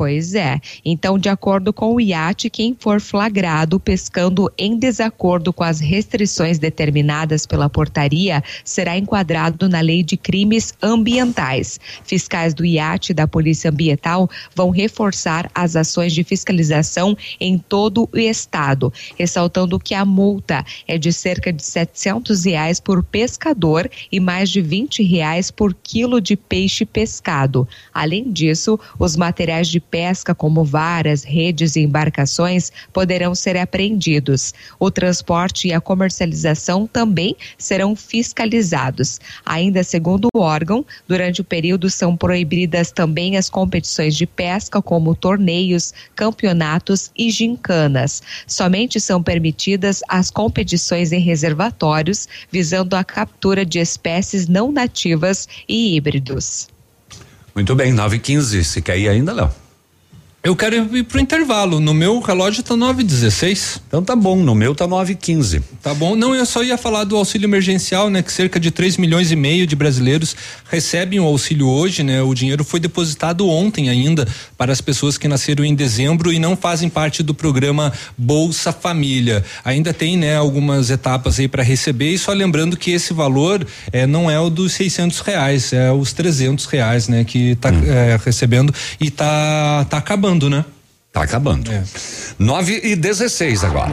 Pois é. Então, de acordo com o IAT, quem for flagrado pescando em desacordo com as restrições determinadas pela portaria será enquadrado na Lei de Crimes Ambientais. Fiscais do IAT e da Polícia Ambiental vão reforçar as ações de fiscalização em todo o estado, ressaltando que a multa é de cerca de 700 reais por pescador e mais de 20 reais por quilo de peixe pescado. Além disso, os materiais de pesca, como varas, redes e embarcações, poderão ser apreendidos. O transporte e a comercialização também serão fiscalizados. Ainda segundo o órgão, durante o período são proibidas também as competições de pesca, como torneios, campeonatos e gincanas. Somente são permitidas as competições em reservatórios, visando a captura de espécies não nativas e híbridos. Muito bem, 9 e 15 Se quer ir ainda, Léo? Eu quero ir pro intervalo. No meu relógio tá 9 16 Então tá bom, no meu tá 9 15 Tá bom. Não, eu só ia falar do auxílio emergencial, né? Que cerca de 3 milhões e meio de brasileiros recebem o auxílio hoje, né? O dinheiro foi depositado ontem ainda para as pessoas que nasceram em dezembro e não fazem parte do programa Bolsa Família. Ainda tem, né, algumas etapas aí para receber e só lembrando que esse valor eh, não é o dos 600 reais, é os 300 reais, né? Que tá eh, recebendo e tá, tá acabando, né? Tá acabando. 9 e 16 agora.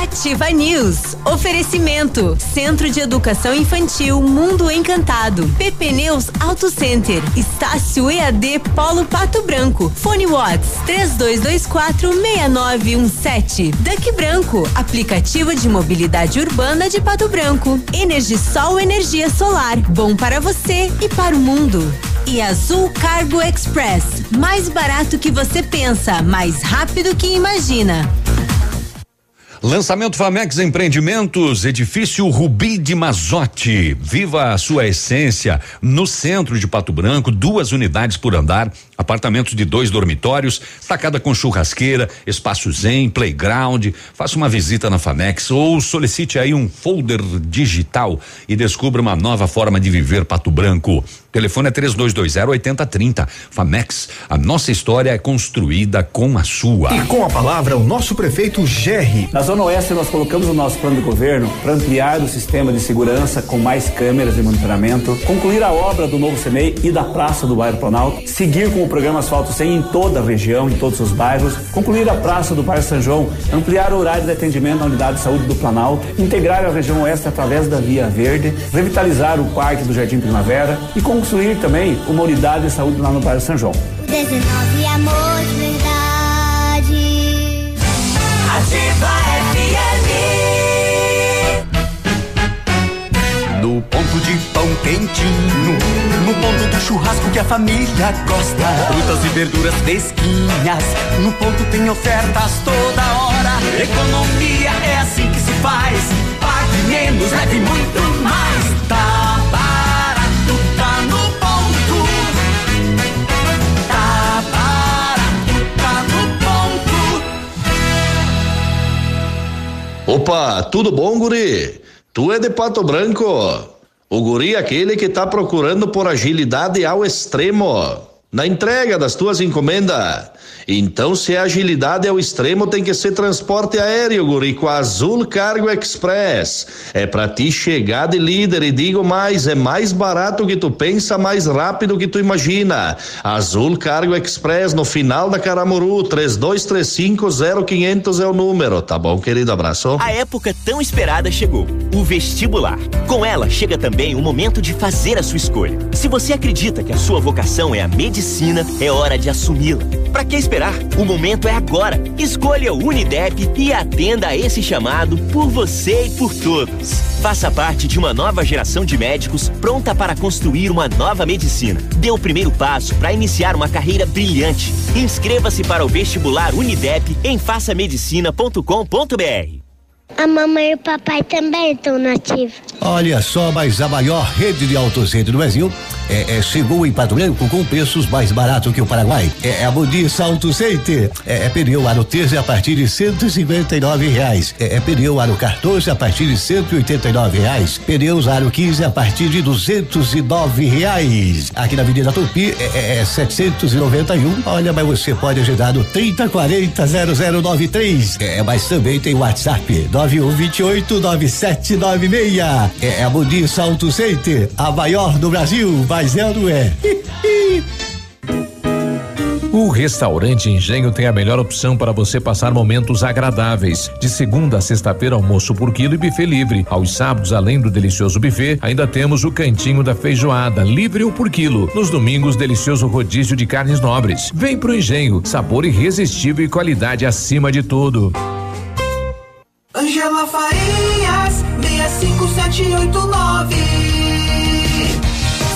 Ativa News. Oferecimento. Centro de Educação Infantil Mundo Encantado. PP Neus Auto Center. Estácio EAD Polo Pato Branco. Fone Watts 32246917. Duck Branco. Aplicativo de mobilidade urbana de Pato Branco. Energisol energia solar. Bom para você e para o mundo. E Azul Cargo Express. Mais barato que você pensa, mais rápido que imagina. Lançamento Famex Empreendimentos, edifício Rubi de Mazote. Viva a sua essência. No centro de Pato Branco, duas unidades por andar, apartamentos de dois dormitórios, sacada com churrasqueira, espaço zen, playground. Faça uma visita na Famex ou solicite aí um folder digital e descubra uma nova forma de viver Pato Branco. Telefone é 3220 8030. Famex, a nossa história é construída com a sua. E com a palavra, o nosso prefeito Gerri. Na Zona Oeste, nós colocamos o nosso plano de governo para ampliar o sistema de segurança com mais câmeras de monitoramento, concluir a obra do novo CEMEI e da Praça do Bairro Planalto, seguir com o programa Asfalto 100 em toda a região, em todos os bairros, concluir a Praça do Bairro São João, ampliar o horário de atendimento na Unidade de Saúde do Planalto, integrar a região Oeste através da Via Verde, revitalizar o Parque do Jardim Primavera e construir também uma unidade de saúde lá no Bairro São João. 19 amor de verdade. Ativa No ponto de pão quentinho, no ponto do churrasco que a família gosta. Frutas e verduras fresquinhas, no ponto tem ofertas toda hora. Economia é assim que se faz. Pague menos, leve muito mais. Tá Opa, tudo bom, guri? Tu é de Pato Branco? O guri é aquele que tá procurando por agilidade ao extremo na entrega das tuas encomendas. Então, se a agilidade é o extremo, tem que ser transporte aéreo, guri, com a Azul Cargo Express. É pra ti chegar de líder e digo mais, é mais barato que tu pensa, mais rápido que tu imagina. Azul Cargo Express no final da Caramuru, 32350500 é o número, tá bom, querido? Abraço. A época tão esperada chegou, o vestibular. Com ela chega também o momento de fazer a sua escolha. Se você acredita que a sua vocação é a medicina, é hora de assumi-la. Para que esperar? O momento é agora. Escolha o Unidep e atenda a esse chamado por você e por todos. Faça parte de uma nova geração de médicos pronta para construir uma nova medicina. Dê o primeiro passo para iniciar uma carreira brilhante. Inscreva-se para o vestibular Unidep em façamedicina.com.br. A mamãe e o papai também estão nativos. Olha só, mas a maior rede de autocentro do Brasil é, é, chegou em Pato Branco com preços mais baratos que o Paraguai. É, é a Modis Auto. É, é pneu aro 13 a partir de 159 reais. É, é pneu aro 14 a partir de 189 reais. Pneus aro 15 a partir de 209 reais. Aqui na Avenida Tupi é, é 791. Olha, mas você pode agendar no 3040 0093. É, mas também tem WhatsApp 9128 9796. É, é a Modis Auto Center, a maior do Brasil mas é ou não é? O restaurante Engenho tem a melhor opção para você passar momentos agradáveis. De segunda a sexta-feira, almoço por quilo e buffet livre. Aos sábados, além do delicioso buffet, ainda temos o cantinho da feijoada, livre ou por quilo. Nos domingos, delicioso rodízio de carnes nobres. Vem pro Engenho, sabor irresistível e qualidade acima de tudo. Angela Farias, 65789.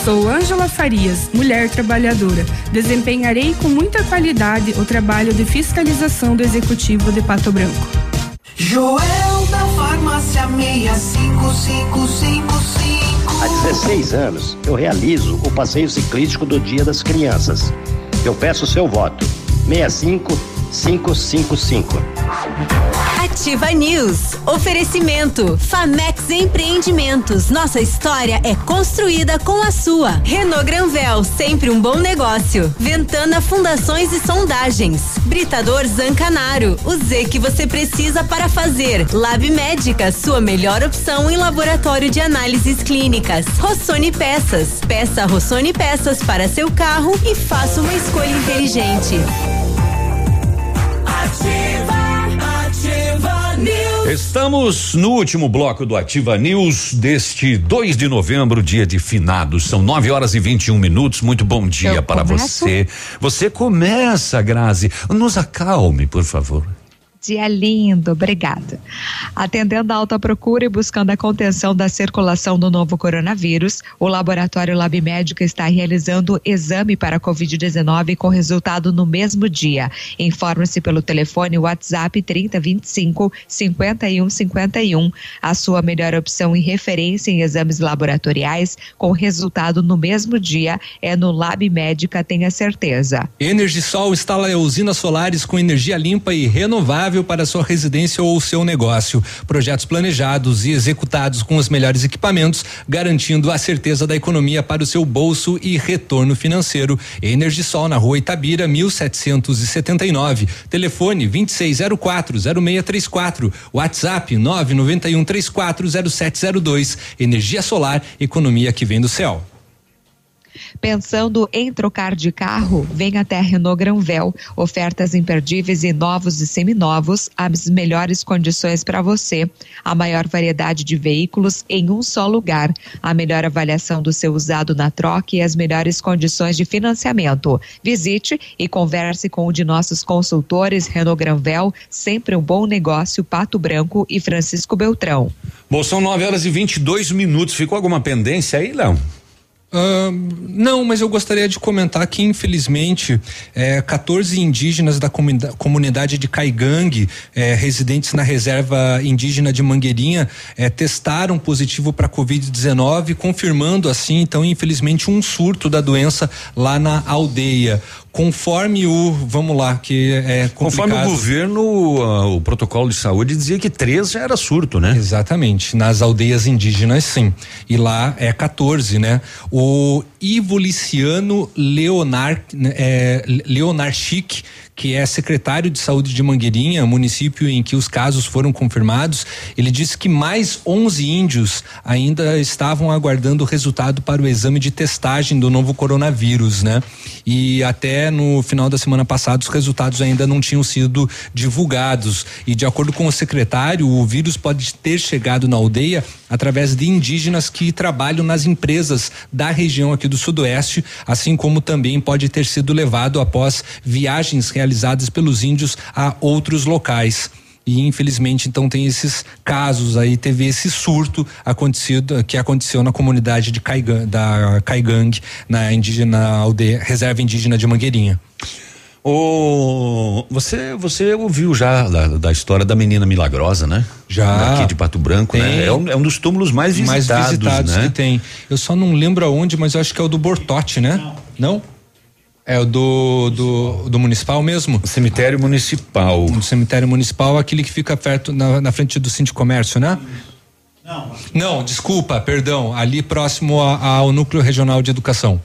Sou Ângela Farias, mulher trabalhadora. Desempenharei com muita qualidade o trabalho de fiscalização do Executivo de Pato Branco. Joel da Farmácia 65555. Há 16 anos eu realizo o passeio ciclístico do Dia das Crianças. Eu peço seu voto. 65555. Ativa News. Oferecimento. Famex Empreendimentos. Nossa história é construída com a sua. Renault Granvel, sempre um bom negócio. Ventana Fundações e Sondagens. Britador Zancanaro. O Z que você precisa para fazer. Lab Médica, sua melhor opção em laboratório de análises clínicas. Rossoni Peças. Peça Rossoni Peças para seu carro e faça uma escolha inteligente. Estamos no último bloco do Ativa News deste 2 de novembro, dia de finados. São 9 horas e 21 minutos. Muito bom dia Eu para começo? você. Você começa, Grazi. Nos acalme, por favor. Dia lindo, obrigada. Atendendo a alta procura e buscando a contenção da circulação do novo coronavírus, o laboratório Lab Médica está realizando exame para Covid-19 com resultado no mesmo dia. Informe-se pelo telefone WhatsApp 3025 5151. A sua melhor opção e referência em exames laboratoriais com resultado no mesmo dia é no Lab Médica, tenha certeza. Energisol instala usinas solares com energia limpa e renovável para sua residência ou seu negócio. Projetos planejados e executados com os melhores equipamentos, garantindo a certeza da economia para o seu bolso e retorno financeiro. Energisol na rua Itabira, 1779. Telefone 26040634. WhatsApp 991340702. Energia solar, economia que vem do céu. Pensando em trocar de carro? Vem até Renault Granvel. Ofertas imperdíveis e novos e seminovos, as melhores condições para você. A maior variedade de veículos em um só lugar. A melhor avaliação do seu usado na troca e as melhores condições de financiamento. Visite e converse com um de nossos consultores Renault Granvel, sempre um bom negócio, Pato Branco e Francisco Beltrão. Bom, são 9 horas e 22 minutos. Ficou alguma pendência aí, Léo? Uh, não, mas eu gostaria de comentar que, infelizmente, é, 14 indígenas da comunidade, de Caigangue, é, residentes na reserva indígena de Mangueirinha, é, testaram positivo para Covid-19, confirmando assim, então, infelizmente, um surto da doença lá na aldeia conforme o, vamos lá, que é Conforme o governo, ah, o protocolo de saúde dizia que três já era surto, né? Exatamente. Nas aldeias indígenas, sim. E lá é 14, né? O Ivo Liciano Leonar, é, que é secretário de saúde de Mangueirinha, município em que os casos foram confirmados, ele disse que mais 11 índios ainda estavam aguardando o resultado para o exame de testagem do novo coronavírus, né? E até no final da semana passada os resultados ainda não tinham sido divulgados. E de acordo com o secretário, o vírus pode ter chegado na aldeia através de indígenas que trabalham nas empresas da região aqui do Sudoeste, assim como também pode ter sido levado após viagens realizadas pelos índios a outros locais. E infelizmente então tem esses casos aí, teve esse surto acontecido que aconteceu na comunidade de Caigang, da Caigang, na indígena aldeia, reserva indígena de Mangueirinha. O, você você ouviu já da, da, história da menina milagrosa, né? Já. Aqui de Pato Branco, tem, né? É um, é um, dos túmulos mais visitados, mais visitados né? que tem. Eu só não lembro aonde, mas eu acho que é o do Bortote, né? Não? não? É o do, do, do municipal mesmo? Cemitério municipal. O cemitério municipal, aquele que fica perto na, na frente do Cinto Comércio, né? Não. Não, desculpa, perdão. Ali próximo a, ao núcleo regional de educação.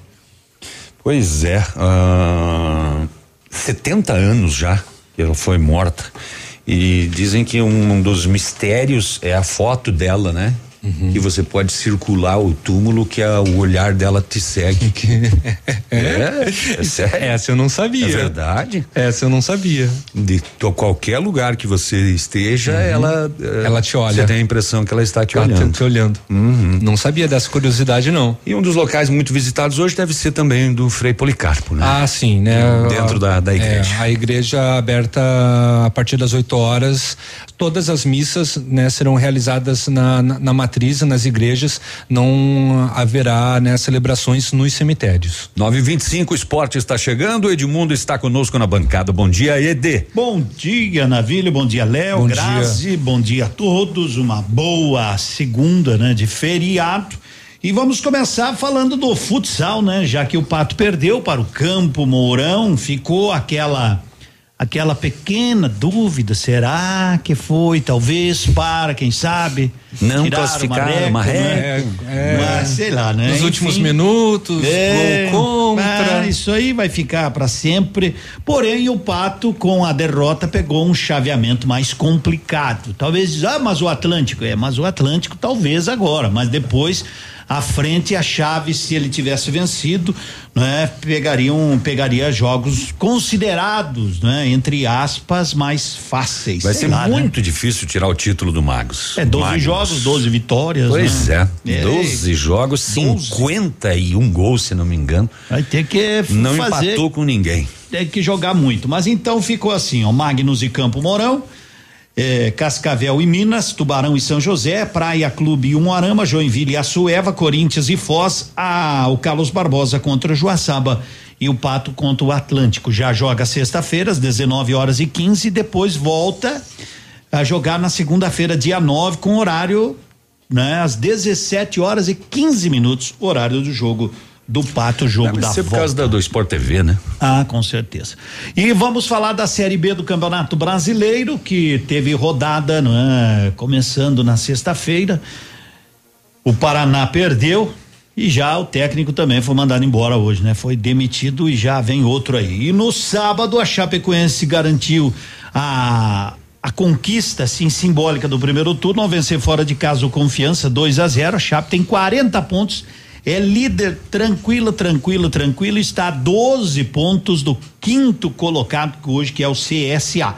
Pois é. Uh, 70 anos já que ela foi morta. E dizem que um, dos mistérios é a foto dela, né? Uhum. Que você pode circular o túmulo que a, o olhar dela te segue. é, é, é sério. Essa eu não sabia. É verdade? Essa eu não sabia. De qualquer lugar que você esteja, uhum. ela ela te olha. Você tem a impressão que ela está te ela olhando. Te, te olhando. Uhum. Não sabia dessa curiosidade não. E um dos locais muito visitados hoje deve ser também do Frei Policarpo, né? Ah, sim, né? Dentro da, da igreja. É, a igreja aberta a partir das 8 horas. Todas as missas, né, serão realizadas na, na, na matriz, nas igrejas. Não haverá né, celebrações nos cemitérios. 925 Esporte está chegando. Edmundo está conosco na bancada. Bom dia, Ed. Bom dia, Navilho. Bom dia, Léo. Grazi. Dia. Bom dia a todos. Uma boa segunda, né, de feriado. E vamos começar falando do futsal, né? Já que o Pato perdeu para o Campo Mourão, ficou aquela aquela pequena dúvida, será que foi talvez para, quem sabe, não classificar uma régua, né? é, mas sei lá, né? Nos Enfim, últimos minutos, é, contra. isso aí vai ficar para sempre. Porém, o Pato com a derrota pegou um chaveamento mais complicado. Talvez, ah, mas o Atlântico é, mas o Atlântico talvez agora, mas depois à frente a chave se ele tivesse vencido, né, pegariam pegaria jogos considerados, né, entre aspas, mais fáceis. Vai ser lá, muito né? difícil tirar o título do Magos. É 12 Magos. jogos, 12 vitórias. Pois né? é, 12 é, jogos, 51 gols, se não me engano. Vai ter que não fazer, empatou com ninguém. Tem que jogar muito, mas então ficou assim, ó, Magnus e Campo Mourão, é, Cascavel e Minas, Tubarão e São José, Praia Clube e Umuarama, Joinville e Açueva, Corinthians e Foz, a, o Carlos Barbosa contra o Joaçaba e o Pato contra o Atlântico. Já joga sexta-feira às 19 horas e 15 e depois volta a jogar na segunda-feira, dia 9, com horário né, às 17 horas e 15 minutos, horário do jogo do Pato, jogo Deve da ser volta. por causa da, do Sport TV, né? Ah, com certeza. E vamos falar da Série B do Campeonato Brasileiro, que teve rodada, não é? Começando na sexta-feira. O Paraná perdeu e já o técnico também foi mandado embora hoje, né? Foi demitido e já vem outro aí. E no sábado a Chapecoense garantiu a a conquista assim simbólica do primeiro turno ao vencer fora de casa o Confiança 2 a 0. A Chape tem 40 pontos é líder tranquilo, tranquilo, tranquilo, está a 12 pontos do quinto colocado hoje, que é o CSA.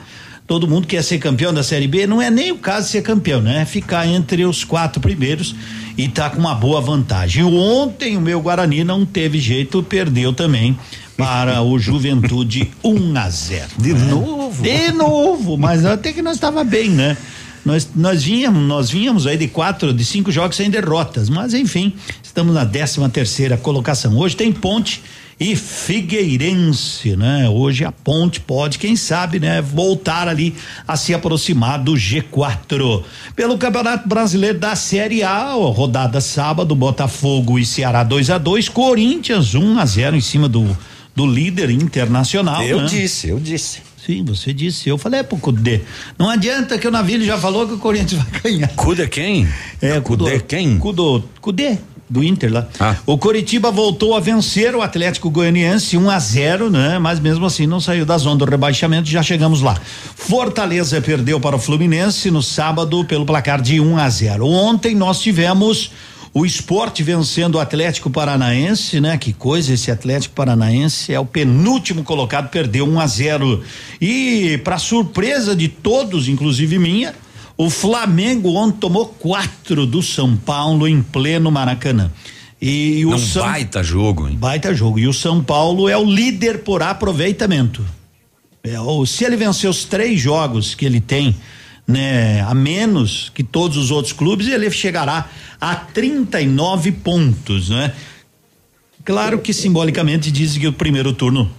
Todo mundo quer ser campeão da Série B, não é nem o caso de ser campeão, né? É ficar entre os quatro primeiros e tá com uma boa vantagem. Ontem o meu Guarani não teve jeito, perdeu também para o Juventude 1 um a 0. De né? novo? De novo, mas até que nós estava bem, né? Nós, nós vínhamos, nós vínhamos aí de quatro, de cinco jogos sem derrotas, mas enfim, estamos na 13 terceira colocação. Hoje tem Ponte e Figueirense, né? Hoje a Ponte pode, quem sabe, né, voltar ali a se aproximar do G4. Pelo Campeonato Brasileiro da Série A, rodada sábado, Botafogo e Ceará 2 a 2, Corinthians 1 um a 0 em cima do do líder internacional. Eu né? disse, eu disse. Sim, você disse. Eu falei é pro Cudê. Não adianta que o Navilho já falou que o Corinthians vai ganhar. Cudê quem? É, Cudê quem? Cudo, Cudê do Inter lá. Ah. O Coritiba voltou a vencer o Atlético Goianiense 1 a 0, né? Mas mesmo assim não saiu da zona do rebaixamento, já chegamos lá. Fortaleza perdeu para o Fluminense no sábado pelo placar de 1 a 0. Ontem nós tivemos o esporte vencendo o Atlético Paranaense, né? Que coisa esse Atlético Paranaense é o penúltimo colocado, perdeu 1 a 0. E para surpresa de todos, inclusive minha, o Flamengo ontem tomou quatro do São Paulo em pleno Maracanã. E o Não São baita jogo, hein? baita jogo. E o São Paulo é o líder por aproveitamento. É, o, se ele vencer os três jogos que ele tem, né, a menos que todos os outros clubes, ele chegará a 39 pontos, né? Claro que simbolicamente dizem que o primeiro turno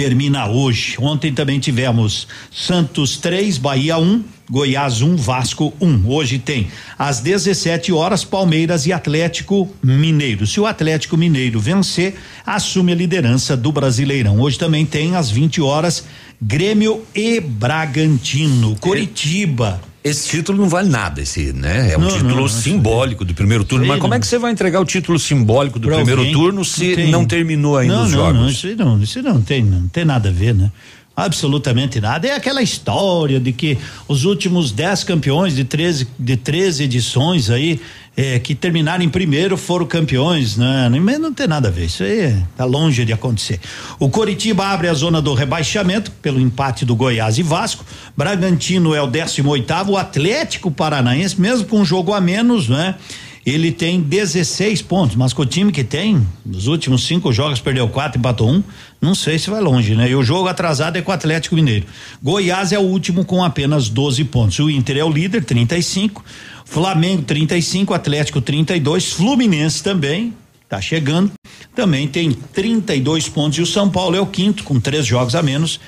termina hoje. Ontem também tivemos Santos 3, Bahia 1, um, Goiás 1, um, Vasco 1. Um. Hoje tem às 17 horas Palmeiras e Atlético Mineiro. Se o Atlético Mineiro vencer, assume a liderança do Brasileirão. Hoje também tem às 20 horas Grêmio e Bragantino. Curitiba. Esse título não vale nada, esse, né? É um Não, título não, não, simbólico do primeiro turno. Mas como é que você vai entregar o título simbólico do Pra primeiro alguém? turno se tem. não, terminou ainda não, os não, jogos? Não, isso não, isso não tem, não tem nada a ver, né? Absolutamente nada. É aquela história de que os últimos 10 campeões de 13, de 13 edições aí, é, que terminaram em primeiro foram campeões, né? Mas não tem nada a ver. Isso aí tá longe de acontecer. O Coritiba abre a zona do rebaixamento pelo empate do Goiás e Vasco. Bragantino é o 18 oitavo, o Atlético Paranaense, mesmo com um jogo a menos, né? Ele tem 16 pontos, mas com o time que tem, nos últimos cinco jogos perdeu quatro, empatou um, não sei se vai longe, né? E o jogo atrasado é com o Atlético Mineiro. Goiás é o último com apenas 12 pontos. O Inter é o líder, 35. Flamengo 35, Atlético 32, Fluminense também tá chegando, também tem 32 pontos e o São Paulo é o quinto com três jogos a menos,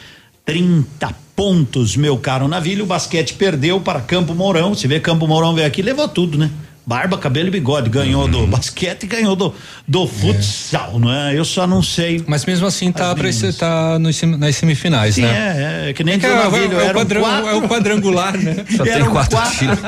30 pontos, meu caro Navilho. O basquete perdeu para Campo Mourão. Você vê Campo Mourão veio aqui, levou tudo, né? Barba, cabelo e bigode. Ganhou do basquete e ganhou do, do futsal, não é? Eu só não sei. Mas mesmo assim tá, pra tá nos sim- nas semifinais, Sim, né? é, é que nem É que o é, é o quatro- é o quadrangular, né? Só tem Eram quatro quatro- times.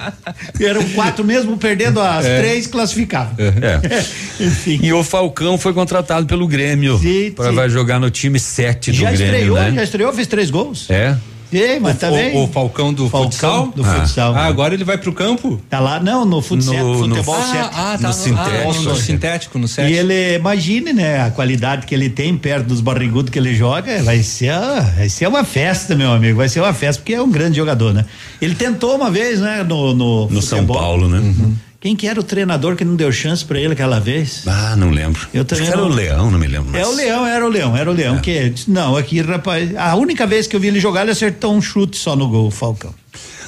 Eram quatro mesmo, perdendo as É. três, classificavam. É. E o Falcão foi contratado pelo Grêmio. Pra, sim. vai jogar no time 7 do Já Grêmio, estreou, né? já estreou, fez três gols. É. Sim, mas o, também. o, o Falcão do Falcão futsal? do futsal. Ah, agora ele vai pro campo? Tá lá, não, no futsal, No- no- futebol Ah, sete. ah, tá, no- ah, no- no sintético, no sete. E ele, imagine, né, a qualidade que ele tem perto dos barrigudos que ele joga, vai ser, vai ser uma festa, meu amigo, vai ser uma festa, porque é um grande jogador, né? Ele tentou uma vez, né, no No, No São. Paulo, né? Quem que era o treinador que não deu chance pra ele aquela vez? Ah, não lembro. Eu também Acho que era o Leão, não me lembro. É mais. o Leão, era o Leão, era o Leão, que disse, não, aqui, rapaz, a única vez que eu vi ele jogar, ele acertou um chute só no gol, Falcão.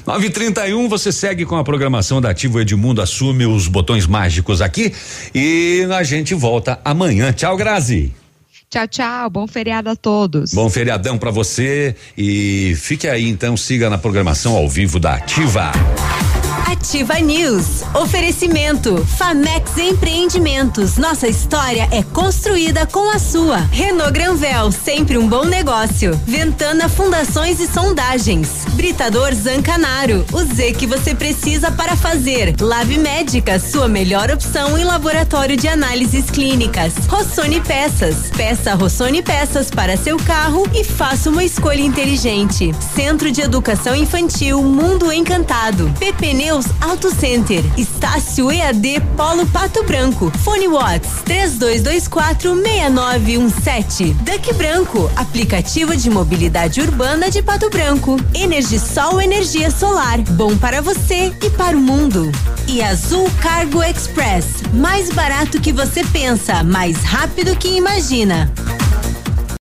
931, você segue com a programação da Ativo Edmundo, assume os botões mágicos aqui e a gente volta amanhã. Tchau, Grazi. Tchau, tchau. Bom feriado a todos. Bom feriadão pra você e fique aí então, siga na programação ao vivo da Ativa. Ativa News. Oferecimento. Famex Empreendimentos. Nossa história é construída com a sua. Renault Granvel, sempre um bom negócio. Ventana Fundações e Sondagens. Britador Zancanaro. O Z que você precisa para fazer. Lab Médica, sua melhor opção em laboratório de análises clínicas. Rossoni Peças. Peça Rossoni Peças para seu carro e faça uma escolha inteligente. Centro de Educação Infantil Mundo Encantado. PP Neus Auto Center. Estácio EAD Polo Pato Branco. Fone Watts 32246917. Duck Branco, aplicativo de mobilidade urbana de Pato Branco. Energisol energia solar, bom para você e para o mundo. E Azul Cargo Express, mais barato que você pensa, mais rápido que imagina.